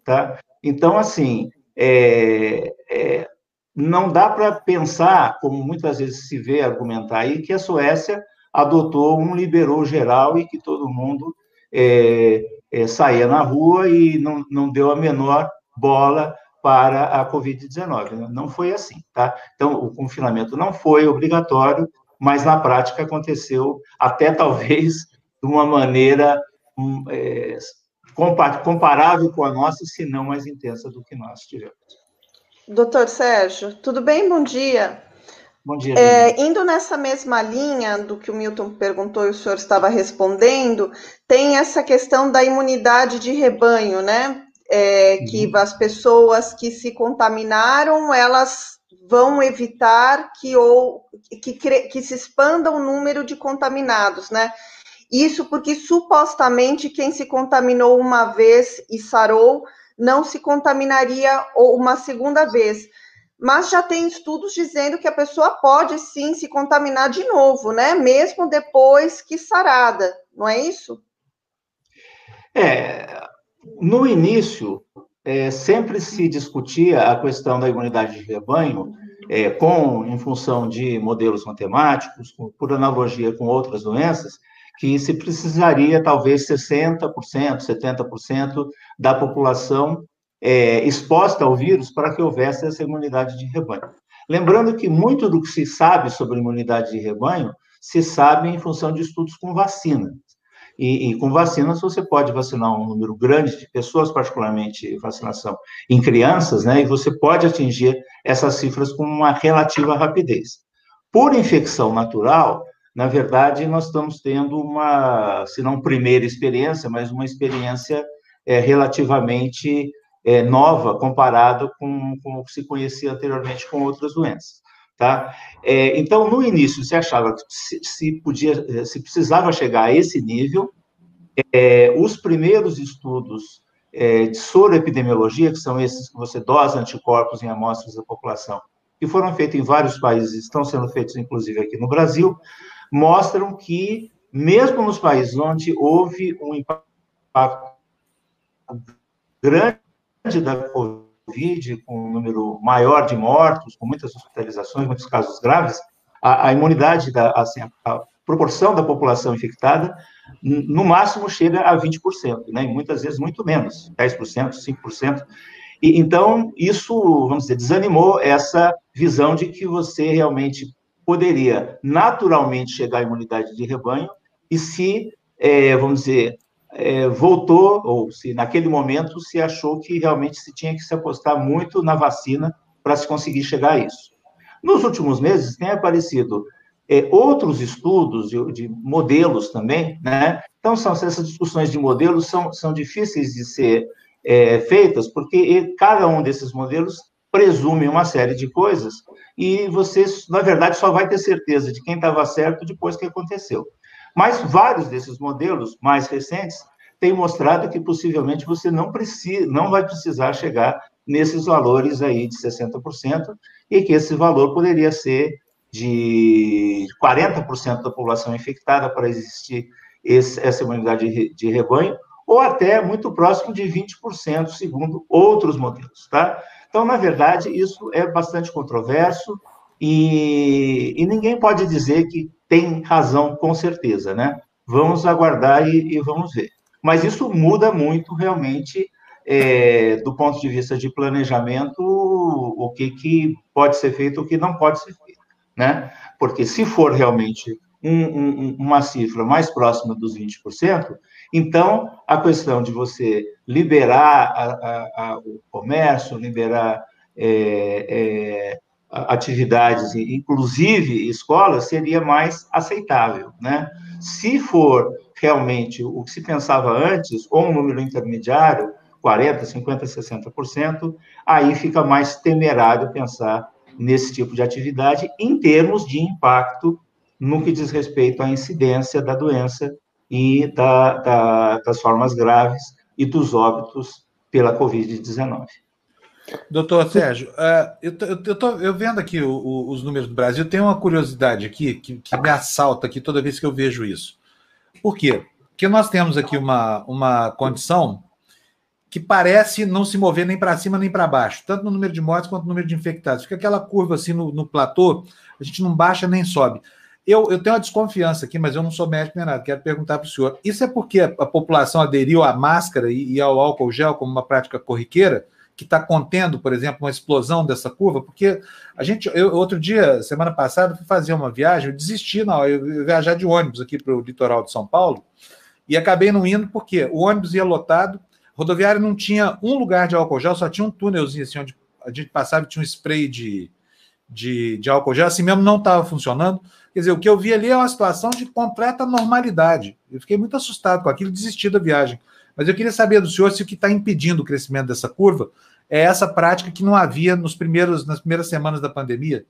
Tá? Então, assim, é, é, não dá para pensar, como muitas vezes se vê argumentar aí, que a Suécia adotou um liberou geral e que todo mundo é, é, saía na rua e não, não deu a menor bola para a Covid-19. Não foi assim, tá? Então, o confinamento não foi obrigatório, mas na prática aconteceu até talvez de uma maneira hum, é, comparável com a nossa, se não mais intensa do que nós tivemos.
Doutor Sérgio, tudo bem? Bom dia.
Bom dia.
É, indo nessa mesma linha do que o Milton perguntou e o senhor estava respondendo, tem essa questão da imunidade de rebanho, né? É, que uhum. as pessoas que se contaminaram, elas vão evitar que, ou, que, que se expanda o número de contaminados, né? Isso porque supostamente quem se contaminou uma vez e sarou não se contaminaria uma segunda vez. Mas já tem estudos dizendo que a pessoa pode sim se contaminar de novo, né? Mesmo depois que sarada, não é isso?
É, no início, é, sempre se discutia a questão da imunidade de rebanho é, com, em função de modelos matemáticos, por analogia com outras doenças, que se precisaria talvez 60%, 70% da população é, exposta ao vírus para que houvesse essa imunidade de rebanho. Lembrando que muito do que se sabe sobre imunidade de rebanho se sabe em função de estudos com vacina. E, e, com vacinas você pode vacinar um número grande de pessoas, particularmente vacinação em crianças, né? E você pode atingir essas cifras com uma relativa rapidez. Por infecção natural, na verdade, nós estamos tendo uma, se não primeira experiência, mas uma experiência é, relativamente é, nova comparada com, com o que se conhecia anteriormente com outras doenças. Tá? É, então, no início, se achava que se, se, podia, se precisava chegar a esse nível. É, os primeiros estudos é, de soroepidemiologia, que são esses que você dosa anticorpos em amostras da população, que foram feitos em vários países, estão sendo feitos inclusive aqui no Brasil, mostram que, mesmo nos países onde houve um impacto grande da Covid, Covid, com um número maior de mortos, com muitas hospitalizações, muitos casos graves, a, a imunidade, da, assim, a, proporção da população infectada, no máximo chega a 20%, né? E muitas vezes muito menos, 10%, 5%. E, então, isso, vamos dizer, desanimou essa visão de que você realmente poderia naturalmente chegar à imunidade de rebanho e se, é, vamos dizer, é, voltou, ou se naquele momento se achou que realmente se tinha que se apostar muito na vacina para se conseguir chegar a isso. Nos últimos meses, tem aparecido é, outros estudos de, de, modelos também, né? Então, são, essas discussões de modelos são, são difíceis de ser é, feitas, porque cada um desses modelos presume uma série de coisas e você, na verdade, só vai ter certeza de quem estava certo depois que aconteceu. Mas vários desses modelos mais recentes têm mostrado que possivelmente você não precisa, não vai precisar chegar nesses valores aí de 60% e que esse valor poderia ser de 40% da população infectada para existir esse, essa imunidade de, rebanho, ou até muito próximo de 20%, segundo outros modelos, tá? Então, na verdade, isso é bastante controverso e, e ninguém pode dizer que tem razão com certeza, né? Vamos aguardar e, e vamos ver. Mas isso muda muito realmente é, do ponto de vista de planejamento o que, que pode ser feito, o que não pode ser feito, né? Porque se for realmente um, um, uma cifra mais próxima dos 20%, então a questão de você liberar a, a, a, o comércio, liberar é, é, atividades, inclusive escolas, seria mais aceitável, né? Se for realmente o que se pensava antes, ou um número intermediário, 40%, 50%, 60%, aí fica mais temerário pensar nesse tipo de atividade em termos de impacto no que diz respeito à incidência da doença e da, da, das formas graves e dos óbitos pela Covid-19.
Doutor Sérgio, uh, eu, tô, eu, tô, eu vendo aqui o, o, os números do Brasil, tem uma curiosidade aqui que, que, me assalta aqui toda vez que eu vejo isso. Por quê? Porque nós temos aqui uma, uma condição que parece não se mover nem para cima nem para baixo, tanto no número de mortes quanto no número de infectados. Fica aquela curva assim no, no platô, a gente não baixa nem sobe. Eu, eu tenho uma desconfiança aqui, mas eu não sou médico nem nada. Quero perguntar para o senhor: isso é porque a, a população aderiu à máscara e, e ao álcool gel como uma prática corriqueira? Que está contendo, por exemplo, uma explosão dessa curva? Porque a gente, eu, outro dia, semana passada, fui fazer uma viagem, eu desisti, não, eu viajar de ônibus aqui para o litoral de São Paulo e acabei não indo porque o ônibus ia lotado, rodoviária não tinha um lugar de álcool gel, só tinha um túnelzinho assim, onde a gente passava e tinha um spray de, de, de álcool gel, assim mesmo não estava funcionando. Quer dizer, o que eu vi ali é uma situação de completa normalidade. Eu fiquei muito assustado com aquilo, desisti da viagem. Mas eu queria saber do senhor se o que está impedindo o crescimento dessa curva é essa prática que não havia nos primeiros, nas primeiras semanas da pandemia.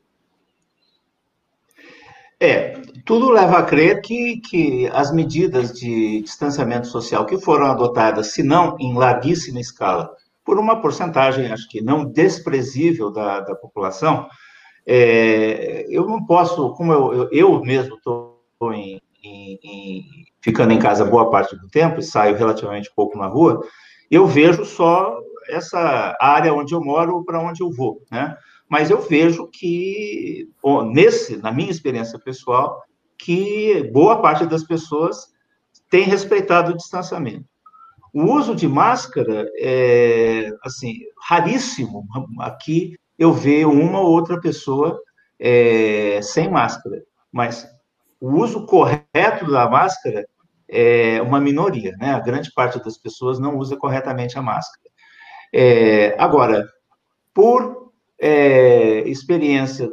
É, tudo leva a crer que, que as medidas de distanciamento social que foram adotadas, se não em larguíssima escala, por uma porcentagem, acho que não desprezível da, da população, é, eu não posso, como eu, eu, eu mesmo estou ficando em casa boa parte do tempo e saio relativamente pouco na rua, eu vejo só essa área onde eu moro para onde eu vou, né? mas eu vejo que, nesse, na minha experiência pessoal, que boa parte das pessoas tem respeitado o distanciamento. O uso de máscara é, assim, raríssimo. Aqui eu vejo uma ou outra pessoa é, sem máscara, mas o uso correto da máscara é uma minoria, né? A grande parte das pessoas não usa corretamente a máscara. É, agora, por é, experiência,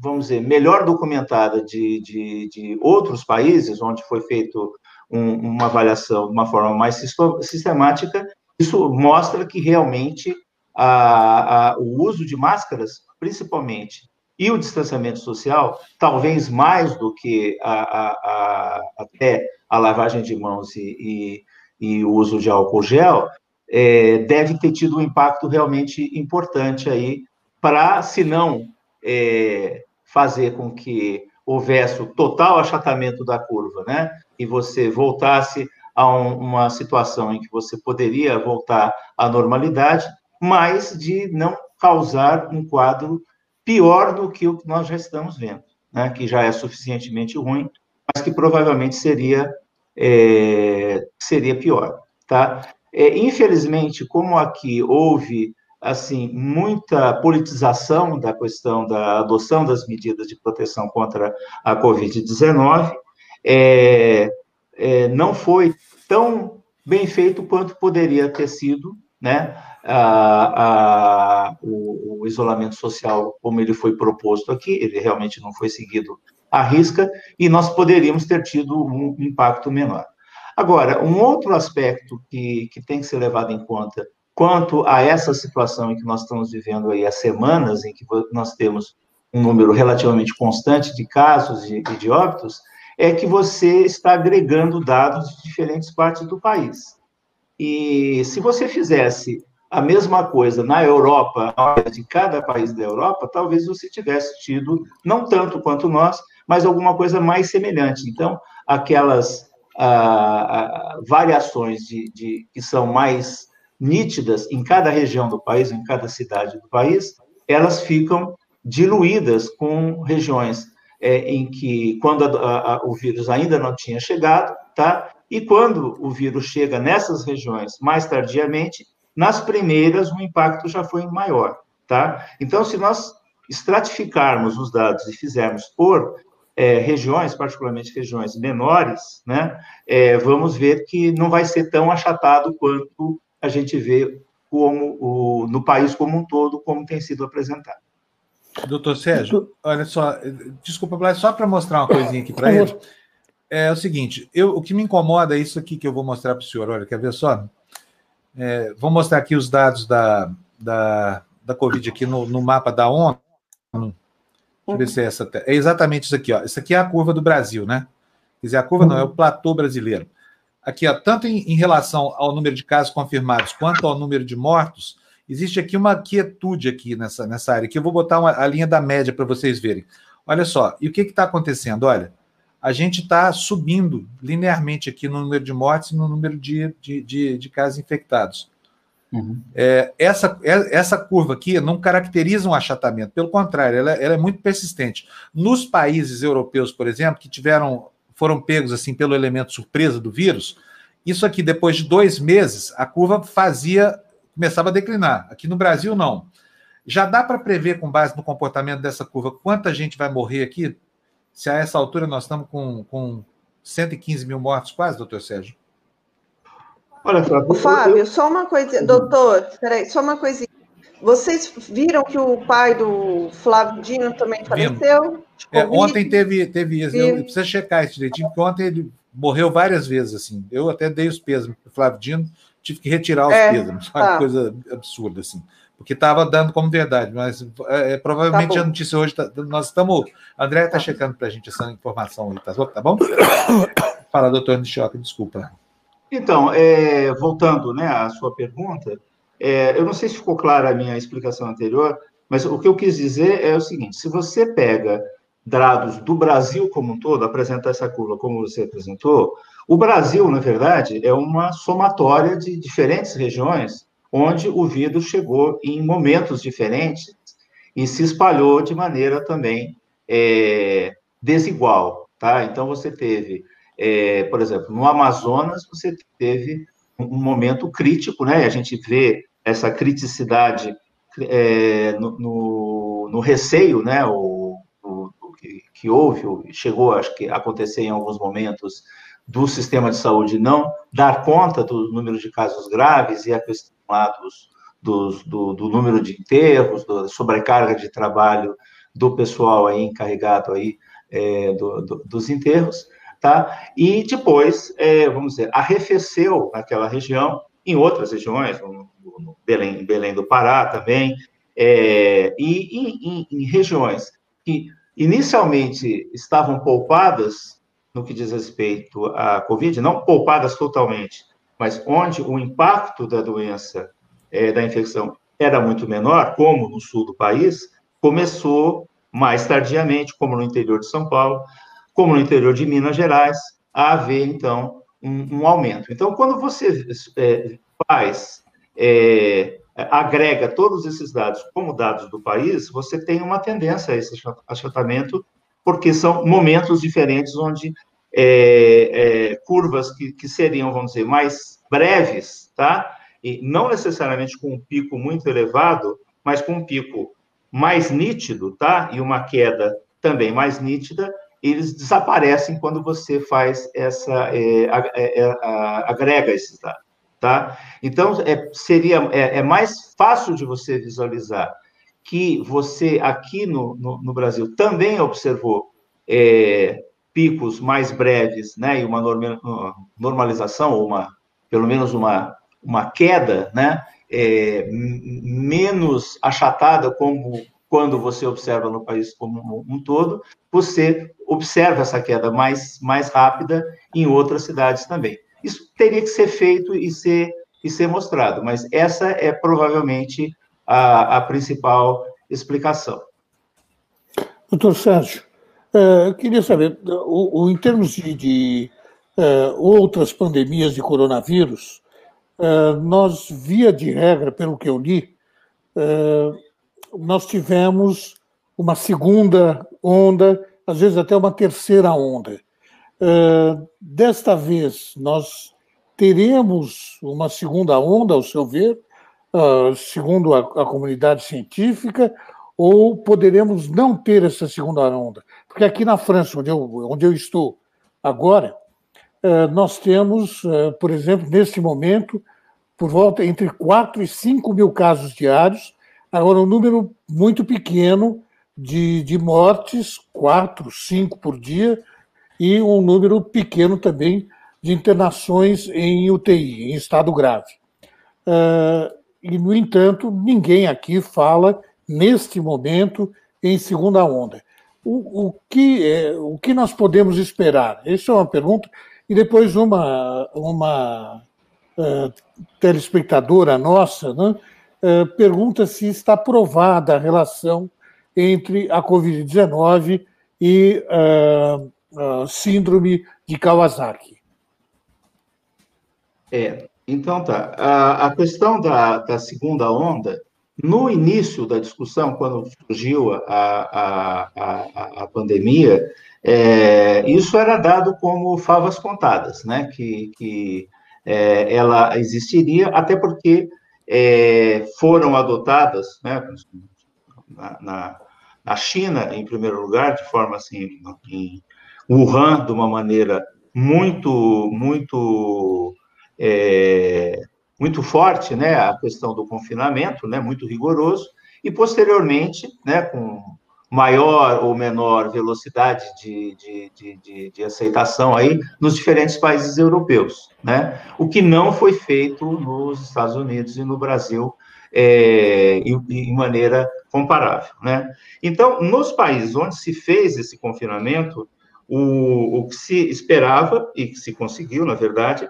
vamos dizer, melhor documentada de, de, de outros países, onde foi feito um, uma avaliação de uma forma mais sistemática, isso mostra que realmente a, a, o uso de máscaras, principalmente, e o distanciamento social, talvez mais do que a, até a lavagem de mãos e, e, e o uso de álcool gel, é, deve ter tido um impacto realmente importante aí para, se não é, fazer com que houvesse o total achatamento da curva, né? E você voltasse a um, uma situação em que você poderia voltar à normalidade, mas de não causar um quadro pior do que o que nós já estamos vendo, né? Que já é suficientemente ruim, mas que provavelmente seria é, seria pior, tá? É, infelizmente, como aqui houve assim muita politização da questão da adoção das medidas de proteção contra a Covid-19, é, é, não foi tão bem feito quanto poderia ter sido, né? A, a, o, o, isolamento social, como ele foi proposto aqui, ele realmente não foi seguido à risca, e nós poderíamos ter tido um impacto menor. Agora, um outro aspecto que, que tem que ser levado em conta quanto a essa situação em que nós estamos vivendo aí há semanas, em que nós temos um número relativamente constante de casos e de, de óbitos, é que você está agregando dados de diferentes partes do país. E se você fizesse a mesma coisa na Europa, de cada país da Europa, talvez você tivesse tido, não tanto quanto nós, mas alguma coisa mais semelhante. Então, aquelas ah, variações de, de, que são mais nítidas em cada região do país, em cada cidade do país, elas ficam diluídas com regiões é, em que, quando a, a, o vírus ainda não tinha chegado, tá? E quando o vírus chega nessas regiões mais tardiamente, nas primeiras o impacto já foi maior, tá? Então, se nós estratificarmos os dados e fizermos por é, regiões, particularmente regiões menores, né, é, vamos ver que não vai ser tão achatado quanto a gente vê como o, no país como um todo, como tem sido apresentado.
Doutor Sérgio, olha só, desculpa, Blas, só para mostrar uma coisinha aqui para ele. É o seguinte, eu, o que me incomoda é isso aqui que eu vou mostrar para o senhor. Olha, quer ver só? É, vou mostrar aqui os dados da, da, da Covid aqui no, no mapa da ONU. Deixa eu ver se é essa. É exatamente isso aqui, ó. Isso aqui é a curva do Brasil, né? Quer dizer, a curva não, é o platô brasileiro aqui, ó, tanto em, em, relação ao número de casos confirmados quanto ao número de mortos, existe aqui uma quietude aqui nessa, nessa área, que eu vou botar uma, a linha da média para vocês verem. Olha só, e o que está acontecendo? Olha, a gente está subindo linearmente aqui no número de mortes e no número de, de, de, de casos infectados. Uhum. É, essa, é, essa curva aqui não caracteriza um achatamento, pelo contrário, ela, ela, é muito persistente. Nos países europeus, por exemplo, que tiveram foram pegos assim pelo elemento surpresa do vírus, isso aqui, depois de dois meses, a curva fazia, começava a declinar. Aqui no Brasil, não. Já dá para prever, com base no comportamento dessa curva, quanta gente vai morrer aqui? Se a essa altura nós estamos com, com 115 mil mortos, quase, doutor Sérgio?
Olha, Fábio, Fábio só uma coisa, doutor, peraí, só uma coisinha. Vocês viram que o pai do Flávio Dino também faleceu?
É, ontem teve, teve isso. Eu preciso checar isso direitinho, porque ontem ele morreu várias vezes, assim. Eu até dei os pesos para o Flávio Dino, tive que retirar os é, pesos, tá. coisa absurda, assim. Porque estava dando como verdade, mas é, é provavelmente tá a notícia hoje, tá, nós estamos. A André está tá. checando para a gente essa informação aí, tá, tá bom? Fala, doutor Nishioca, desculpa.
Então, é, voltando né, à sua pergunta, é, eu não sei se ficou clara a minha explicação anterior, mas o que eu quis dizer é o seguinte: se você pega dados do Brasil como um todo, apresentar essa curva como você apresentou, o Brasil, na verdade, é uma somatória de diferentes regiões onde o vírus chegou em momentos diferentes e se espalhou de maneira também é, desigual, tá? Então você teve, é, por exemplo, no Amazonas você teve um momento crítico, né? A gente vê essa criticidade é, no, no, no, receio, né? O, o, o que, que, houve, chegou, acho que acontecer em alguns momentos do sistema de saúde não dar conta do número de casos graves e a questão lá dos, dos, do, do, número de enterros, da sobrecarga de trabalho do pessoal aí encarregado aí é, do, do, dos enterros, tá? E depois, é, vamos dizer, arrefeceu naquela região, em outras regiões, no, no Belém, Belém do Pará também, é, e em, em regiões que inicialmente estavam poupadas no que diz respeito à Covid, não poupadas totalmente, mas onde o impacto da doença, é, da infecção, era muito menor, como no sul do país, começou mais tardiamente, como no interior de São Paulo, como no interior de Minas Gerais, a haver, então, um, um aumento. Então, quando você é, faz, é, agrega todos esses dados como dados do país, você tem uma tendência a esse achatamento porque são momentos diferentes onde é, é, curvas que, que, seriam, vamos dizer, mais breves, tá? E não necessariamente com um pico muito elevado, mas com um pico mais nítido, tá? E uma queda também mais nítida, eles desaparecem quando você faz essa, é, é, é agrega esses dados, tá? Então, é, seria, é, mais fácil de você visualizar que você, aqui no, no, no Brasil, também observou picos mais breves, né, e uma normalização, ou uma, pelo menos uma, uma queda, né, menos achatada como quando você observa no país como um todo, você observa essa queda mais, mais rápida em outras cidades também. Isso teria que ser feito e ser, e ser mostrado, mas essa é provavelmente a, a principal explicação.
Doutor Sérgio, uh, eu queria saber, o, o, em termos de, de uh, outras pandemias de coronavírus, uh, nós, via de regra, pelo que eu li, nós tivemos uma segunda onda, às vezes até uma terceira onda. desta vez, nós teremos uma segunda onda, ao seu ver, uh, segundo a, a, comunidade científica, ou poderemos não ter essa segunda onda? Porque aqui na França, onde eu, onde eu estou agora, uh, nós temos, uh, por exemplo, neste momento, por volta entre 4 e 5 mil casos diários, agora um número muito pequeno de, de mortes, 4, 5 por dia, e um número pequeno também de internações em UTI, em estado grave. Uh, e, no entanto, ninguém aqui fala, neste momento, em segunda onda. O, o, que, é, o que nós podemos esperar? Essa é uma pergunta. E depois uma, uma uh, telespectadora nossa né, uh, pergunta se está provada a relação entre a Covid-19 e uh, síndrome de Kawasaki.
É, então tá. A, a questão da, da, segunda onda, no início da discussão, quando surgiu a, a, a, a pandemia, é, isso era dado como favas contadas, né? Que, que é, ela existiria, até porque é, foram adotadas, né? Na, na, na, China, em primeiro lugar, de forma assim, em Wuhan, de uma maneira muito, muito é, muito forte, né, a questão do confinamento, né, muito rigoroso, e posteriormente, né, com maior ou menor velocidade de, de, de, de, aceitação aí nos diferentes países europeus, né, o que não foi feito nos Estados Unidos e no Brasil é, em, maneira comparável, né. Então, nos países onde se fez esse confinamento, o, o que se esperava e que se conseguiu, na verdade,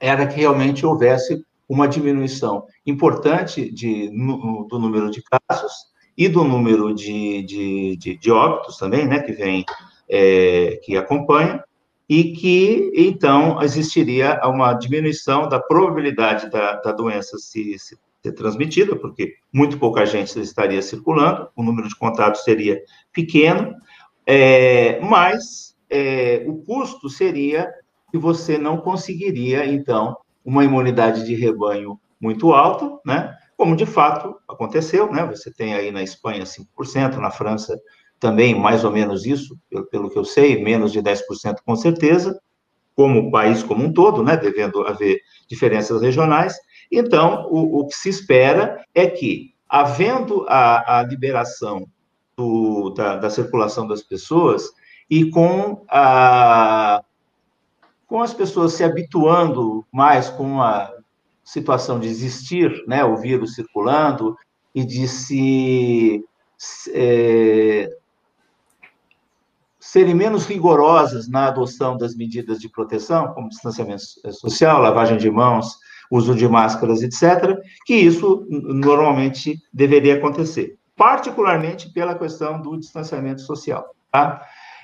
era que realmente houvesse uma diminuição importante de, no, do número de casos e do número de, de, de, de óbitos também, né, que vem, é, que acompanha, e que, então, existiria uma diminuição da probabilidade da, da doença se, se ser transmitida, porque muito pouca gente estaria circulando, o número de contatos seria pequeno, é, mas é, o custo seria que você não conseguiria, então, uma imunidade de rebanho muito alta, né? Como de fato aconteceu, né? Você tem aí na Espanha 5%, na França também mais ou menos isso, pelo, pelo que eu sei, menos de 10% com certeza, como o país como um todo, né? Devendo haver diferenças regionais. Então, o, o que se espera é que, havendo a, a liberação do, da, da, circulação das pessoas e com, a, com as pessoas se habituando mais com a situação de existir, né, o vírus circulando e de se é, serem menos rigorosas na adoção das medidas de proteção, como distanciamento social, lavagem de mãos, uso de máscaras, etc., que isso normalmente deveria acontecer, particularmente pela questão do distanciamento social. Tá?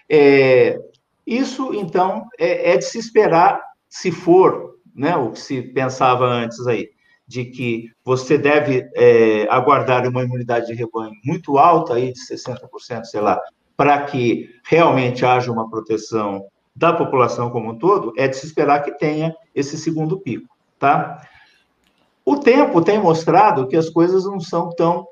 É, isso, então, é, é, de se esperar, se for né, o que se pensava antes aí, de que você deve é, aguardar uma imunidade de rebanho muito alta, aí de 60%, sei lá, para que realmente haja uma proteção da população como um todo, é de se esperar que tenha esse segundo pico tá? O tempo tem mostrado que as coisas não são tão,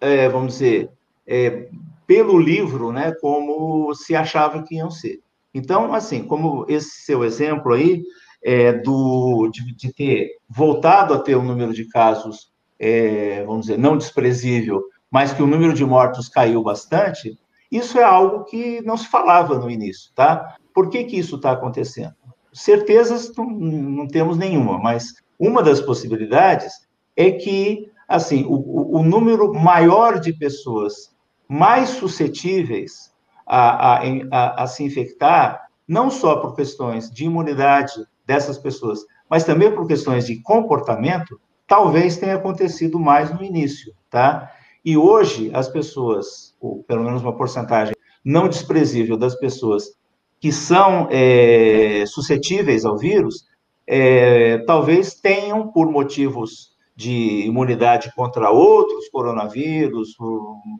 é, vamos dizer, é, pelo livro, né, como se achava que iam ser. Então, assim, como esse seu exemplo aí, é, do, de, de, ter voltado a ter um número de casos, é, vamos dizer, não desprezível, mas que o número de mortos caiu bastante, isso é algo que não se falava no início, tá? Por que, que isso está acontecendo? Certezas não, não, temos nenhuma, mas uma das possibilidades é que, assim, o, o número maior de pessoas mais suscetíveis a, a, a, a se infectar, não só por questões de imunidade dessas pessoas, mas também por questões de comportamento, talvez tenha acontecido mais no início, tá? E hoje as pessoas, ou pelo menos uma porcentagem não desprezível das pessoas que são é, suscetíveis ao vírus, é, talvez tenham, por motivos de imunidade contra outros coronavírus,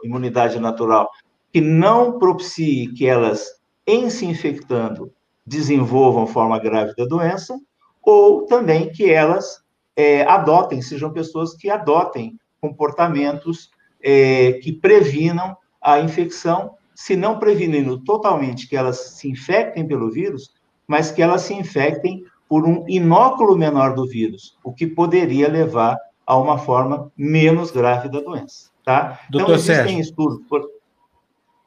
imunidade natural, que não propicie que elas, em se infectando, desenvolvam forma grave da doença, ou também que elas é, adotem, sejam pessoas que adotem comportamentos é, que previnam a infecção se não prevenindo totalmente que elas se infectem pelo vírus, mas que elas se infectem por um inóculo menor do vírus, o que poderia levar a uma forma menos grave da doença. Tá?
Doutor então, existem Sérgio. estudos. Por...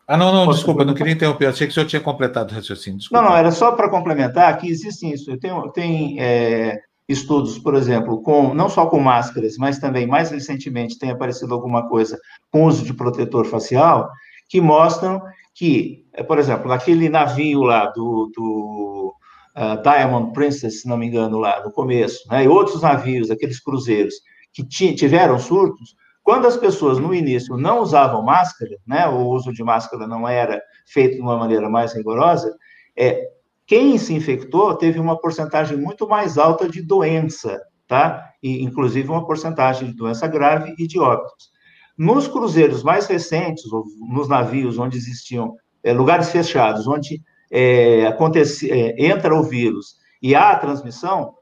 Ah, não, não, Posso desculpa, não queria interromper, achei que o senhor tinha completado o raciocínio. Desculpa.
Não, não, era só para complementar que existem isso. Tem, tem é, estudos, por exemplo, com não só com máscaras, mas também, mais recentemente, tem aparecido alguma coisa com uso de protetor facial, que mostram que, eh, por exemplo, naquele navio lá do, do uh, Diamond Princess, se não me engano, lá no começo, né, e outros navios, aqueles cruzeiros que tiveram surtos, quando as pessoas no início não usavam máscara, né, o uso de máscara não era feito de uma maneira mais rigorosa, é, quem se infectou teve uma porcentagem muito mais alta de doença, tá? E, inclusive uma porcentagem de doença grave e de óbitos. Nos cruzeiros mais recentes, nos navios onde existiam é, lugares fechados, onde é, acontece, é, entra o vírus e há a transmissão,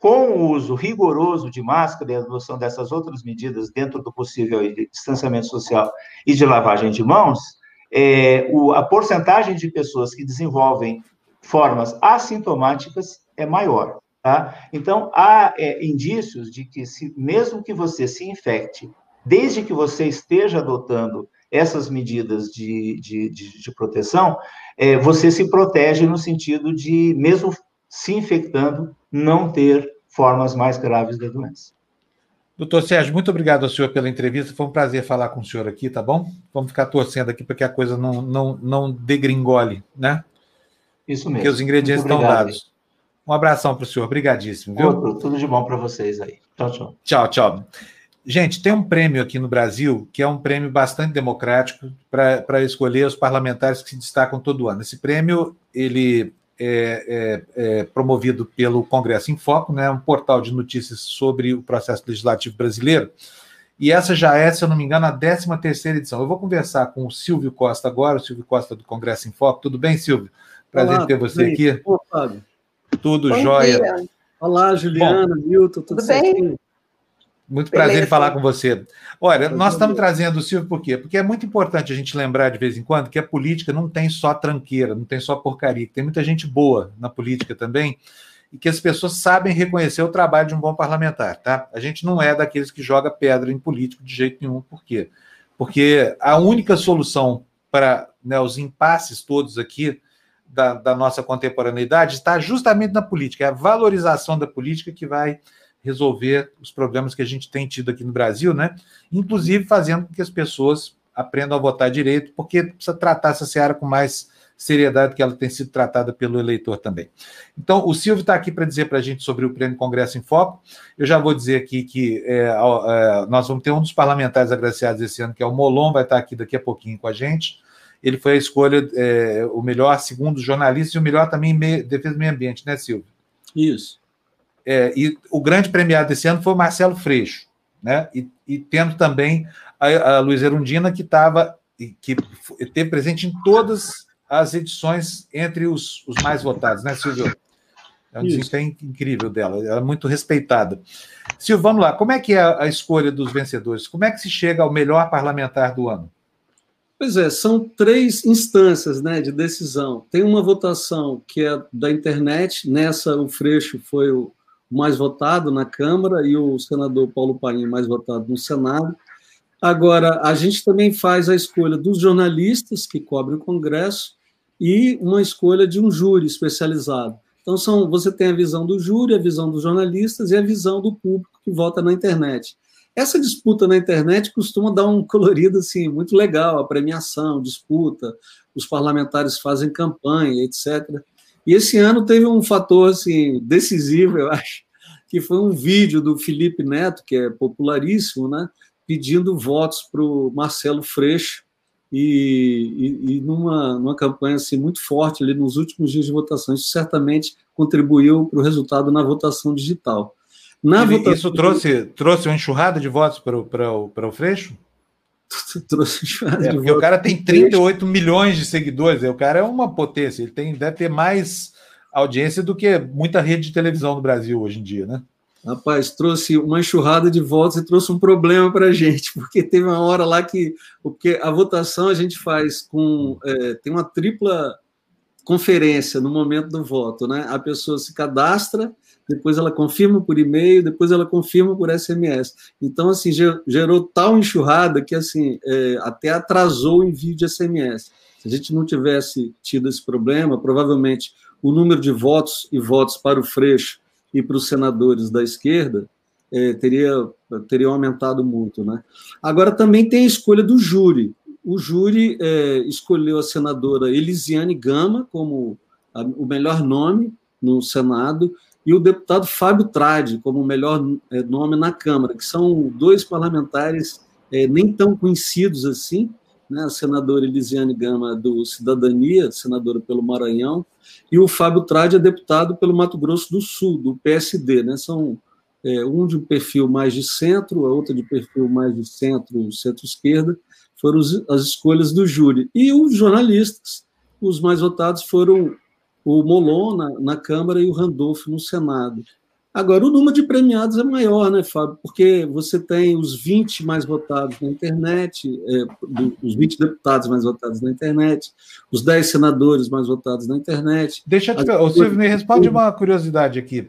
com o uso rigoroso de máscara e adoção dessas outras medidas dentro do possível de distanciamento social e de lavagem de mãos, é, o, a porcentagem de pessoas que desenvolvem formas assintomáticas é maior. Tá? Então, há é, indícios de que, se, mesmo que você se infecte desde que você esteja adotando essas medidas de, de, de, de proteção, é, você se protege no sentido de, mesmo se infectando, não ter formas mais graves da doença.
Doutor Sérgio, muito obrigado ao senhor pela entrevista. Foi um prazer falar com o senhor aqui, tá bom? Vamos ficar torcendo aqui para que a coisa não, não, não degringole, né?
Isso mesmo.
Porque os ingredientes estão dados. Um abração para o senhor, obrigadíssimo, viu?
Outro, tudo de bom para vocês aí. Tchau, tchau.
Tchau, tchau. Gente, tem um prêmio aqui no Brasil que é um prêmio bastante democrático para escolher os parlamentares que se destacam todo ano. Esse prêmio ele é, é, é, promovido pelo Congresso em Foco, né, um portal de notícias sobre o processo legislativo brasileiro. E essa já é, se eu não me engano, a 13 terceira edição. Eu vou conversar com o Silvio Costa agora, o Silvio Costa do Congresso em Foco. Tudo bem, Silvio? Prazer Olá, ter você bem. aqui. Olá, Fábio. Tudo Bom jóia. Dia.
Olá, Juliana, Bom, Milton, tudo, tudo bem?
Muito prazer Beleza. em falar com você. Olha, nós estamos trazendo o Silvio por quê? Porque é muito importante a gente lembrar de vez em quando que a política não tem só tranqueira, não tem só porcaria, tem muita gente boa na política também e que as pessoas sabem reconhecer o trabalho de um bom parlamentar, tá? A gente não é daqueles que joga pedra em político de jeito nenhum, por quê? Porque a única solução para né, os impasses todos aqui da, da nossa contemporaneidade está justamente na política, é a valorização da política que vai resolver os problemas que a gente tem tido aqui no Brasil, né? Inclusive fazendo com que as pessoas aprendam a votar direito, porque precisa tratar essa seara com mais seriedade que ela tem sido tratada pelo eleitor também. Então, o Silvio está aqui para dizer para a gente sobre o Prêmio Congresso em Foco. Eu já vou dizer aqui que é, é, nós vamos ter um dos parlamentares agraciados esse ano, que é o Molon, vai estar aqui daqui a pouquinho com a gente. Ele foi a escolha, é, o melhor, segundo jornalista, e o melhor também em defesa do meio ambiente, né, Silvio?
Isso.
É, e o grande premiado desse ano foi o Marcelo Freixo, né? E, e tendo também a, a Luiz Erundina, que estava que teve presente em todas as edições entre os, os mais votados, né, Silvio? É um desempenho incrível dela, ela é muito respeitada. Silvio, vamos lá, como é que é a escolha dos vencedores? Como é que se chega ao melhor parlamentar do ano?
Pois é, são três instâncias né, de decisão. Tem uma votação que é da internet, nessa o Freixo foi o mais votado na Câmara e o senador Paulo Paim mais votado no Senado. Agora, a gente também faz a escolha dos jornalistas que cobrem o Congresso e uma escolha de um júri especializado. Então, são, você tem a visão do júri, a visão dos jornalistas e a visão do público que vota na internet. Essa disputa na internet costuma dar um colorido assim muito legal, a premiação, disputa, os parlamentares fazem campanha, etc. E esse ano teve um fator assim decisivo, eu acho, que foi um vídeo do Felipe Neto, que é popularíssimo, né, pedindo votos para o Marcelo Freixo, e, e, e, numa, numa campanha assim, muito forte ali nos últimos dias de votação. Isso certamente contribuiu para o resultado na votação digital.
Na Ele, votação... Isso trouxe, trouxe uma enxurrada de votos para o, para o, para o Freixo?
trouxe enxurrada
é,
de
porque votos. o cara tem 38 milhões de seguidores, o cara é uma potência, ele tem, deve ter mais audiência do que muita rede de televisão no Brasil hoje em dia, né?
Rapaz, trouxe uma enxurrada de votos e trouxe um problema para a gente, porque teve uma hora lá que. Porque a votação a gente faz com. É, tem uma tripla conferência no momento do voto, né? A pessoa se cadastra, depois ela confirma por e-mail, depois ela confirma por SMS. Então, assim, gerou tal enxurrada que, assim, é, até atrasou o envio de SMS. Se a gente não tivesse tido esse problema, provavelmente o número de votos e votos para o Freixo e para os senadores da esquerda é, teria, teria aumentado muito. Né? Agora, também tem a escolha do júri. O júri é, escolheu a senadora Elisiane Gama como a, o melhor nome no Senado e o deputado Fábio Trade como o melhor é, nome na Câmara, que são dois parlamentares é, nem tão conhecidos assim, né, a senadora Elisiane Gama do Cidadania, senadora pelo Maranhão, e o Fábio Trade é deputado pelo Mato Grosso do Sul, do PSD. Né? São é, um de perfil mais de centro, a outra de perfil mais de centro, centro-esquerda, foram as escolhas do júri. E os jornalistas, os mais votados foram o Molon na, na Câmara e o Randolph no Senado. Agora, o número de premiados é maior, né, Fábio? Porque você tem os 20 mais votados na internet, é, os 20 deputados mais votados na internet, os 10 senadores mais votados na internet.
Deixa eu te As... Silvio, me responde uma curiosidade aqui.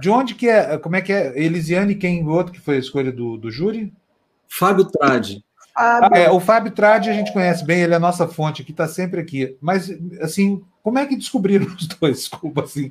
De onde que é, como é que é, Elisiane, quem o outro que foi a escolha do, do júri?
Fábio Trade.
Ah, é, o Fábio Trade a gente conhece bem, ele é a nossa fonte aqui, está sempre aqui. Mas, assim, como é que descobriram os dois? Desculpa, assim,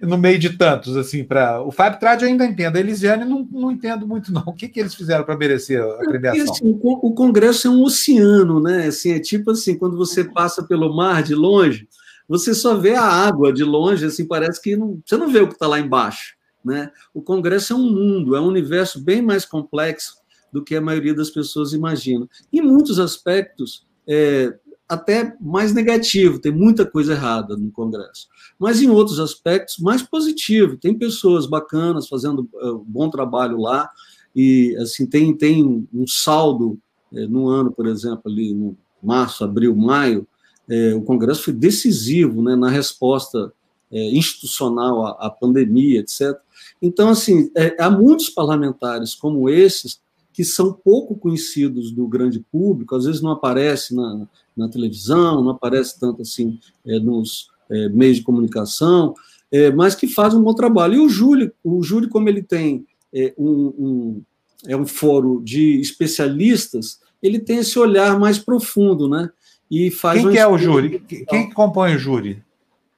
no meio de tantos, assim, para. O Fábio Trade eu ainda entendo, a Elisiane não, não entendo muito, não. O que, que eles fizeram para merecer a premiação?
assim, o Congresso é um oceano, né? Assim, é tipo assim, quando você passa pelo mar de longe, você só vê a água de longe, assim, parece que não, você não vê o que está lá embaixo. Né? O Congresso é um mundo, é um universo bem mais complexo do que a maioria das pessoas imagina. Em muitos aspectos, é, até mais negativo, tem muita coisa errada no Congresso. Mas em outros aspectos, mais positivo. Tem pessoas bacanas fazendo uh, bom trabalho lá, e assim tem, tem um saldo é, no ano, por exemplo, ali no março, abril, maio, é, o Congresso foi decisivo né, na resposta é, institucional à, à, pandemia, etc. Então, assim, é, há muitos parlamentares como esses que são pouco conhecidos do grande público, às vezes não aparece na, na televisão, não aparece tanto assim é, nos é, meios de comunicação, mas que fazem um bom trabalho. E o Júlio, o Júlio como ele tem um, um é um fórum de especialistas, ele tem esse olhar mais profundo, né?
E faz Quem que é o júri? Quem que compõe o júri?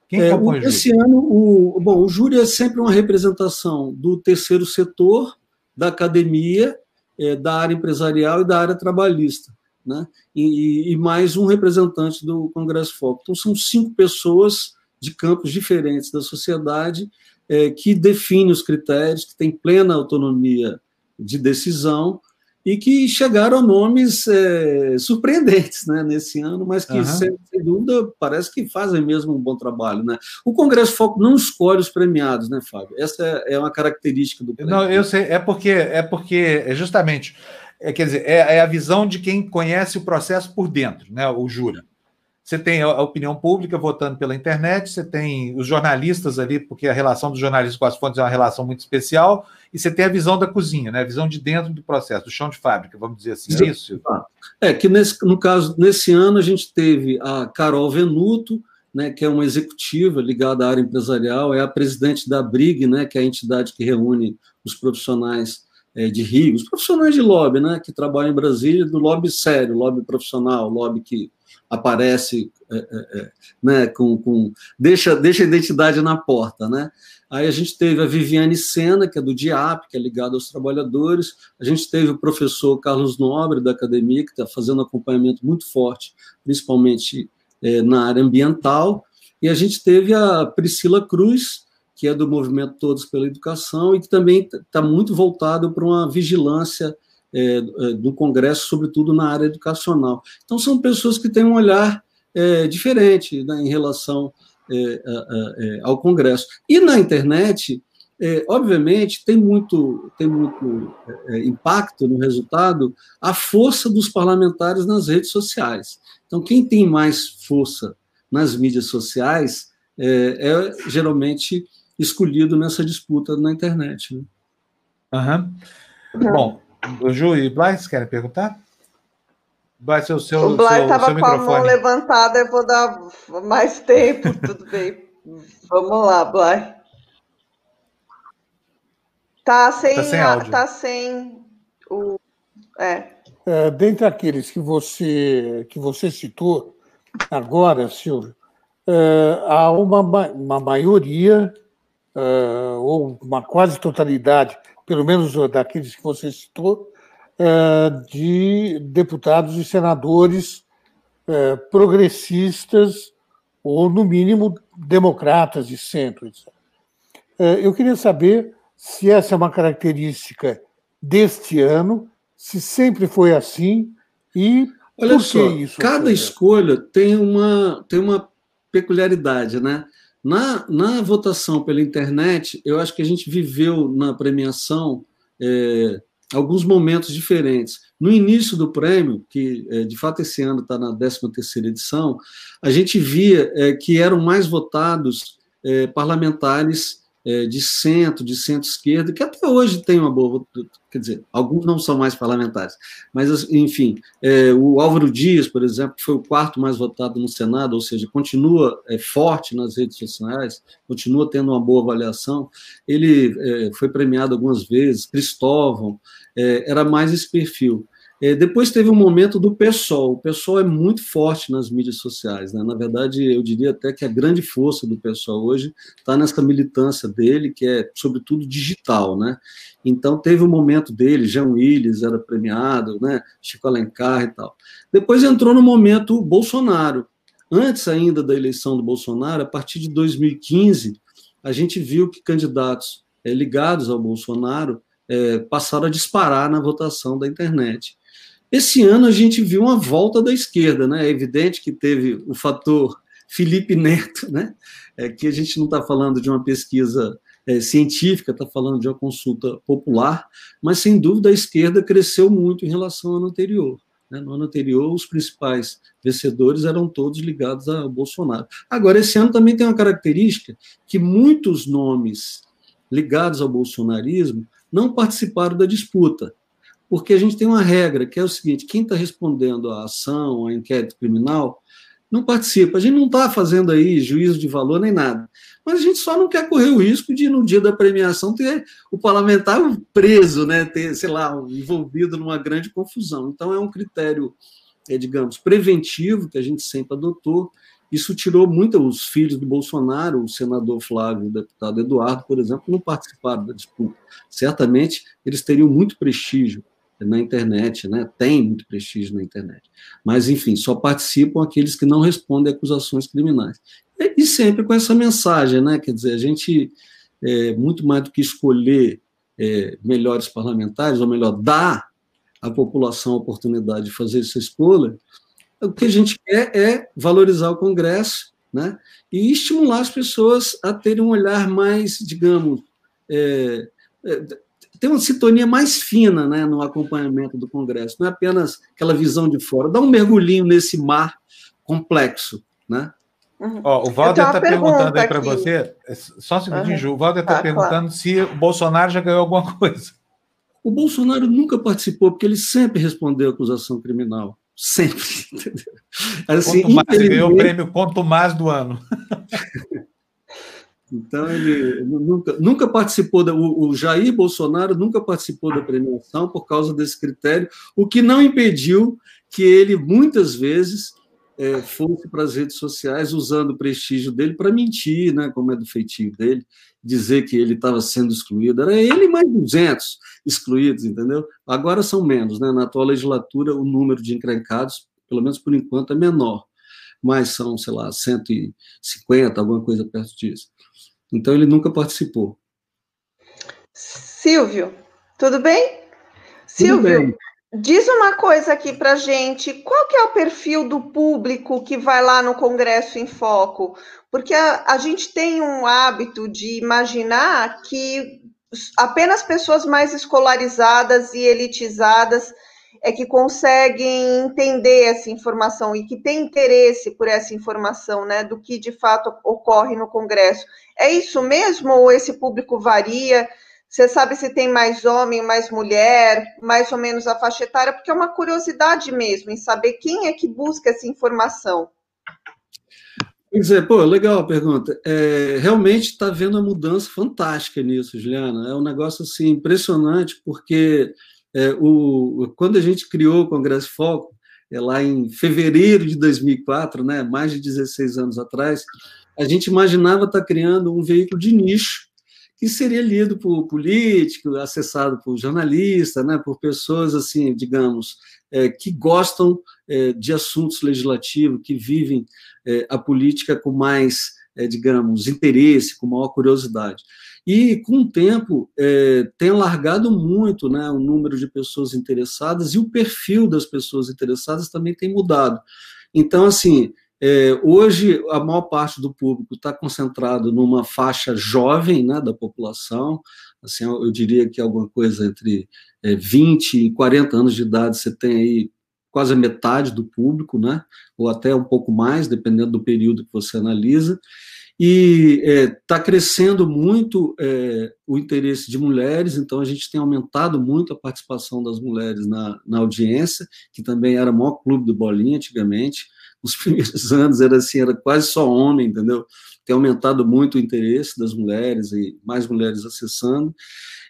Quem é, compõe o, júri? Esse ano, o, bom, o júri é sempre uma representação do terceiro setor, da academia, é, da área empresarial e da área trabalhista, né? E, e, mais um representante do Congresso Foco. Então, são cinco pessoas de campos diferentes da sociedade é, que definem os critérios, que têm plena autonomia de decisão e que chegaram nomes é, surpreendentes né, nesse ano, mas que, uhum. sem, sem, dúvida, parece que fazem mesmo um bom trabalho. Né? O Congresso Foco não escolhe os premiados, né, Fábio? Essa é, é uma característica do
prêmio. Não, eu sei, é porque é porque é justamente, é, quer dizer, é, é a visão de quem conhece o processo por dentro, né, o júri. Você tem a opinião pública votando pela internet, você tem os jornalistas ali, porque a relação dos jornalistas com as fontes é uma relação muito especial, e você tem a visão da cozinha, né? a visão de dentro do processo, do chão de fábrica, vamos dizer assim. É isso?
É que, nesse, no caso, nesse ano, a gente teve a Carol Venuto, né, que é uma executiva ligada à área empresarial, é a presidente da BRIG, né, que é a entidade que reúne os profissionais é, de Rio, os profissionais de lobby, né, que trabalham em Brasília, do lobby sério, lobby profissional, lobby que aparece é, é, é, né, com, com, deixa, deixa a identidade na porta. Né? Aí a gente teve a Viviane Sena, que é do DIAP, que é ligado aos trabalhadores, a gente teve o professor Carlos Nobre, da academia, que está fazendo acompanhamento muito forte, principalmente é, na área ambiental, e a gente teve a Priscila Cruz, que é do movimento Todos pela Educação, e que também está muito voltado para uma vigilância é, é, do Congresso, sobretudo na área educacional. Então, são pessoas que têm um olhar é, diferente né, em relação é, é, ao Congresso. E na internet, obviamente, tem muito, tem muito impacto no resultado a força dos parlamentares nas redes sociais. Então, quem tem mais força nas mídias sociais é, geralmente escolhido nessa disputa na internet. Né?
Uhum. Bom, o Ju e Blais querem perguntar?
Vai ser o seu. O estava com microfone. a mão levantada, eu vou dar mais tempo, tudo bem. Vamos lá, Blais. Tá sem, tá sem, áudio. Tá sem o. É.
é. Dentre aqueles que você, que você citou agora, Silvio, é, há uma, uma maioria, é, ou uma quase totalidade, pelo menos daqueles que você citou, é, de deputados e senadores é, progressistas ou, no mínimo, democratas de centro. É, eu queria saber se essa é uma característica deste ano, se sempre foi assim e
Olha só, cada escolha tem uma, tem uma peculiaridade, né? Na, na votação pela internet, eu acho que a gente viveu na premiação é, alguns momentos diferentes. No início do prêmio, que é, de fato esse ano está na 13ª edição, a gente via é, que eram mais votados é, parlamentares de centro, de centro-esquerda, que até hoje tem uma boa. Quer dizer, alguns não são mais parlamentares, mas, enfim, é, o Álvaro Dias, por exemplo, foi o quarto mais votado no Senado, ou seja, continua é, forte nas redes sociais, continua tendo uma boa avaliação. Ele é, foi premiado algumas vezes, Cristóvão, é, era mais esse perfil. É, depois teve um momento do PSOL. O PSOL é muito forte nas mídias sociais. Né? Na verdade, eu diria até que a grande força do PSOL hoje está nessa militância dele, que é, sobretudo, digital. Né? Então, teve um momento dele, Jean Willis era premiado, né? Chico Alencar e tal. Depois entrou no momento Bolsonaro. Antes ainda da eleição do Bolsonaro, a partir de 2015, a gente viu que candidatos é, ligados ao Bolsonaro é, passaram a disparar na votação da internet. Esse ano a gente viu uma volta da esquerda, né? É evidente que teve o fator Felipe Neto, né? É, que a gente não está falando de uma pesquisa é, científica, está falando de uma consulta popular, mas sem dúvida a esquerda cresceu muito em relação ao ano anterior. Né? No ano anterior, os principais vencedores eram todos ligados a Bolsonaro. Agora, esse ano também tem uma característica que muitos nomes ligados ao bolsonarismo não participaram da disputa, porque a gente tem uma regra que é o seguinte: quem está respondendo à ação, à inquérito criminal, não participa. A gente não está fazendo aí juízo de valor nem nada. Mas a gente só não quer correr o risco de, no dia da premiação, ter o parlamentar preso, né? ter, sei lá, envolvido numa grande confusão. Então, é um critério, é, digamos, preventivo que a gente sempre adotou. Isso tirou muito os filhos do Bolsonaro, o senador Flávio, o deputado Eduardo, por exemplo, não participaram da disputa. Certamente eles teriam muito prestígio na internet, né? tem muito prestígio na internet. Mas, enfim, só participam aqueles que não respondem a acusações criminais. E, sempre com essa mensagem, né? quer dizer, a gente, é, muito mais do que escolher é, melhores parlamentares, ou melhor, dar à população a oportunidade de fazer essa escolha, o que a gente quer é valorizar o Congresso né? e estimular as pessoas a terem um olhar mais, digamos, é, é tem uma sintonia mais fina né, no acompanhamento do Congresso, não é apenas aquela visão de fora. Dá um mergulhinho nesse mar complexo. Né?
Uhum. Ó, o Walter está perguntando aí para você, só um segundinho, uhum. Ju, o Walter está ah, perguntando claro. se o Bolsonaro já ganhou alguma coisa.
O Bolsonaro nunca participou, porque ele sempre respondeu acusação criminal. Sempre.
Assim, Quanto mais, ele ganhou o prêmio Quanto Mais do ano.
Então, ele nunca, nunca participou, da, o, o, Jair Bolsonaro nunca participou da premiação por causa desse critério, o que não impediu que ele, muitas vezes, é, fosse para as redes sociais usando o prestígio dele para mentir, né, como é do feitio dele, dizer que ele estava sendo excluído. Era ele mais 200 excluídos, entendeu? Agora são menos, né? Na atual legislatura, o número de encrencados, pelo menos por enquanto, é menor, mas são, sei lá, 150, alguma coisa perto disso. Então ele nunca participou.
Silvio, tudo bem? Tudo Silvio, bem. diz uma coisa aqui para gente. Qual que é o perfil do público que vai lá no Congresso em Foco? Porque a, a gente tem um hábito de imaginar que apenas pessoas mais escolarizadas e elitizadas é que conseguem entender essa informação e que têm interesse por essa informação, né, do que de fato ocorre no Congresso. É isso mesmo ou esse público varia? Você sabe se tem mais homem, mais mulher, mais ou menos a faixa etária? Porque é uma curiosidade mesmo em saber quem é que busca essa informação.
Pois é, pô, legal a pergunta. É, realmente está vendo uma mudança fantástica nisso, Juliana. É um negócio assim impressionante, porque é, o, quando a gente criou o Congresso Foco, é, lá em fevereiro de 2004, né, mais de 16 anos atrás, a gente imaginava estar tá criando um veículo de nicho que seria lido por político, acessado por jornalista, né, por pessoas assim, digamos, é, que gostam é, de assuntos legislativos, que vivem é, a política com mais, é, digamos, interesse, com maior curiosidade. E, com o tempo, é, tem alargado muito né, o número de pessoas interessadas e o perfil das pessoas interessadas também tem mudado. Então, assim, é, hoje a maior parte do público está concentrado numa faixa jovem né, da população, assim, eu diria que alguma coisa entre é, 20 e 40 anos de idade você tem aí quase a metade do público, né, ou até um pouco mais, dependendo do período que você analisa, e está é, crescendo muito é, o interesse de mulheres, então a gente tem aumentado muito a participação das mulheres na, na audiência, que também era o maior clube do Bolinha antigamente. Os primeiros anos era assim, era quase só homem, entendeu? Tem aumentado muito o interesse das mulheres e mais mulheres acessando.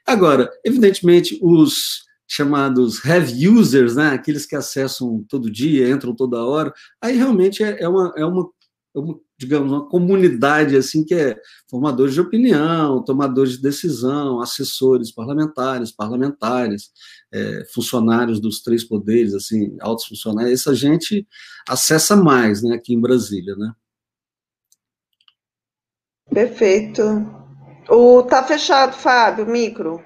Agora, evidentemente, os chamados heavy users, né, aqueles que acessam todo dia, entram toda hora, aí realmente é, é uma, é uma é uma, digamos, uma comunidade assim que é formadores de opinião, tomadores de decisão, assessores parlamentares, parlamentares, é, funcionários dos três poderes, assim, altos funcionários. Essa gente acessa mais, né, aqui em Brasília, né?
Perfeito. O tá fechado, Fábio, micro.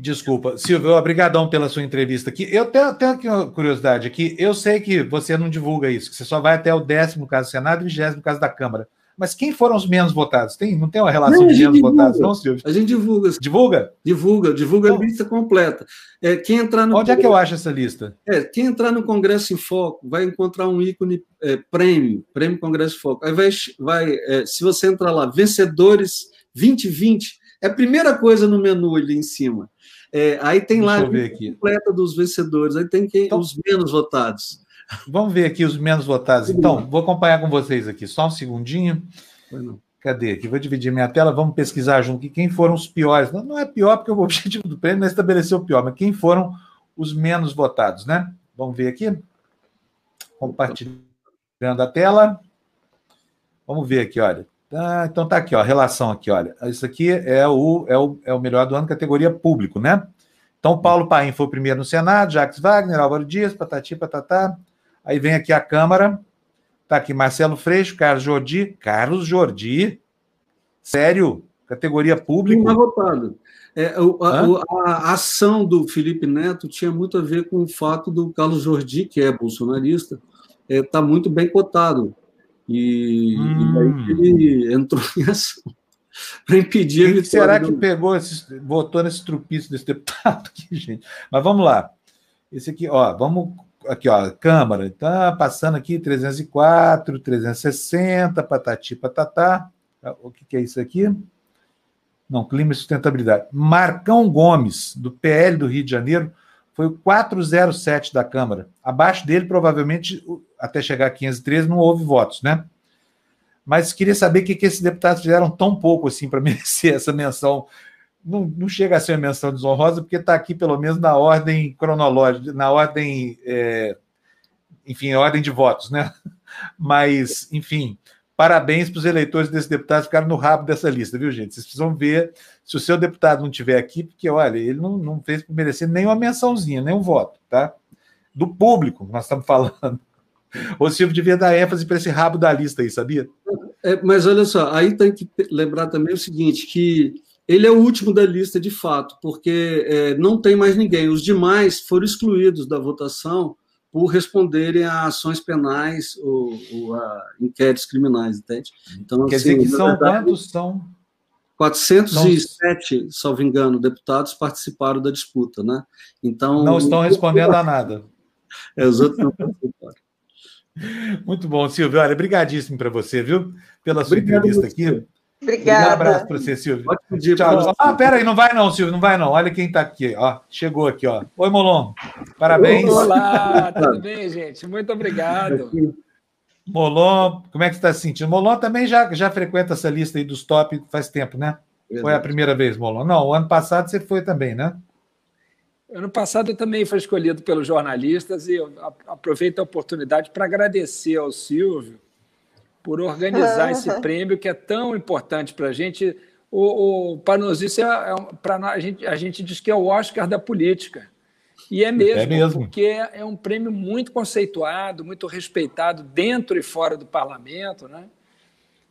Desculpa, Silvio, obrigadão pela sua entrevista aqui. Eu tenho, tenho aqui uma curiosidade aqui. Eu sei que você não divulga isso, que você só vai até o décimo caso do Senado e vigésimo caso da Câmara. Mas quem foram os menos votados? Tem, não tem uma relação não, de menos divulga. votados, não, Silvio?
A gente divulga.
Divulga?
Divulga, divulga então, a lista completa. É, quem entrar no
Onde é que eu acho essa lista?
É, quem entrar no Congresso em Foco vai encontrar um ícone é, prêmio, prêmio Congresso em Foco. Aí vai, vai é, se você entrar lá, vencedores 2020, é a primeira coisa no menu ali em cima. É, aí tem Deixa lá a lista completa dos vencedores, aí tem quem, então, os menos votados.
Vamos ver aqui os menos votados. Então, vou acompanhar com vocês aqui, só um segundinho. Cadê aqui? Vou dividir minha tela, vamos pesquisar junto aqui quem foram os piores. Não, não é pior, porque o objetivo do prêmio não é estabelecer o pior, mas quem foram os menos votados, né? Vamos ver aqui. Compartilhando a tela. Vamos ver aqui, olha. Ah, então tá aqui, ó, a relação aqui, olha. Isso aqui é o, é o, é o melhor do ano, categoria público, né? Então, Paulo Paim foi o primeiro no Senado, Jacques Wagner, Álvaro Dias, patati, patatá. Aí vem aqui a Câmara, tá aqui Marcelo Freixo, Carlos Jordi. Carlos Jordi? Sério? Categoria pública?
Não votado. É, a, a, a, ação do Felipe Neto tinha muito a ver com o fato do Carlos Jordi, que é bolsonarista, está é, tá muito bem cotado. E, hum. e ele entrou em ação para impedir
Quem a vitória. Será que pegou esse, votou nesse trupício desse deputado aqui, gente? Mas vamos lá. Esse aqui, ó, vamos aqui, ó, Câmara, tá passando aqui 304, 360, patati, patatá. O que, que é isso aqui? Não, clima e sustentabilidade. Marcão Gomes, do PL do Rio de Janeiro, foi o 407 da Câmara. Abaixo dele, provavelmente, até chegar a 513, não houve votos, né? Mas queria saber o que, que esses deputados fizeram tão pouco assim para merecer essa menção não, não chega a ser uma menção desonrosa, porque está aqui pelo menos na ordem cronológica, na ordem, é, enfim, ordem de votos, né? Mas, enfim, parabéns para os eleitores desse deputado ficaram no rabo dessa lista, viu, gente? Vocês precisam ver se o seu deputado não estiver aqui, porque, olha, ele não, não fez por merecer nenhuma mençãozinha, nenhum voto, tá? Do público nós estamos falando. O Silvio devia dar ênfase para esse rabo da lista aí, sabia?
É, mas olha só, aí tem que lembrar também o seguinte, que ele é o último da lista de fato, porque é, não tem mais ninguém. Os demais foram excluídos da votação por responderem a ações penais ou, ou a inquéritos criminais, entende?
Então, Quer assim, dizer que são verdade, quantos são?
407, não... salvo engano, deputados participaram da disputa, né? Então
não estão respondendo a nada.
É, os outros não participaram.
Muito bom, Silvio. Olha, brigadíssimo para você, viu? Pela sua Obrigado entrevista aqui.
Obrigada.
Um abraço para você, Silvio. Pode Tchau. Ah, pera aí, não vai não, Silvio, não vai não. Olha quem está aqui, ó. Chegou aqui, ó. Oi, Molon. Parabéns.
Olá, tudo bem, gente? Muito obrigado.
Molon, como é que você está se sentindo? Molon também já, já frequenta essa lista aí dos top faz tempo, né? Foi a primeira vez, Molon? Não, o ano passado você foi também, né?
Ano passado eu também fui escolhido pelos jornalistas e eu aproveito a oportunidade para agradecer ao Silvio por organizar esse prêmio que é tão importante para a gente. O, o Panosice, é, é, para a gente, a gente diz que é o Oscar da política. E é mesmo, é mesmo, porque é um prêmio muito conceituado, muito respeitado dentro e fora do parlamento. Né?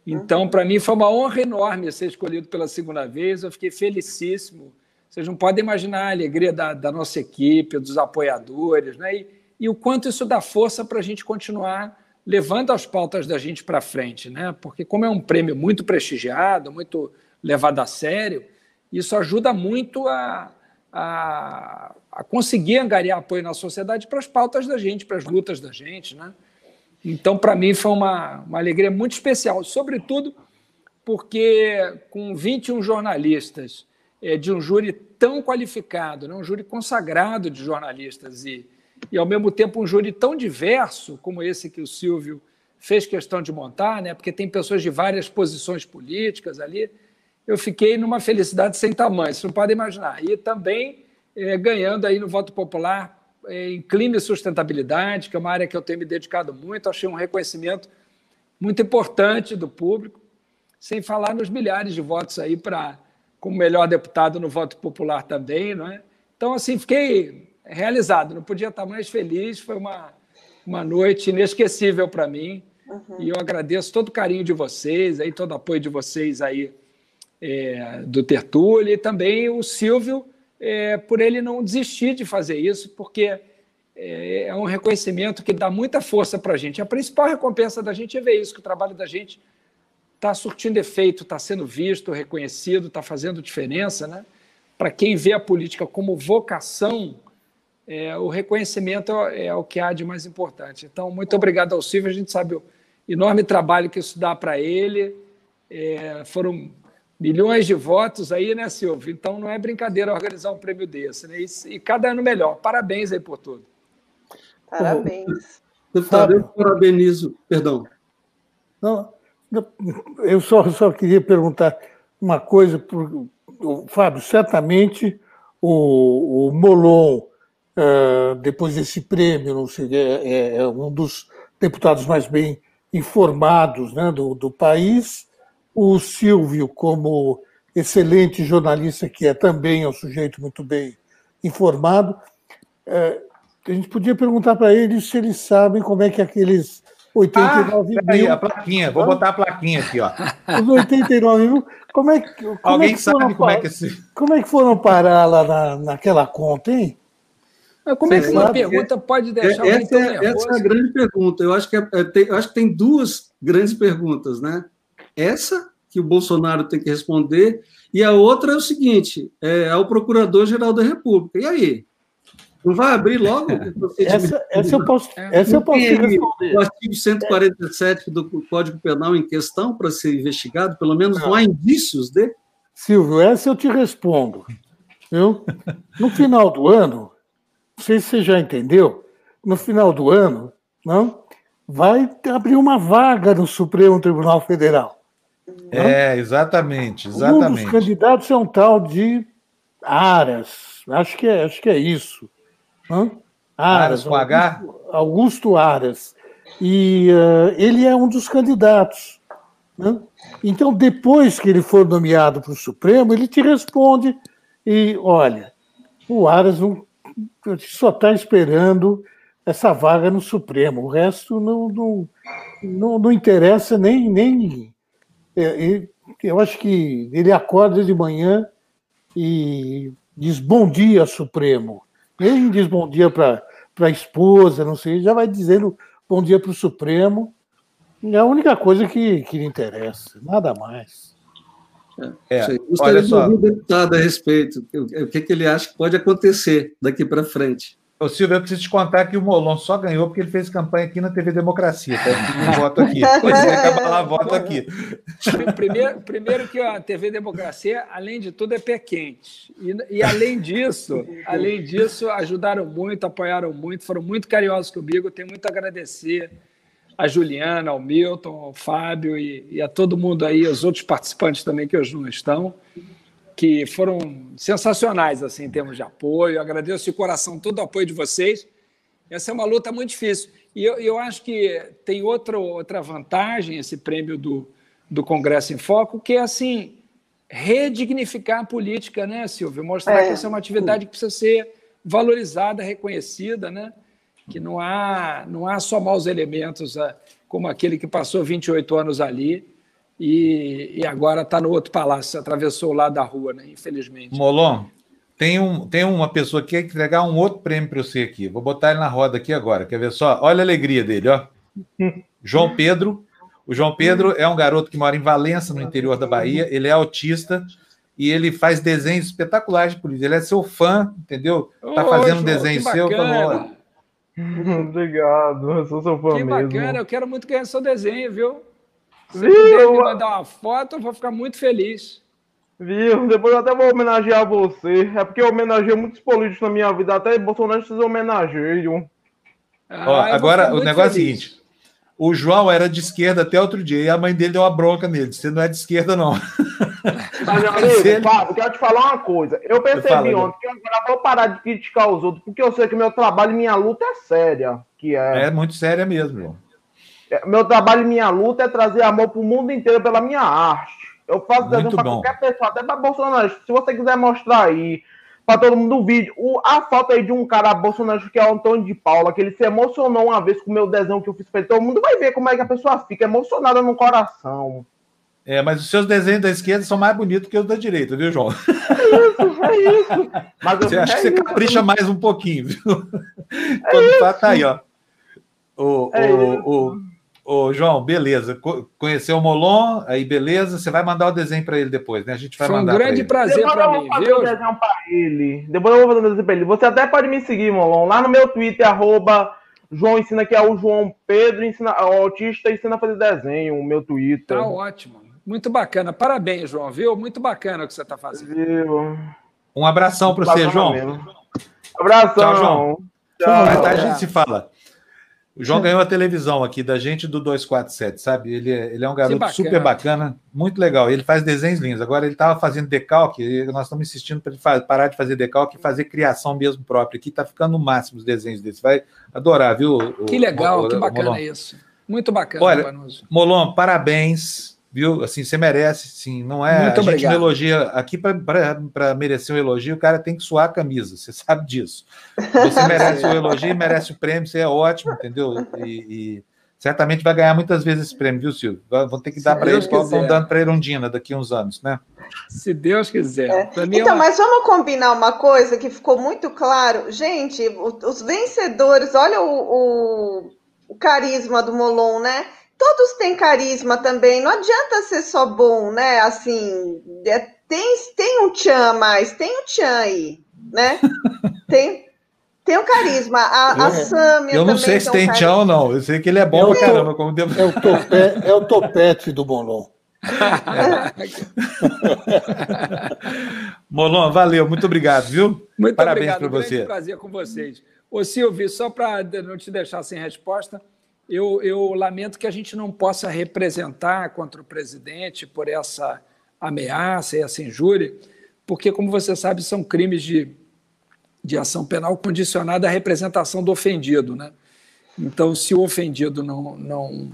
Então, para mim, foi uma honra enorme ser escolhido pela segunda vez. Eu fiquei felicíssimo. Vocês não podem imaginar a alegria da, da nossa equipe, dos apoiadores, né? e, e o quanto isso dá força para a gente continuar levando as pautas da gente para frente, né? Porque como é um prêmio muito prestigiado, muito levado a sério, isso ajuda muito a, a, a conseguir angariar apoio na sociedade para as pautas da gente, para as lutas da gente, né? Então, para mim, foi uma, uma alegria muito especial, sobretudo porque com 21 jornalistas de um júri tão qualificado, né? um júri consagrado de jornalistas e e, ao mesmo tempo, um júri tão diverso como esse que o Silvio fez questão de montar, né? porque tem pessoas de várias posições políticas ali, eu fiquei numa felicidade sem tamanho, vocês não podem imaginar. E também é, ganhando aí no voto popular é, em clima e sustentabilidade, que é uma área que eu tenho me dedicado muito, achei um reconhecimento muito importante do público, sem falar nos milhares de votos aí para como melhor deputado no voto popular também, não é? Então, assim, fiquei realizado, não podia estar mais feliz. Foi uma, uma noite inesquecível para mim. Uhum. E eu agradeço todo o carinho de vocês, aí, todo o apoio de vocês aí é, do Tertúlio, e também o Silvio é, por ele não desistir de fazer isso, porque é, é um reconhecimento que dá muita força para a gente. A principal recompensa da gente é ver isso, que o trabalho da gente está surtindo efeito, está sendo visto, reconhecido, está fazendo diferença. Né? Para quem vê a política como vocação, é, o reconhecimento é o que há de mais importante. Então, muito obrigado ao Silvio, a gente sabe o enorme trabalho que isso dá para ele. É, foram milhões de votos aí, né, Silvio? Então não é brincadeira organizar um prêmio desse, né? E, e cada ano melhor. Parabéns aí por tudo.
Parabéns.
Deputado, eu parabenizo, perdão.
Não, eu só, só queria perguntar uma coisa, por, Fábio, certamente o, o Molon, uh, depois desse prêmio, não sei, é, é, é, um dos deputados mais bem informados né, do, do país, o Silvio, como excelente jornalista que é também, é um sujeito muito bem informado. É, a gente podia perguntar para eles se eles sabem como é que aqueles 89 ah,
mil. a plaquinha, vou botar a plaquinha aqui, ó.
Os 89 mil, como é que. Como
Alguém
é que
sabe como é que esse...
Como é que foram parar lá na, naquela conta, hein?
como é que uma pergunta pode deixar
é, essa, é, essa é a grande pergunta. Eu acho que, é, é, tem, eu acho que tem duas grandes perguntas, né? Essa, que o Bolsonaro tem que responder, e a outra é o seguinte: é ao Procurador-Geral da República. E aí? Não vai abrir logo?
essa, essa eu posso, essa eu posso responder.
O artigo 147 do Código Penal em questão para ser investigado, pelo menos não, não há indícios de.
Silvio, essa eu te respondo. Viu? No final do ano, não sei se você já entendeu, no final do ano, não, vai abrir uma vaga no Supremo Tribunal Federal.
É, exatamente, exatamente.
Um dos candidatos é um tal de Aras, acho que é, acho que é isso. Aras,
Aras com
Augusto,
H?
Augusto Aras. E uh, ele é um dos candidatos. Né? Então, depois que ele for nomeado para o Supremo, ele te responde e, olha, o Aras não, só está esperando essa vaga no Supremo. O resto não, não, não, não interessa nem, nem é, eu acho que ele acorda de manhã e diz bom dia, Supremo. Ele diz bom dia para a esposa, não sei, já vai dizendo bom dia para o Supremo. É a única coisa que, que lhe interessa, nada mais.
É, é olha só. de ouvir o deputado a respeito. O que, que ele acha que pode acontecer daqui para frente?
Ô, Silvio, eu preciso te contar que o Molon só ganhou porque ele fez campanha aqui na TV Democracia. Tá? Um voto aqui. Pois é, lá, voto aqui.
Primeiro, primeiro que a TV Democracia, além de tudo, é pé quente. E, e, além disso, além disso, ajudaram muito, apoiaram muito, foram muito carinhosos comigo. Tenho muito a agradecer a Juliana, ao Milton, ao Fábio e, e a todo mundo aí, os outros participantes também que hoje não estão que foram sensacionais assim em termos de apoio. Eu agradeço de coração todo o apoio de vocês. Essa é uma luta muito difícil. E eu, eu acho que tem outra, outra vantagem esse prêmio do, do Congresso em Foco, que é assim redignificar a política, né, Silvio? Mostrar é. que essa é uma atividade que precisa ser valorizada, reconhecida, né? Que não há, não há só maus elementos, ah, como aquele que passou 28 anos ali e, e agora está no outro palácio, atravessou o lado da rua, né? infelizmente.
Molon, tem, um, tem uma pessoa que quer entregar um outro prêmio para você aqui. Vou botar ele na roda aqui agora. Quer ver só? Olha a alegria dele, ó. João Pedro. O João Pedro é um garoto que mora em Valença, no interior da Bahia. Ele é autista e ele faz desenhos espetaculares de polícia. Ele é seu fã, entendeu? Tá fazendo um desenho seu. Falou,
Obrigado, eu sou seu fã
que
mesmo.
Que bacana, eu quero muito ganhar seu desenho, viu? Se Viu? puder me mandar uma foto, eu vou ficar muito feliz.
Viu? Depois eu até vou homenagear você. É porque eu homenageei muitos políticos na minha vida, até Bolsonaro vocês homenageiam.
Ah, Ó, agora, o negócio feliz. é o seguinte: o João era de esquerda até outro dia, e a mãe dele deu uma bronca nele. Você não é de esquerda, não.
Mas, amigo, ele... Fábio, quero te falar uma coisa. Eu percebi ontem que eu agora vou parar de criticar os outros, porque eu sei que meu trabalho e minha luta é séria. Que é...
é muito séria mesmo, João.
É, meu trabalho e minha luta é trazer amor para o mundo inteiro pela minha arte. Eu faço desenho para qualquer pessoa, até para Bolsonaro. Se você quiser mostrar aí para todo mundo o vídeo, o, a foto aí de um cara Bolsonaro que é o Antônio de Paula, que ele se emocionou uma vez com o meu desenho que eu fiz para ele. Todo mundo vai ver como é que a pessoa fica emocionada no coração.
É, mas os seus desenhos da esquerda são mais bonitos que os da direita, viu, João?
É isso, é isso.
Mas você acha que você capricha mais um pouquinho, viu? É Todo fato tá aí, ó. O, é o, o, o, João, beleza. Conheceu o Molon, aí beleza. Você vai mandar o desenho para ele depois, né? A gente vai
Foi
mandar.
um grande prazer para mim, viu?
Um desenho pra ele. Depois eu vou fazer um desenho para ele. Você até pode me seguir, Molon, lá no meu Twitter, arroba João ensina que é o João Pedro, ensina, o autista ensina a fazer desenho, o meu Twitter.
Tá ótimo. Muito bacana. Parabéns, João, viu? Muito bacana o que você está fazendo. Viu?
Um abração para você, João.
Mesmo. Abração.
Tchau, João. Tchau. Tarde a gente se fala. O João ganhou a televisão aqui da gente do 247, sabe? Ele é, ele é um garoto bacana. super bacana, muito legal. Ele faz desenhos lindos. Agora ele estava fazendo decalque, nós estamos insistindo para ele parar de fazer decalque e fazer criação mesmo própria. Aqui está ficando no máximo os desenhos desse. Vai adorar, viu?
Que legal, o, que bacana Molon. isso. Muito bacana,
Olha. Molon, parabéns viu? Assim, você merece, sim. Não é. Muito a obrigado. gente não elogia. Aqui, para merecer um elogio, o cara tem que suar a camisa, você sabe disso. Você merece o elogio, merece o prêmio, você é ótimo, entendeu? E, e, certamente vai ganhar muitas vezes esse prêmio, viu, Silvio? Vão ter que dar para ele, estão dando para a Erundina daqui a uns anos, né?
Se Deus quiser. É.
é então, é uma... mas vamos combinar uma coisa que ficou muito claro. Gente, os vencedores, olha o, o, o carisma do Molon, né? Todos têm carisma também. Não adianta ser só bom, né? Assim, é, tem, tem um tchan mais, tem um tchan aí, né? Tem, tem um carisma. A, a Samia
Eu não sei se tem um tchan ou não. Eu sei que ele é bom é pra caramba. Como
devo... é, o topete, é o topete do Molon.
Molon, valeu, muito obrigado, viu?
Muito
Parabéns
para
você.
Um prazer com vocês. Ô Silvio, só para não te deixar sem resposta, eu, eu lamento que a gente não possa representar contra o presidente por essa ameaça e essa injúria, porque, como você sabe, são crimes de, de ação penal condicionada à representação do ofendido. Né? Então, se o ofendido não, não,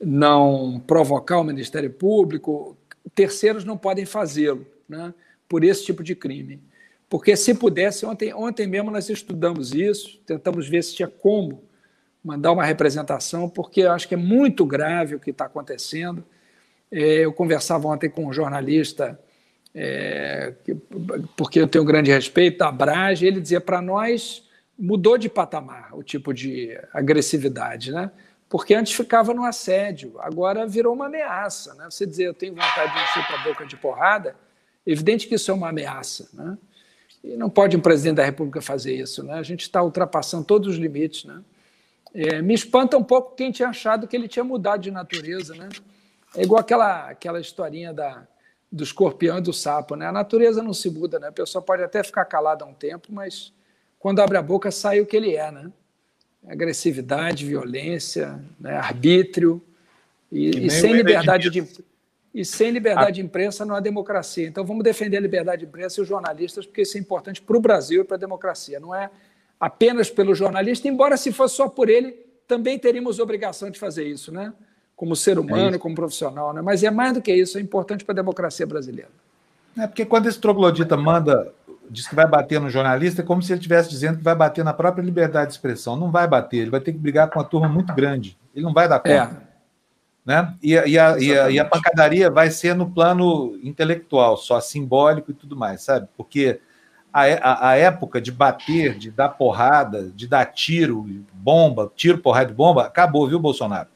não provocar o Ministério Público, terceiros não podem fazê-lo né? por esse tipo de crime. Porque, se pudesse, ontem, ontem mesmo nós estudamos isso, tentamos ver se tinha como mandar uma representação, porque eu acho que é muito grave o que está acontecendo. É, eu conversava ontem com um jornalista, é, porque eu tenho grande respeito, da Brage, ele dizia para nós mudou de patamar o tipo de agressividade, né? Porque antes ficava no assédio, agora virou uma ameaça, né? Você dizer eu tenho vontade de encher a boca de porrada, evidente que isso é uma ameaça, né? E não pode um presidente da República fazer isso, né? A gente está ultrapassando todos os limites, né? É, me espanta um pouco quem tinha achado que ele tinha mudado de natureza, né? É igual aquela, aquela historinha da, do escorpião e do sapo, né? A natureza não se muda, né? A pessoa pode até ficar calada um tempo, mas quando abre a boca sai o que ele é, né? Agressividade, violência, né? arbítrio e, e sem liberdade de e sem liberdade ah. de imprensa não há democracia. Então vamos defender a liberdade de imprensa e os jornalistas, porque isso é importante para o Brasil e para a democracia. Não é apenas pelo jornalista, embora se fosse só por ele, também teríamos obrigação de fazer isso, né? Como ser é humano, é como profissional, né? Mas é mais do que isso, é importante para a democracia brasileira.
É porque quando esse troglodita manda, diz que vai bater no jornalista, é como se ele estivesse dizendo que vai bater na própria liberdade de expressão. Não vai bater, ele vai ter que brigar com uma turma muito grande. Ele não vai dar conta. É. Né? E, e, a, e, a, e, a, pancadaria vai ser no plano intelectual, só simbólico e tudo mais, sabe? Porque a, a, a, época de bater, de dar porrada, de dar tiro, bomba, tiro, porrada de bomba, acabou, viu, Bolsonaro?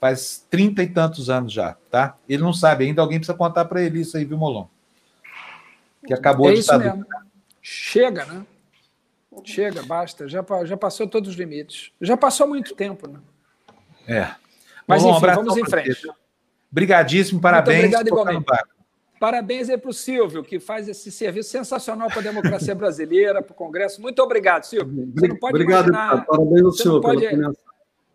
Faz trinta e tantos anos já, tá? Ele não sabe ainda, alguém precisa contar para ele isso aí, viu, Molon? Que acabou
é
a ditadura.
Mesmo. Chega, né? Chega, basta. Já, já passou todos os limites. Já passou muito tempo, né?
É.
Mas Molon, enfim, vamos em frente.
Obrigadíssimo, parabéns.
Muito obrigado, igualmente. Parabéns aí para o Silvio, que faz esse serviço sensacional para a democracia brasileira, para o Congresso. Muito obrigado, Silvio.
Você não pode Obrigado, imaginar, parabéns ao senhor.
Não pode,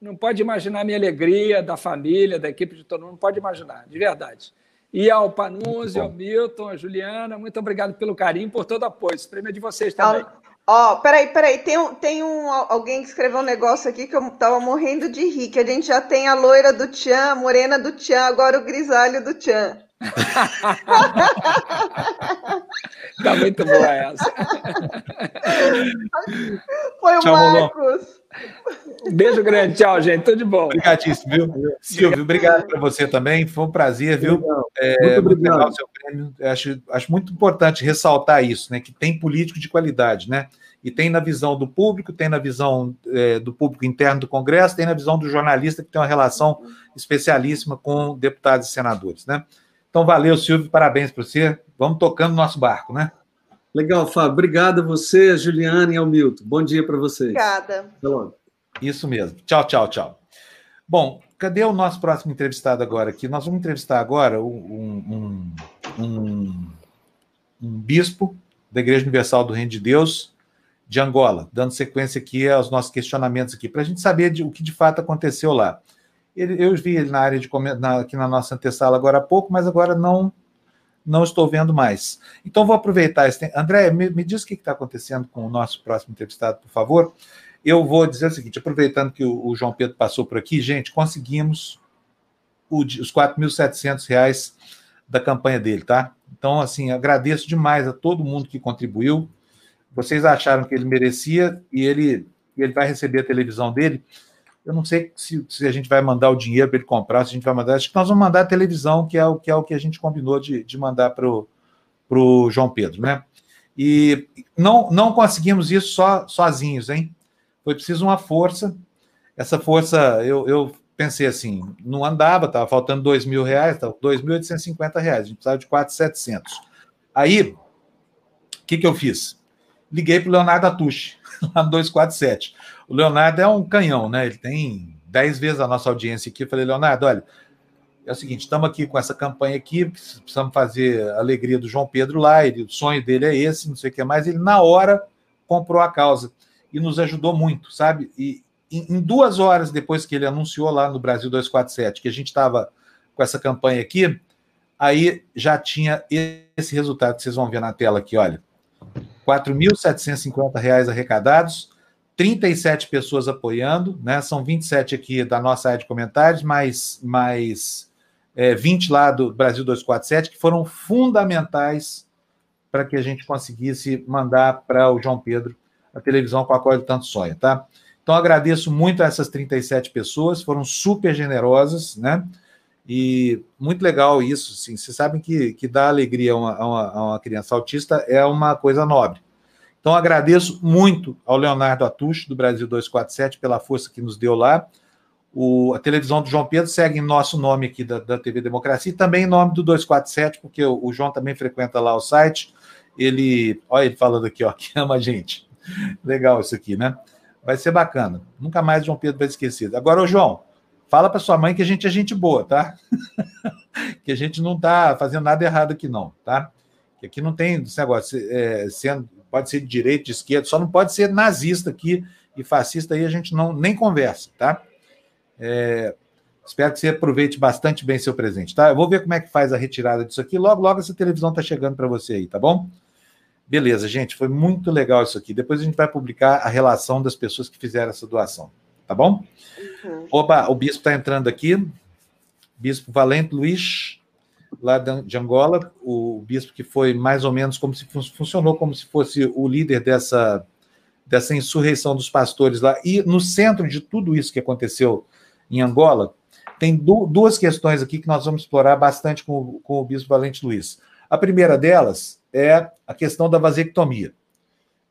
não pode imaginar a minha alegria, da família, da equipe de todo mundo, não pode imaginar, de verdade. E ao Panunzi, ao Milton, a Juliana, muito obrigado pelo carinho, por todo o apoio. Esse prêmio é de vocês também.
Ó, oh, peraí, peraí, tem, um, tem um, alguém que escreveu um negócio aqui que eu tava morrendo de rir, que a gente já tem a loira do Tchan, a morena do Tchan, agora o grisalho do Tchan.
tá muito boa essa.
Foi o Tchau, Marcos.
Um beijo grande, tchau, gente. Tudo de bom.
Obrigadíssimo, viu? Silvio, obrigado para você também. Foi um prazer, viu? É, muito obrigado. Muito seu prêmio. Acho, acho muito importante ressaltar isso, né? Que tem político de qualidade, né? E tem na visão do público, tem na visão é, do público interno do Congresso, tem na visão do jornalista, que tem uma relação especialíssima com deputados e senadores, né? Então, valeu, Silvio, parabéns para você. Vamos tocando nosso barco, né?
Legal, Fábio. Obrigado a você, a Juliana e ao Milton. Bom dia para vocês.
Obrigada.
Até logo.
Isso mesmo. Tchau, tchau, tchau. Bom, cadê o nosso próximo entrevistado agora aqui? Nós vamos entrevistar agora um, um, um, um bispo da Igreja Universal do Reino de Deus de Angola, dando sequência aqui aos nossos questionamentos aqui, para a gente saber de, o que de fato aconteceu lá. Ele, eu vi ele na área de na, aqui na nossa antessala agora há pouco, mas agora não não estou vendo mais. Então vou aproveitar esse tempo. André, me, me diz o que está acontecendo com o nosso próximo entrevistado, por favor. Eu vou dizer o seguinte, aproveitando que o, o João Pedro passou por aqui, gente, conseguimos o, os R$ 4.700 da campanha dele, tá? Então, assim, agradeço demais a todo mundo que contribuiu. Vocês acharam que ele merecia e ele, ele vai receber a televisão dele. Eu não sei se, se a gente vai mandar o dinheiro para ele comprar, se a gente vai mandar. Acho que nós vamos mandar a televisão, que é o que, é o que a gente combinou de, de mandar para o João Pedro, né? E não, não conseguimos isso só sozinhos, hein? Foi preciso uma força. Essa força, eu, eu pensei assim, não andava, estava faltando dois mil reais, estava 2.850 reais, a gente precisava de 4.700. Aí, o que, que eu fiz? Liguei para o Leonardo Atushi, lá no 247. O Leonardo é um canhão, né? Ele tem 10 vezes a nossa audiência aqui. Eu falei, Leonardo, olha, é o seguinte, estamos aqui com essa campanha aqui, precisamos fazer a alegria do João Pedro lá, ele, o sonho dele é esse, não sei o que mais. Ele, na hora, comprou a causa e nos ajudou muito, sabe? E em, em duas horas depois que ele anunciou lá no Brasil 247 que a gente estava com essa campanha aqui, aí já tinha esse resultado que vocês vão ver na tela aqui, olha. R$ 4.750 arrecadados, 37 pessoas apoiando, né? São 27 aqui da nossa área de comentários, mais, mais é, 20 lá do Brasil 247, que foram fundamentais para que a gente conseguisse mandar para o João Pedro a televisão com a qual ele tanto sonha, tá? Então, agradeço muito a essas 37 pessoas, foram super generosas, né? E muito legal isso, sim. Vocês sabem que, que dar alegria a uma, a, uma, a uma criança autista é uma coisa nobre. Então, agradeço muito ao Leonardo Atush, do Brasil 247, pela força que nos deu lá. O, a televisão do João Pedro segue em nosso nome aqui da, da TV Democracia e também em nome do 247, porque o, o, João também frequenta lá o site. Ele, olha ele falando aqui, ó, que ama a gente. Legal isso aqui, né? Vai ser bacana. Nunca mais o João Pedro vai esquecer. Agora, ô João, fala para sua mãe que a gente é gente boa, tá? que a gente não está fazendo nada errado aqui, não, tá? Que aqui não tem esse negócio, é, sendo pode ser de direita, de esquerda, só não pode ser nazista aqui e fascista aí a gente não nem conversa, tá? É, espero que você aproveite bastante bem seu presente, tá? Eu vou ver como é que faz a retirada disso aqui. Logo, logo essa televisão tá chegando para você aí, tá bom? Beleza, gente, foi muito legal isso aqui. Depois a gente vai publicar a relação das pessoas que fizeram essa doação, tá bom? Uhum. Opa, o bispo está entrando aqui. Bispo Valente Luiz, lá de Angola, o bispo que foi mais ou menos como se funcionou como se fosse o líder dessa, dessa insurreição dos pastores lá. E no centro de tudo isso que aconteceu em Angola, tem duas questões aqui que nós vamos explorar bastante com, com o bispo Valente Luiz. A primeira delas é a questão da vasectomia.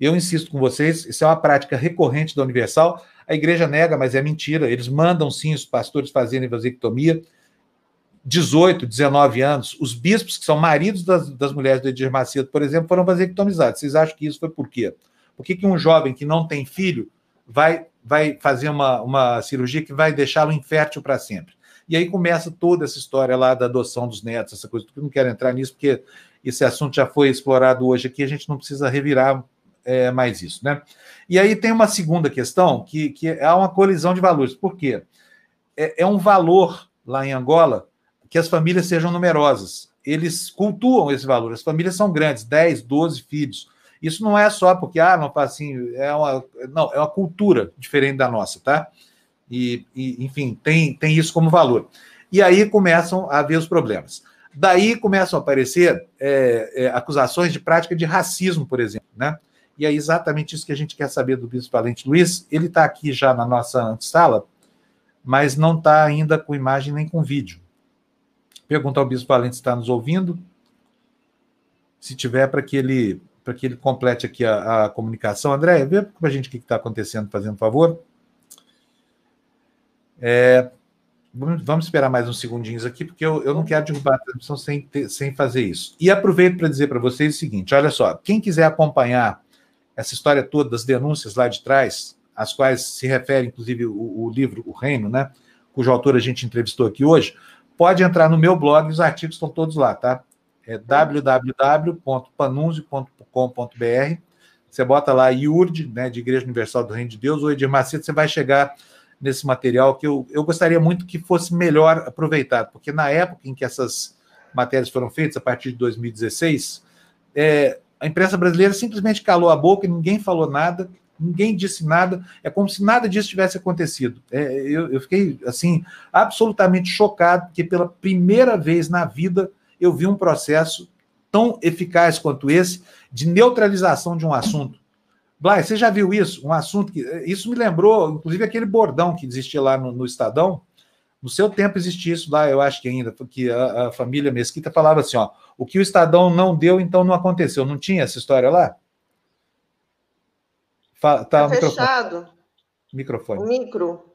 Eu insisto com vocês, isso é uma prática recorrente da Universal. A igreja nega, mas é mentira. Eles mandam sim os pastores fazerem vasectomia. 18, 19 anos, os bispos, que são maridos das, das mulheres do Edir Macedo, por exemplo, foram vasectomizados. Vocês acham que isso foi por quê? Por que, que um jovem que não tem filho vai, vai fazer uma, uma cirurgia que vai deixá-lo infértil para sempre? E aí começa toda essa história lá da adoção dos netos, essa coisa. Eu não quero entrar nisso, porque esse assunto já foi explorado hoje aqui, a gente não precisa revirar é, mais isso, né? E aí tem uma segunda questão, que, que é uma colisão de valores. Por quê? É, é um valor lá em Angola que as famílias sejam numerosas. Eles cultuam esse valor. As famílias são grandes, 10, 12 filhos. Isso não é só porque, ah, não faz assim, é uma, não, é uma cultura diferente da nossa, tá? E, e, enfim, tem, tem isso como valor. E aí começam a haver os problemas. Daí começam a aparecer é, é, acusações de prática de racismo, por exemplo, né? e é exatamente isso que a gente quer saber do Bispo Valente Luiz. Ele está aqui já na nossa sala, mas não está ainda com imagem nem com vídeo. Pergunta ao Bispo Valente se está nos ouvindo. Se tiver, para que ele para que ele complete aqui a, a comunicação. André, vê para a gente o que está acontecendo, fazendo favor. É, vamos esperar mais uns segundinhos aqui, porque eu, eu não quero derrubar a transmissão sem, ter, sem fazer isso. E aproveito para dizer para vocês o seguinte: olha só, quem quiser acompanhar essa história toda das denúncias lá de trás, às quais se refere, inclusive, o, o livro O Reino, né? Cujo autor a gente entrevistou aqui hoje, pode entrar no meu blog, os artigos estão todos lá, tá? É www.panunzio.com.br. Você bota lá IURD, né, de Igreja Universal do Reino de Deus, ou Edir Macedo, você vai chegar nesse material que eu, eu gostaria muito que fosse melhor aproveitado, porque na época em que essas matérias foram feitas, a partir de 2016, é, a imprensa brasileira simplesmente calou a boca, ninguém falou nada, ninguém disse nada, é como se nada disso tivesse acontecido. É, eu, eu, fiquei, assim, absolutamente chocado, porque pela primeira vez na vida eu vi um processo tão eficaz quanto esse de neutralização de um assunto. Blay, você já viu isso? Um assunto que. Isso me lembrou, inclusive, aquele bordão que existia lá no, no Estadão. No seu tempo existia isso lá, eu acho que ainda, porque a, a família Mesquita falava assim: ó, o que o Estadão não deu, então não aconteceu. Não tinha essa história lá?
Fala, tá, tá fechado.
Microfone.
O micro.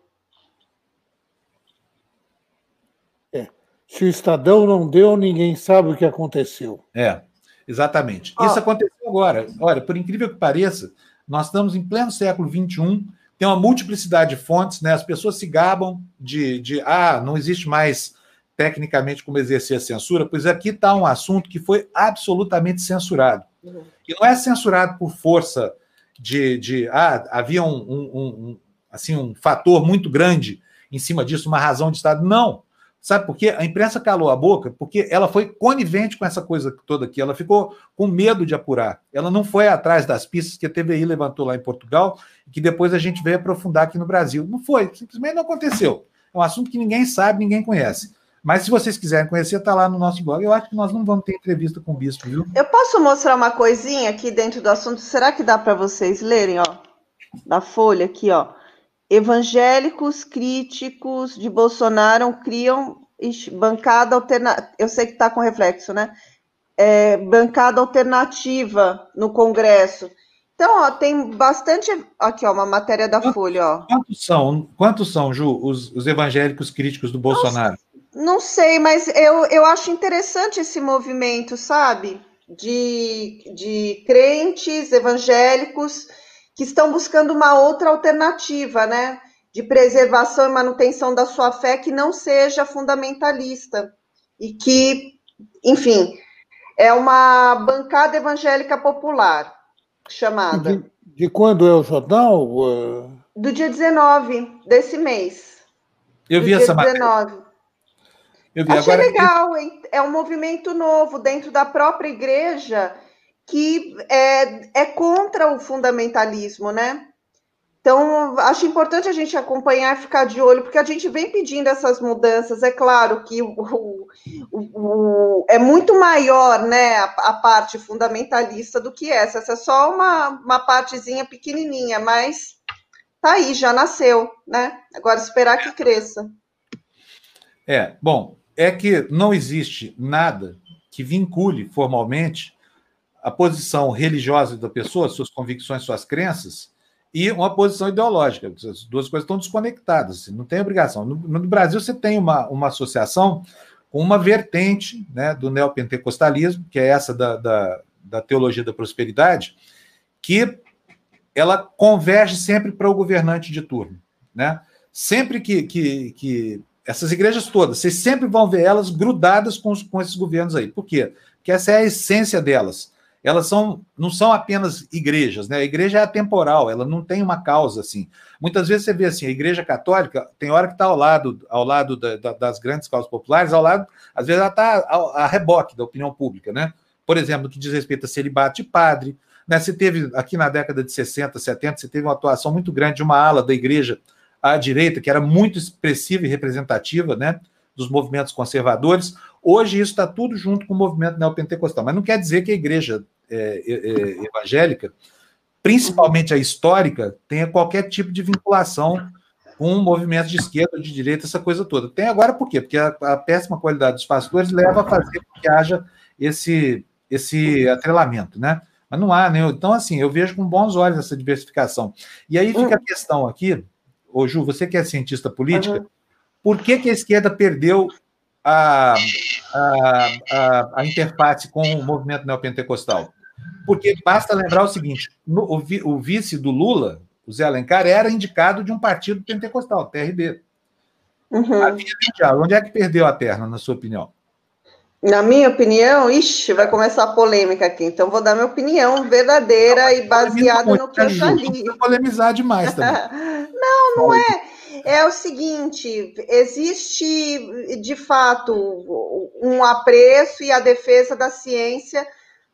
É. Se o Estadão não deu, ninguém sabe o que aconteceu.
É, exatamente. Isso aconteceu agora. Olha, por incrível que pareça, nós estamos em pleno século XXI, tem uma multiplicidade de fontes, né? As pessoas se gabam de, de ah, não existe mais tecnicamente como exercer a censura, pois aqui está um assunto que foi absolutamente censurado. Uhum. E não é censurado por força de, de ah, havia um, um, um, assim, um fator muito grande em cima disso, uma razão de Estado. Não. Sabe por quê? A imprensa calou a boca porque ela foi conivente com essa coisa toda aqui. Ela ficou com medo de apurar. Ela não foi atrás das pistas que a TVI levantou lá em Portugal e que depois a gente veio aprofundar aqui no Brasil. Não foi, simplesmente não aconteceu. É um assunto que ninguém sabe, ninguém conhece. Mas se vocês quiserem conhecer, está lá no nosso blog. Eu acho que nós não vamos ter entrevista com o bispo, viu?
Eu posso mostrar uma coisinha aqui dentro do assunto? Será que dá para vocês lerem, ó? Da folha aqui, ó. Evangélicos críticos de Bolsonaro criam bancada alternativa. Eu sei que está com reflexo, né? É, bancada alternativa no Congresso. Então, ó, tem bastante. Aqui, ó, uma matéria da quantos, Folha, ó.
Quantos são, quantos são, Ju, os, os evangélicos críticos do Bolsonaro?
Não, não sei, mas eu, eu acho interessante esse movimento, sabe? De, de crentes evangélicos que estão buscando uma outra alternativa, né? De preservação e manutenção da sua fé que não seja fundamentalista e que, enfim, é uma bancada evangélica popular chamada.
De, de quando é o jornal?
Do dia 19 desse mês.
Eu vi essa 19. matéria.
Eu vi. Achei Agora, legal, é um movimento novo dentro da própria igreja que é, é contra o fundamentalismo, né? Então, acho importante a gente acompanhar e ficar de olho, porque a gente vem pedindo essas mudanças. É claro que o, o, o, é muito maior né, a, a, parte fundamentalista do que essa. Essa é só uma, uma partezinha pequenininha, mas tá aí, já nasceu, né? Agora esperar que cresça.
É, bom, é que não existe nada que vincule formalmente a posição religiosa da pessoa, suas convicções, suas crenças, e uma posição ideológica. As duas coisas estão desconectadas, assim, não tem obrigação. No, no, Brasil, você tem uma, uma associação com uma vertente né, do neopentecostalismo, que é essa da, da, da teologia da prosperidade, que ela converge sempre para o governante de turno. Né? Sempre que, que, que essas igrejas todas, vocês sempre vão ver elas grudadas com, os, com esses governos aí. Por quê? Porque essa é a essência delas elas são, não são apenas igrejas, né? A igreja é atemporal, ela não tem uma causa assim. Muitas vezes você vê assim, a igreja católica tem hora que está ao lado, ao lado da, da, das grandes causas populares, ao lado, às vezes ela está a, reboque da opinião pública, né? Por exemplo, no que diz respeito a celibato de padre, né? Você teve aqui na década de 60, 70, você teve uma atuação muito grande de uma ala da igreja à direita, que era muito expressiva e representativa, né? Dos movimentos conservadores. Hoje isso está tudo junto com o movimento neopentecostal, mas não quer dizer que a igreja é, é, é evangélica principalmente a histórica, tenha qualquer tipo de vinculação com um movimento de esquerda de direita, essa coisa toda. Tem agora por quê? Porque a, a péssima qualidade dos pastores leva a fazer com que haja esse, esse atrelamento, né? Mas não há, né? Então, assim, eu vejo com bons olhos essa diversificação. E aí fica a questão aqui, ô Ju, você que é cientista política, uhum. por que, que a esquerda perdeu a, a, a, a interface com o movimento neopentecostal? Porque basta lembrar o seguinte: o, o vice do Lula, o Zé Alencar, era indicado de um partido pentecostal, TRB. Uhum. Onde é que perdeu a perna, na sua opinião?
Na minha opinião, ixi, vai começar a polêmica aqui. Então, vou dar minha opinião verdadeira não, e baseada no que eu já li.
Não polemizar demais também.
não, não é. É o seguinte: existe, de fato, um apreço e a defesa da ciência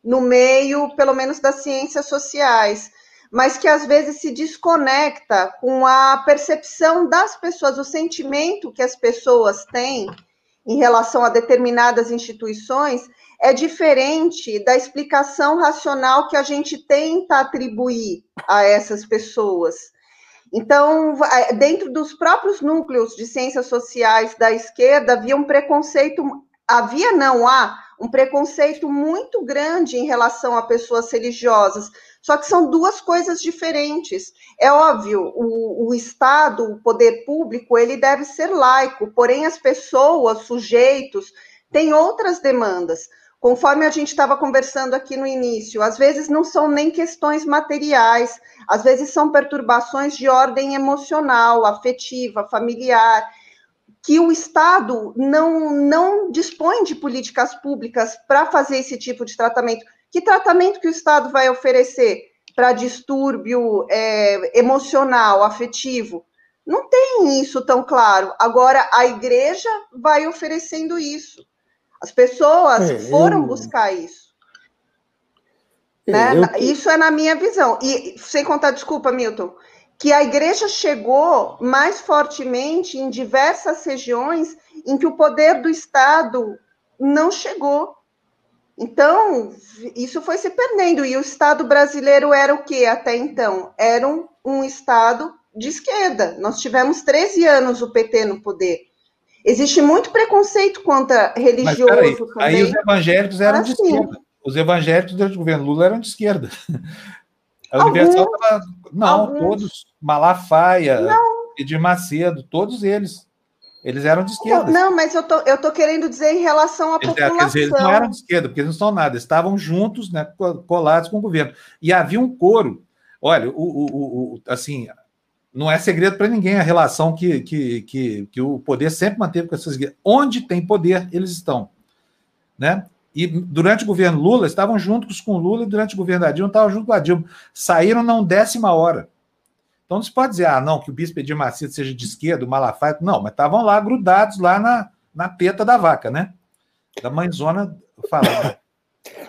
no meio, pelo menos, das ciências sociais, mas que às vezes se desconecta com a percepção das pessoas, o sentimento que as pessoas têm em relação a determinadas instituições é diferente da explicação racional que a gente tenta atribuir a essas pessoas. Então, dentro dos próprios núcleos de ciências sociais da esquerda, havia um preconceito, havia não há um preconceito muito grande em relação a pessoas religiosas, só que são duas coisas diferentes. É óbvio, o, o Estado, o poder público, ele deve ser laico, porém as pessoas, sujeitos, têm outras demandas. Conforme a gente estava conversando aqui no início, às vezes não são nem questões materiais, às vezes são perturbações de ordem emocional, afetiva, familiar, que o Estado não, não dispõe de políticas públicas para fazer esse tipo de tratamento. Que tratamento que o Estado vai oferecer para distúrbio é, emocional, afetivo? Não tem isso tão claro. Agora, a igreja vai oferecendo isso. As pessoas é, foram eu... buscar isso. É, né? Eu... Isso é na minha visão. E sem contar, desculpa, Milton, que a igreja chegou mais fortemente em diversas regiões em que o poder do Estado não chegou. Então, isso foi se perdendo. E o Estado brasileiro era o que até então? Era um, um Estado de esquerda. Nós tivemos 13 anos o PT no poder. Existe muito preconceito contra religioso
Mas, também. Aí os evangélicos eram assim. de esquerda. Os evangélicos do governo Lula eram de esquerda. A Universal estava. Não, Alguns. todos. Malafaia, não. Edir Macedo, todos eles. Eles eram de esquerda.
Não, mas eu tô, eu tô querendo dizer em relação à eles, população. Quer dizer,
eles não eram de esquerda, porque eles não são nada, estavam juntos, né, colados com o governo. E havia um coro. Olha, o, o, o assim, não é segredo para ninguém a relação que, que, que, que, o poder sempre manteve com essas igrejas. Onde tem poder, eles estão. Né? E durante o governo Lula, estavam juntos com o Lula, e durante o governo da Dilma, estavam junto com a Dilma. Saíram não décima hora. Então não se pode dizer, ah, não, que o bispo Edir Macedo seja de esquerda, o Malafaia. Não, mas estavam lá grudados lá na, na teta da vaca, né? Da mãezona falando.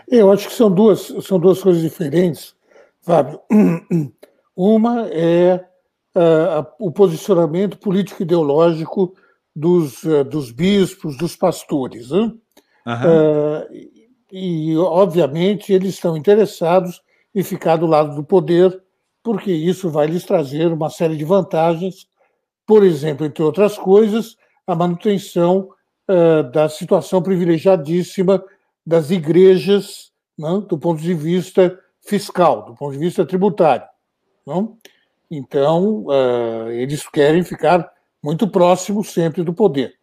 Eu acho que são duas, são duas coisas diferentes, Fábio. Uma é uh, o posicionamento político-ideológico dos, uh, dos bispos, dos pastores. Né? Uh, e, obviamente, eles estão interessados em ficar do lado do poder porque isso vai lhes trazer uma série de vantagens, por exemplo, entre outras coisas, a manutenção uh, da situação privilegiadíssima das igrejas não? do ponto de vista fiscal, do ponto de vista tributário. Não? Então, uh, eles querem ficar muito próximos sempre do poder.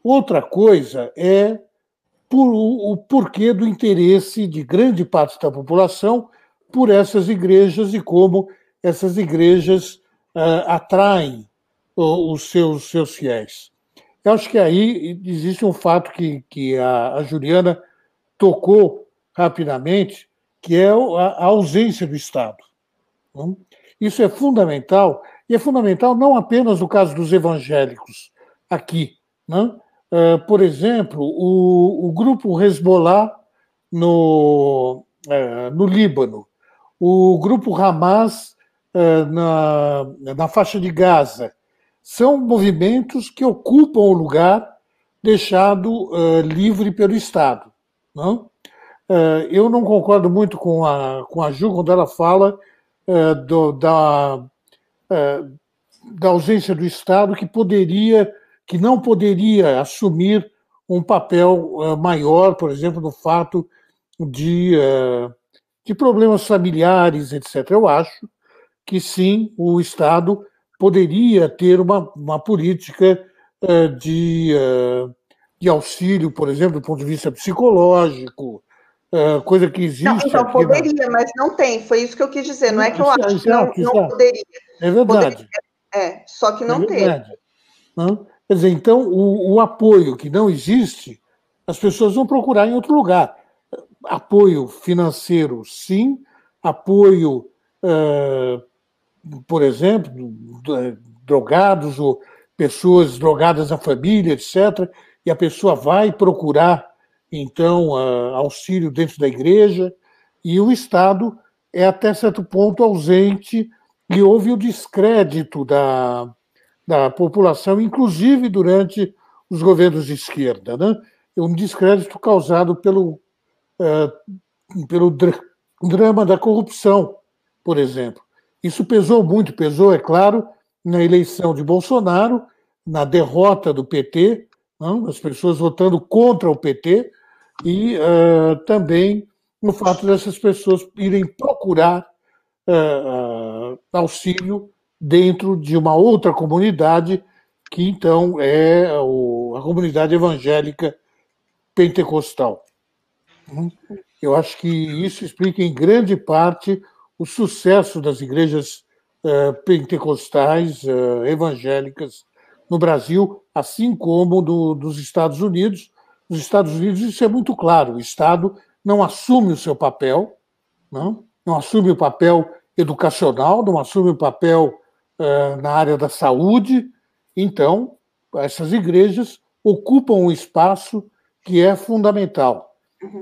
Outra coisa é por, o porquê do interesse de grande parte da população por essas igrejas e como essas igrejas uh, atraem os seus, seus fiéis. Eu acho que aí existe um fato que, que a, a Juliana tocou rapidamente, que é a, a ausência do Estado. Não? Isso é fundamental, e é fundamental não apenas no caso dos evangélicos aqui. Não? Uh, por exemplo, o, o grupo Hezbollah no, uh, no Líbano, o grupo Hamas uh, na, na faixa de Gaza. São movimentos que ocupam o lugar deixado uh, livre pelo Estado. Não? Uh, eu não concordo muito com a, com a Ju quando ela fala do, da, da ausência do Estado que poderia, que não poderia assumir um papel maior, por exemplo, no fato de, de problemas familiares, etc. Eu acho que sim, o Estado poderia ter uma, uma política de, de auxílio, por exemplo, do ponto de vista psicológico, é, coisa que existe. Não,
então poderia, na... mas não tem. Foi isso que eu quis dizer. Não é que eu acho exato, que não, não poderia.
É verdade. Poderia,
é, só que não é tem.
Quer dizer, então, o, o, apoio que não existe, as pessoas vão procurar em outro lugar. Apoio financeiro, sim. Apoio, uh, por exemplo, drogados ou pessoas drogadas na família, etc. E a pessoa vai procurar então, auxílio dentro da igreja, e o Estado é até certo ponto ausente e houve o descrédito da, da população, inclusive durante os governos de esquerda. Né? Um descrédito causado pelo, uh, pelo dr drama da corrupção, por exemplo. Isso pesou muito, pesou, é claro, na eleição de Bolsonaro, na derrota do PT, não? as pessoas votando contra o PT, e uh, também no fato dessas pessoas irem procurar uh, auxílio dentro de uma outra comunidade, que então é o, a comunidade evangélica pentecostal. Eu acho que isso explica em grande parte o sucesso das igrejas pentecostais evangélicas no Brasil, assim como do, dos Estados Unidos, nos Estados Unidos isso é muito claro. O Estado não assume o seu papel, não, não assume o papel educacional, não assume o papel uh, na área da saúde. Então, essas igrejas ocupam um espaço que é fundamental.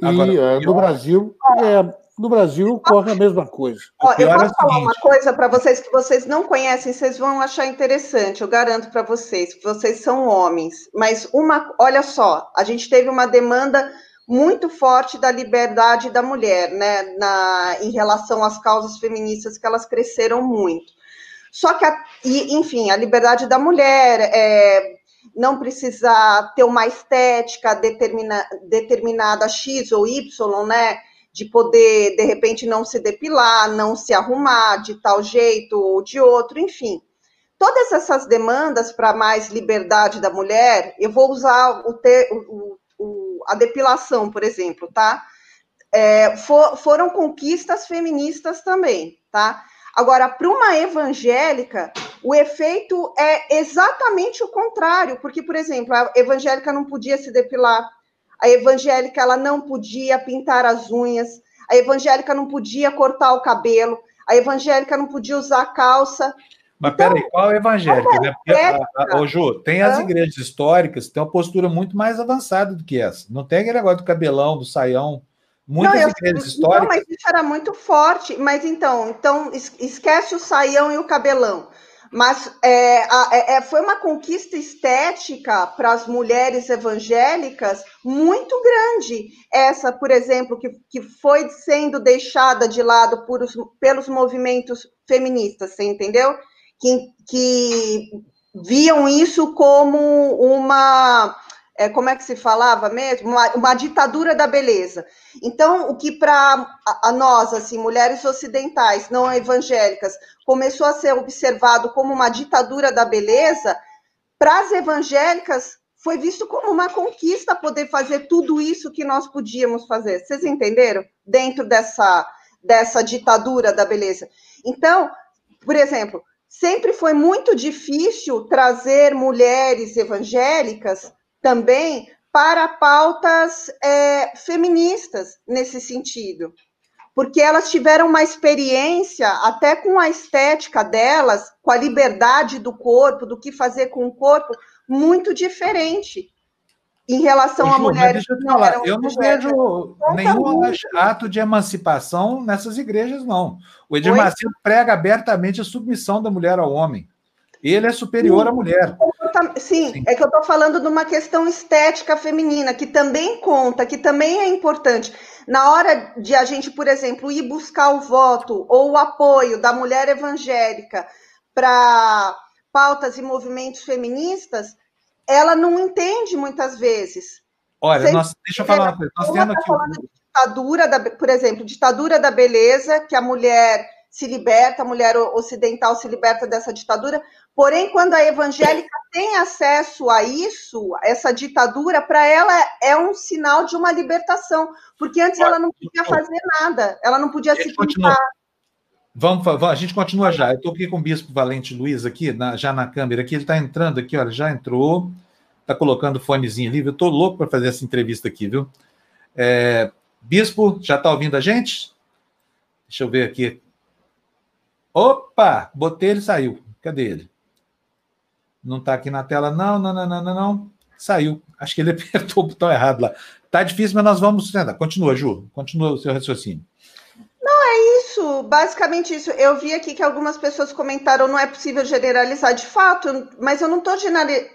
Agora, e uh, no Brasil é, no Brasil ocorre a mesma coisa.
Ó, eu posso é falar uma coisa para vocês que vocês não conhecem, vocês vão achar interessante, eu garanto para vocês, que vocês são homens. Mas uma, olha só, a gente teve uma demanda muito forte da liberdade da mulher, né, na, em relação às causas feministas, que elas cresceram muito. Só que, a, e, enfim, a liberdade da mulher, é, não precisar ter uma estética determina, determinada X ou Y, né? de poder, de repente, não se depilar, não se arrumar de tal jeito ou de outro, enfim. Todas essas demandas para mais liberdade da mulher, eu vou usar o, ter, o, o a depilação, por exemplo, tá? É, for, foram conquistas feministas também, tá? Agora, para uma evangélica, o efeito é exatamente o contrário, porque, por exemplo, a evangélica não podia se depilar, a evangélica ela não podia pintar as unhas, a evangélica não podia cortar o cabelo, a evangélica não podia usar calça.
Mas então, peraí, qual é evangélica? Né? Porque, a, a, ô, Ju, tem as igrejas históricas que têm uma postura muito mais avançada do que essa. Não tem aquele negócio do cabelão, do saião. Muitas não, igrejas eu, históricas. Não,
mas isso era muito forte. Mas então, então esquece o saião e o cabelão. Mas é, a, é, é, foi uma conquista estética para as mulheres evangélicas muito grande. Essa, por exemplo, que, que foi sendo deixada de lado por os, pelos movimentos feministas, você entendeu? Que, que viam isso como uma é, como é que se falava mesmo? Uma, uma ditadura da beleza. Então, o que para nós, assim, mulheres ocidentais, não evangélicas, começou a ser observado como uma ditadura da beleza, para as evangélicas foi visto como uma conquista poder fazer tudo isso que nós podíamos fazer. Vocês entenderam? Dentro dessa, dessa ditadura da beleza. Então, por exemplo, sempre foi muito difícil trazer mulheres evangélicas também para pautas é, feministas nesse sentido, porque elas tiveram uma experiência até com a estética delas, com a liberdade do corpo, do que fazer com o corpo, muito diferente em relação Ju, a mulheres.
Deixa eu, te falar, eu não vejo nenhum ato de emancipação nessas igrejas, não. O Edir Macedo prega abertamente a submissão da mulher ao homem. Ele é superior Sim. à mulher.
Exatamente. Sim, Sim, é que eu estou falando de uma questão estética feminina, que também conta, que também é importante. Na hora de a gente, por exemplo, ir buscar o voto ou o apoio da mulher evangélica para pautas e movimentos feministas, ela não entende muitas vezes.
Olha, nós, deixa eu falar uma coisa. Nós temos tá aqui.
ditadura da, por exemplo, ditadura da beleza, que a mulher se liberta, a mulher ocidental se liberta dessa ditadura. Porém, quando a evangélica tem acesso a isso, essa ditadura, para ela é um sinal de uma libertação, porque antes ela não podia fazer nada, ela não podia se pintar.
Vamos, vamos, a gente continua já. Eu estou aqui com o Bispo Valente Luiz aqui, na, já na câmera aqui. Ele está entrando aqui, olha, já entrou. Está colocando o fonezinho ali. Eu estou louco para fazer essa entrevista aqui, viu? É, Bispo, já está ouvindo a gente? Deixa eu ver aqui. Opa! Botei ele saiu. Cadê ele? Não está aqui na tela, não, não, não, não, não, não. Saiu. Acho que ele apertou o botão errado lá. Tá difícil, mas nós vamos. Continua, Ju. Continua o seu raciocínio.
Não, é isso, basicamente isso. Eu vi aqui que algumas pessoas comentaram não é possível generalizar de fato, mas eu não estou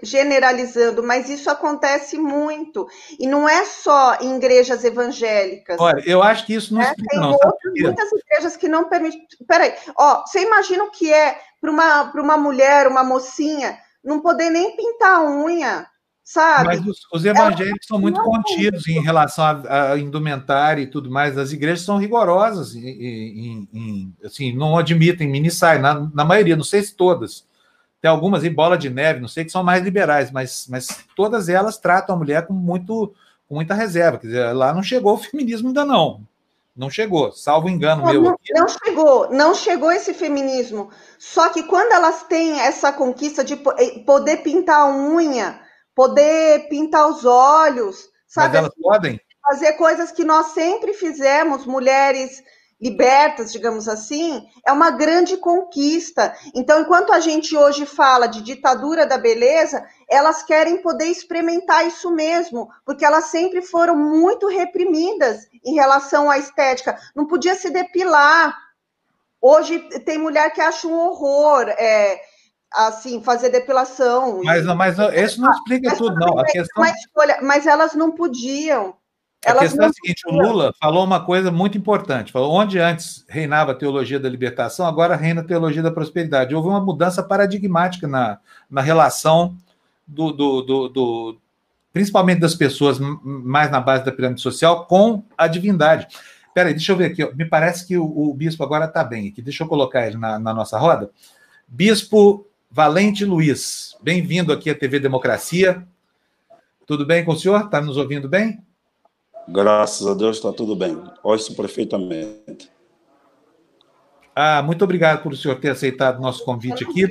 generalizando, mas isso acontece muito. E não é só em igrejas evangélicas.
Olha, eu acho que isso não é, explica,
Tem
não.
Outras, muitas igrejas que não permitem. Peraí, ó, você imagina o que é para uma, uma mulher, uma mocinha, não poder nem pintar a unha sabe?
Mas os, os evangélicos são muito contidos em relação à indumentária e tudo mais. As igrejas são rigorosas, em, em, em, assim, não admitem mini na, na maioria, não sei se todas. Tem algumas em bola de neve, não sei que são mais liberais, mas, mas todas elas tratam a mulher com, muito, com muita reserva. Quer dizer, lá não chegou o feminismo ainda não. Não chegou, salvo engano
não,
meu.
Não, não, chegou, não chegou esse feminismo. Só que quando elas têm essa conquista de eh, poder pintar a unha, poder pintar os olhos, sabe?
Mas elas assim, podem?
Fazer coisas que nós sempre fizemos, mulheres libertas, digamos assim, é uma grande conquista. Então, enquanto a gente hoje fala de ditadura da beleza, elas querem poder experimentar isso mesmo, porque elas sempre foram muito reprimidas em relação à estética. Não podia se depilar. Hoje tem mulher que acha um horror. É, assim, fazer depilação.
Mas, não, mas isso não explica mas, tudo, não. A questão...
escolha, mas elas não podiam.
Elas a questão é a seguinte: podiam. o Lula falou uma coisa muito importante. Falou: onde antes reinava a teologia da libertação, agora reina a teologia da prosperidade. Houve uma mudança paradigmática na, na relação do, do, do, do principalmente das pessoas mais na base da pirâmide social, com a divindade. Peraí, deixa eu ver aqui. Me parece que o, o bispo agora está bem aqui. Deixa eu colocar ele na, na nossa roda. Bispo Valente Luiz, bem-vindo aqui à TV Democracia. Tudo bem com o senhor? Está nos ouvindo bem?
Graças a Deus está tudo bem. Ouço perfeitamente.
Ah, muito obrigado por o senhor ter aceitado o nosso convite aqui.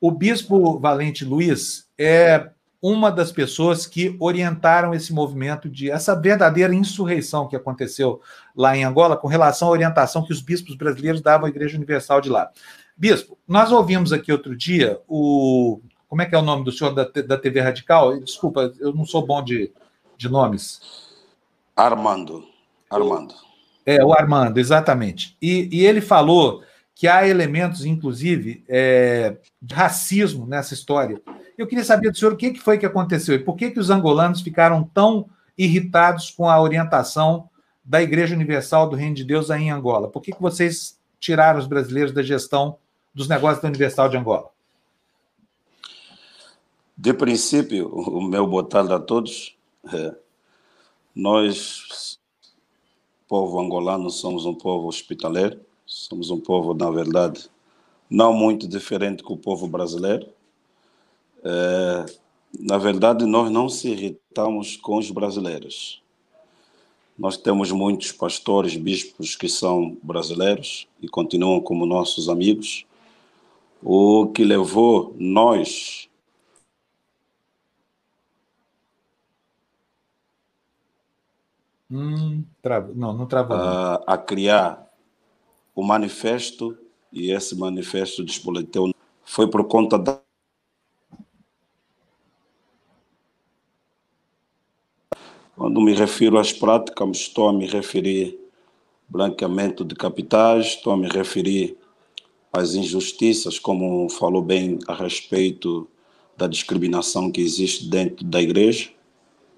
O bispo Valente Luiz é uma das pessoas que orientaram esse movimento de essa verdadeira insurreição que aconteceu lá em Angola com relação à orientação que os bispos brasileiros davam à Igreja Universal de lá. Bispo, nós ouvimos aqui outro dia o. Como é que é o nome do senhor da, da TV Radical? Desculpa, eu não sou bom de, de nomes.
Armando. Armando.
É, o Armando, exatamente. E, e ele falou que há elementos, inclusive, é, de racismo nessa história. Eu queria saber do senhor o que, foi que aconteceu e por que, que os angolanos ficaram tão irritados com a orientação da Igreja Universal do Reino de Deus aí em Angola. Por que, que vocês tiraram os brasileiros da gestão dos negócios da Universal de Angola?
De princípio, o meu boa a todos. É, nós, povo angolano, somos um povo hospitaleiro, somos um povo, na verdade, não muito diferente com o povo brasileiro. É, na verdade, nós não se irritamos com os brasileiros. Nós temos muitos pastores, bispos que são brasileiros e continuam como nossos amigos. O que levou nós
Hum, não, não travou.
A, a, criar o manifesto, e esse manifesto despoleteu foi por conta da Quando me refiro às práticas, estou a me referir branqueamento de capitais, estou a me referir às injustiças, como falou bem a respeito
da discriminação que existe dentro da igreja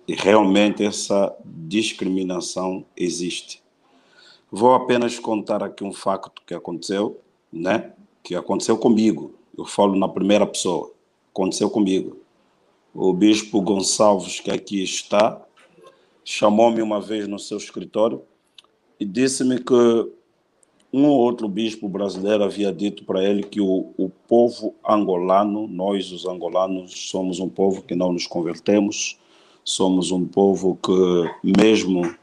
e realmente essa discriminação existe. Vou apenas contar aqui um facto que aconteceu, né? Que aconteceu comigo. Eu falo na primeira pessoa. Aconteceu comigo. O bispo Gonçalves, que aqui está, chamou-me uma vez no seu escritório e disse-me que um ou outro bispo brasileiro havia dito para ele que o, o povo angolano, nós os angolanos, somos um povo que não nos convertemos, somos um povo que, mesmo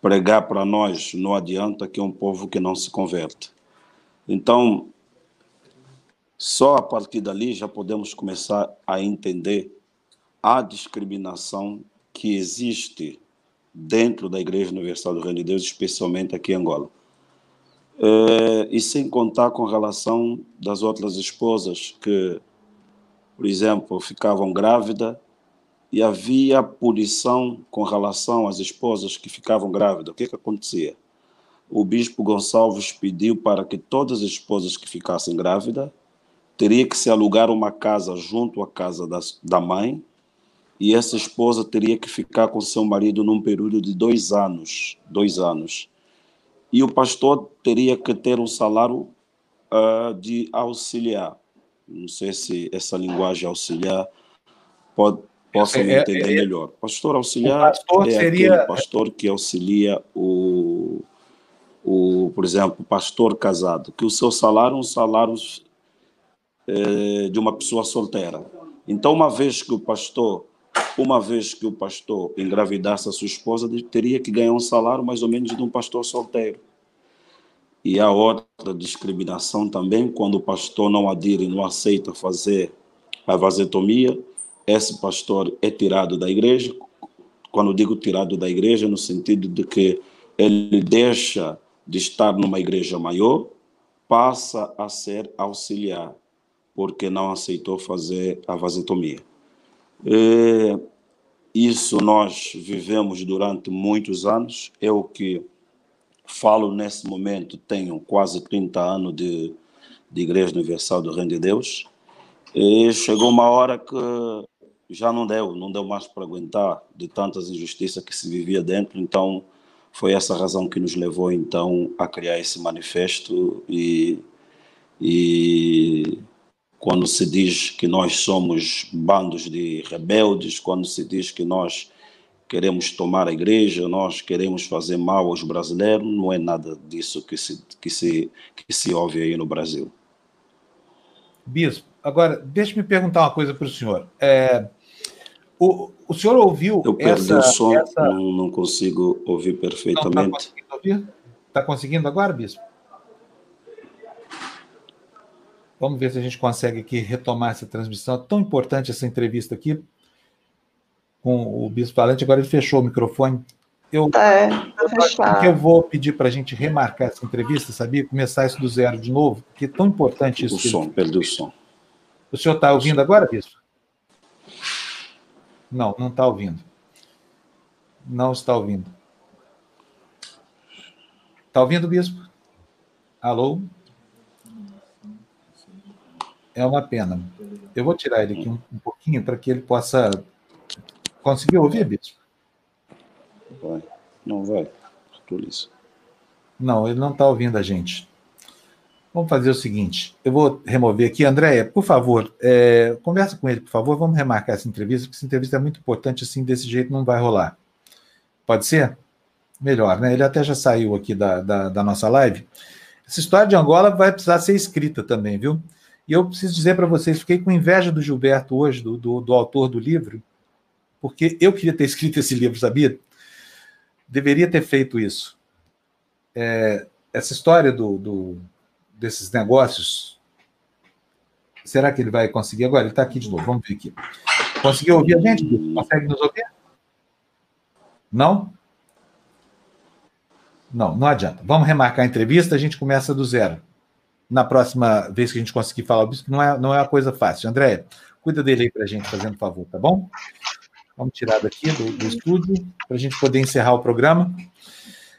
pregar para nós não adianta, que é um povo que não se converte. Então, só a partir dali já podemos começar a entender a discriminação que existe dentro da Igreja Universal do Reino de Deus, especialmente aqui em Angola. É, e sem contar com relação das outras esposas que, por exemplo, ficavam grávidas e havia punição com relação às esposas que ficavam grávidas. O que, que acontecia? O bispo Gonçalves pediu para que todas as esposas que ficassem grávidas teria que se alugar uma casa junto à casa da, da mãe e essa esposa teria que ficar com seu marido num período de dois anos, dois anos. E o pastor teria que ter um salário uh, de auxiliar. Não sei se essa linguagem auxiliar pode, possa me é, entender é, melhor. Pastor auxiliar pastor é seria... aquele pastor que auxilia o, o, por exemplo, pastor casado, que o seu salário é um salário é, de uma pessoa solteira. Então, uma vez que o pastor, uma vez que o pastor engravidasse a sua esposa, teria que ganhar um salário mais ou menos de um pastor solteiro. E há outra discriminação também, quando o pastor não adire, não aceita fazer a vasetomia, esse pastor é tirado da igreja. Quando digo tirado da igreja, no sentido de que ele deixa de estar numa igreja maior, passa a ser auxiliar, porque não aceitou fazer a vasetomia. É, isso nós vivemos durante muitos anos, o que falo nesse momento, tenho quase 30 anos de, de Igreja Universal do Reino de Deus, e chegou uma hora que já não deu, não deu mais para aguentar de tantas injustiças que se vivia dentro, então foi essa razão que nos levou então a criar esse manifesto e, e quando se diz que nós somos bandos de rebeldes, quando se diz que nós queremos tomar a igreja, nós queremos fazer mal aos brasileiros, não é nada disso que se, que se, que se ouve aí no Brasil.
Bispo, agora, deixe-me perguntar uma coisa para o senhor. É, o, o senhor ouviu.
Eu perdi essa, o som, essa... não, não, consigo ouvir perfeitamente. Está conseguindo ouvir?
Está conseguindo agora, Bispo? Vamos ver se a gente consegue aqui retomar essa transmissão. É tão importante essa entrevista aqui com o Bispo Valente. Agora ele fechou o microfone. Eu, é, tá eu vou pedir para a gente remarcar essa entrevista, sabia? Começar isso do zero de novo, porque é tão importante isso.
O som, perdeu o som.
O senhor está ouvindo agora, Bispo? Não, não está ouvindo. Não está ouvindo. Está ouvindo, bispo? Alô? É uma pena. Eu vou tirar ele aqui um, um pouquinho para que ele possa. Conseguiu ouvir, bispo?
Vai. Não vai. isso.
Não, ele não está ouvindo a gente. Vamos fazer o seguinte: eu vou remover aqui. Andréia, por favor, é, conversa com ele, por favor. Vamos remarcar essa entrevista, porque essa entrevista é muito importante, assim, desse jeito não vai rolar. Pode ser? Melhor, né? Ele até já saiu aqui da, da, da nossa live. Essa história de Angola vai precisar ser escrita também, viu? E eu preciso dizer para vocês, fiquei com inveja do Gilberto hoje, do, do, do, autor do livro, porque eu queria ter escrito esse livro, sabia? Deveria ter feito isso. É, essa história do, do desses negócios. Será que ele vai conseguir agora? Ele está aqui de novo, vamos ver aqui. Conseguiu ouvir a gente? Consegue nos ouvir? Não? Não, não adianta. Vamos remarcar a entrevista, a gente começa do zero. Na próxima vez que a gente conseguir falar isso, não é, não é uma coisa fácil. André, cuida dele aí para a gente, fazendo favor, tá bom? Vamos tirar daqui do, do estúdio para a gente poder encerrar o programa.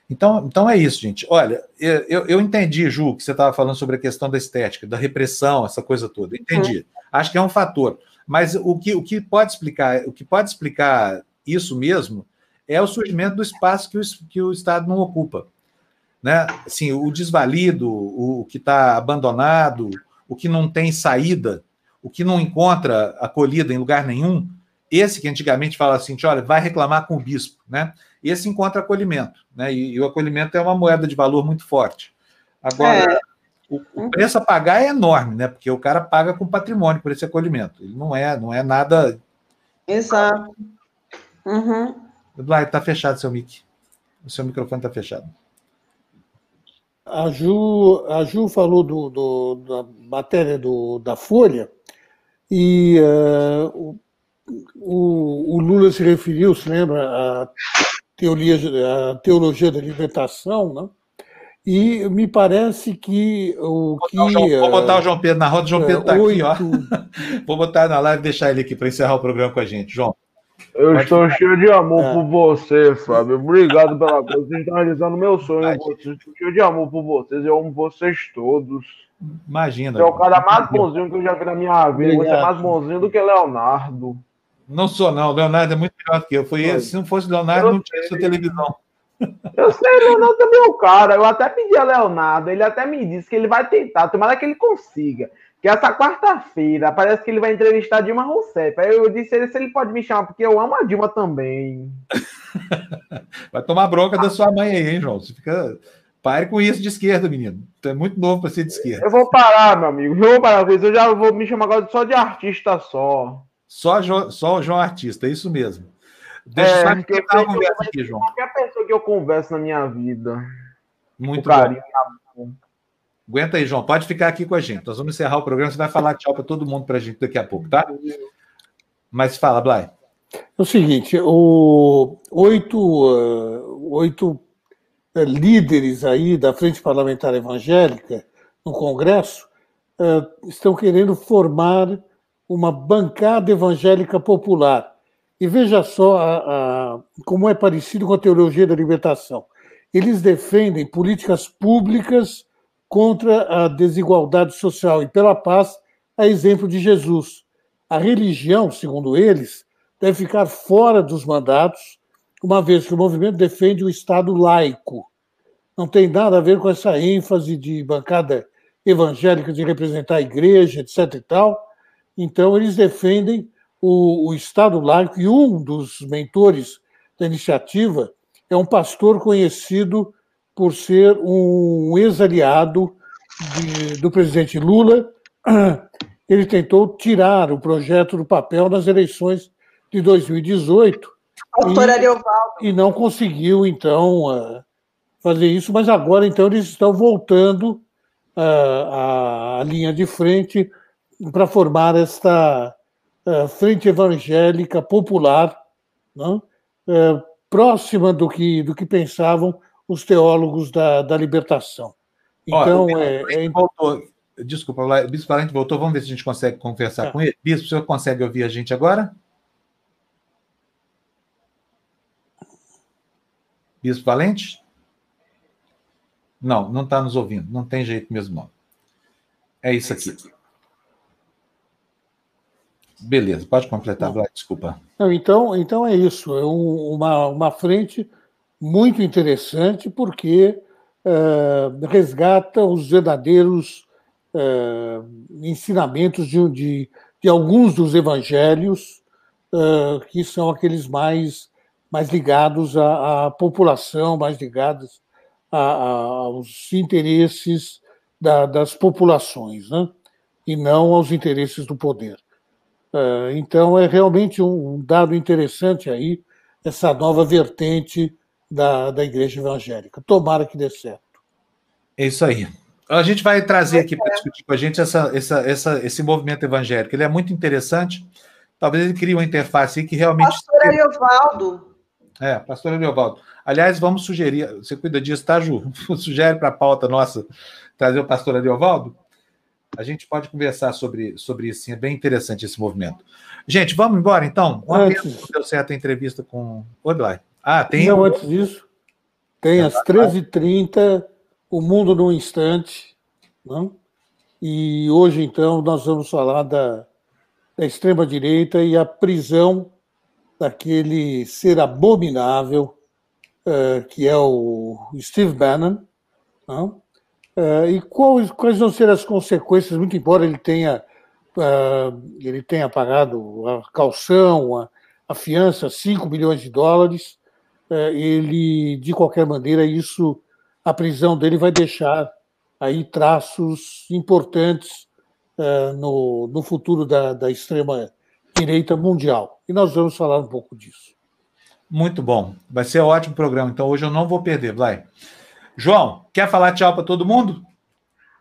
Então, então é isso, gente. Olha, eu, eu entendi, Ju, que você estava falando sobre a questão da estética, da repressão, essa coisa toda. Entendi. Uhum. Acho que é um fator. Mas o que, o que pode explicar, o que pode explicar isso mesmo é o surgimento do espaço que o, que o Estado não ocupa. Né? Assim, o desvalido, o que está abandonado, o que não tem saída, o que não encontra acolhida em lugar nenhum, esse que antigamente fala assim, olha, vai reclamar com o bispo, né? Esse encontra acolhimento, né? E, e o acolhimento é uma moeda de valor muito forte. Agora, é. o, o, preço a pagar é enorme, né? Porque o cara paga com patrimônio por esse acolhimento. Ele não é, não é nada.
Exato.
Uhum. Eduardo, está fechado seu mic. O seu microfone está fechado.
A Ju, a Ju falou do, do da matéria do, da Folha e uh, o, o, Lula se referiu, se lembra, à teoria, à teologia da libertação, né? E me parece que o
vou
que.
João, vou botar o João Pedro na roda, o João Pedro está aqui, ó. vou botar na live e deixar ele aqui para encerrar o programa com a gente. João.
Eu Pode estou ficar. cheio de amor é. por você, Fábio. Obrigado pela coisa. Você está realizando meu sonho. Estou cheio de amor por vocês. Eu amo vocês todos.
Imagina.
Você é o cara mais bonzinho que eu já vi na minha vida. Obrigado. Você é mais bonzinho do que Leonardo.
Não sou, não. Leonardo é muito melhor do que eu. Foi ele. Se não fosse Leonardo, eu não tinha sua televisão.
Eu sei, Leonardo também é o cara. Eu até pedi a Leonardo, ele até me disse que ele vai tentar, tomara que ele consiga. Que essa quarta-feira parece que ele vai entrevistar Dilma Rousseff. Aí eu disse ele se ele pode me chamar, porque eu amo a Dilma também.
vai tomar bronca da sua mãe aí, hein, João? Você fica. Pare com isso de esquerda, menino. Tu é muito novo para ser de esquerda.
Eu vou parar, meu amigo. Eu vou parar com isso. Eu já vou me chamar agora só de artista só.
Só, só o João Artista, é isso mesmo. Deixa é,
eu só uma conversa aqui, João. Qualquer pessoa que eu converso na minha vida.
Muito carinho. Bom. Aguenta aí, João. Pode ficar aqui com a gente. Nós vamos encerrar o programa. Você vai falar tchau para todo mundo para a gente daqui a pouco, tá? Mas fala, Blay.
É o seguinte: o, oito, uh, oito uh, líderes aí da Frente Parlamentar Evangélica no Congresso uh, estão querendo formar uma bancada evangélica popular. E veja só a, a, como é parecido com a teologia da libertação. Eles defendem políticas públicas contra a desigualdade social e pela paz, a exemplo de Jesus. A religião, segundo eles, deve ficar fora dos mandatos, uma vez que o movimento defende o Estado laico. Não tem nada a ver com essa ênfase de bancada evangélica de representar a igreja, etc. e tal. Então, eles defendem o, o Estado laico e um dos mentores da iniciativa é um pastor conhecido por ser um ex-aliado do presidente Lula. Ele tentou tirar o projeto do papel nas eleições de 2018. E, e não conseguiu, então, fazer isso, mas agora, então, eles estão voltando à linha de frente para formar esta frente evangélica popular, não? próxima do que, do que pensavam os teólogos da, da libertação. Então, Olha, é,
é... Voltou. Desculpa, o Bispo Valente voltou. Vamos ver se a gente consegue conversar é. com ele. Bispo, o senhor consegue ouvir a gente agora? Bispo Valente? Não, não está nos ouvindo. Não tem jeito mesmo, não. É isso aqui. Beleza, pode completar, Vlad, desculpa.
Não, então, então é isso. É um, uma, uma frente muito interessante, porque uh, resgata os verdadeiros uh, ensinamentos de, de, de, alguns dos evangelhos, uh, que são aqueles mais, mais ligados à, à população, mais ligados a, a, aos interesses da, das populações, né? e não aos interesses do poder. Então, é realmente um dado interessante aí, essa nova vertente da, da igreja evangélica. Tomara que dê certo.
É isso aí. A gente vai trazer aqui para discutir com a gente essa, essa, essa, esse movimento evangélico. Ele é muito interessante. Talvez ele crie uma interface que realmente.
Pastor Ariovaldo.
É, pastor Ariovaldo. Aliás, vamos sugerir. Você cuida disso, tá, Ju? Sugere para a pauta nossa trazer o pastor Ariovaldo? A gente pode conversar sobre, sobre isso, sim. É bem interessante esse movimento. Gente, vamos embora então? Uma pena que deu certo a entrevista com o Odlai. Ah, tem.
Não, antes disso. Tem às 13h30, O Mundo num Instante. Não? E hoje, então, nós vamos falar da, da extrema-direita e a prisão daquele ser abominável uh, que é o Steve Bannon. Não? Uh, e quais, quais vão ser as consequências, muito embora ele tenha, uh, ele tenha pagado a calção, a, a fiança, 5 milhões de dólares, uh, ele, de qualquer maneira, isso, a prisão dele vai deixar aí traços importantes no, no futuro da, da extrema-direita mundial. E nós vamos falar um pouco disso.
Muito bom. Vai ser um ótimo programa. Então hoje eu não vou perder, vai. João, quer falar tchau para todo mundo?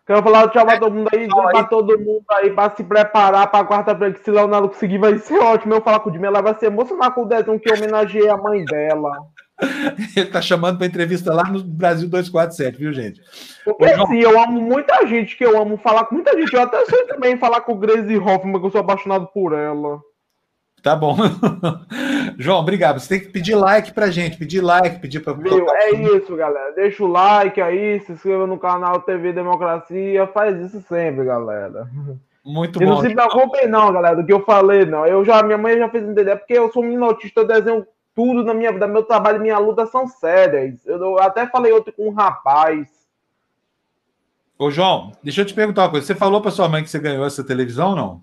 Quero falar tchau para todo mundo aí, dizer para todo mundo aí, para se preparar para quarta-feira, que se Leonardo conseguir, vai ser ótimo. Eu falar com o Dimi, ela vai se emocionar com o desenho que eu homenageei a mãe dela.
Ele tá chamando para entrevista lá no Brasil 247, viu, gente?
Porque João... sim, eu amo muita gente que eu amo falar com muita gente. Eu até sei também falar com o Grace Hoffman, que eu sou apaixonado por ela.
Tá bom. João, obrigado. Você tem que pedir like pra gente, pedir like, pedir pra.
Viu? É isso, galera. Deixa o like aí, se inscreva no canal TV Democracia, faz isso sempre, galera.
Muito
e
bom.
não se preocupem, não, galera, do que eu falei, não. Eu já, minha mãe já fez entender, porque eu sou minotista, eu desenho tudo na minha vida, meu trabalho e minha luta são sérias. Eu, eu até falei outro com um rapaz.
Ô, João, deixa eu te perguntar uma coisa. Você falou pra sua mãe que você ganhou essa televisão ou não?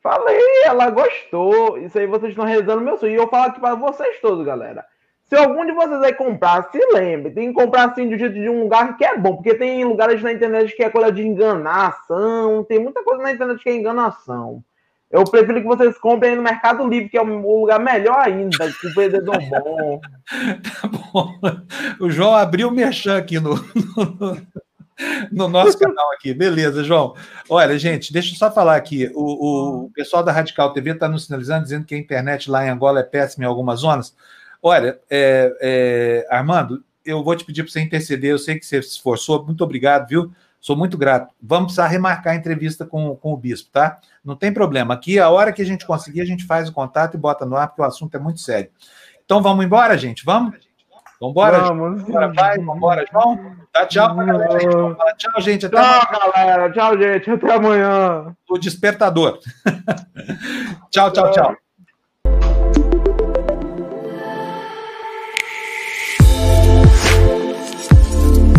Falei, ela gostou. Isso aí vocês estão rezando meu sonho. E eu falo aqui para vocês todos, galera. Se algum de vocês vai comprar, se lembre, tem que comprar assim do jeito de um lugar que é bom, porque tem lugares na internet que é coisa de enganação, tem muita coisa na internet que é enganação. Eu prefiro que vocês comprem no Mercado Livre, que é um lugar melhor ainda, com vendedor bom.
tá bom. O João abriu o merchan aqui no, no nosso canal aqui. Beleza, João. Olha, gente, deixa eu só falar aqui. O, o pessoal da Radical TV está nos sinalizando, dizendo que a internet lá em Angola é péssima em algumas zonas. Olha, é, é, Armando, eu vou te pedir para você interceder. Eu sei que você se esforçou. Muito obrigado, viu? Sou muito grato. Vamos precisar remarcar a entrevista com, com o bispo, tá? Não tem problema. Aqui, a hora que a gente conseguir, a gente faz o contato e bota no ar, porque o assunto é muito sério. Então, vamos embora, gente? Vamos? Vambora, vamos. Vambora, vai, vambora, João. Dá tchau pra galera. Fala, tchau, gente.
Até tchau, amanhã. galera. Tchau, gente. Até amanhã.
O despertador. tchau, tchau, tchau.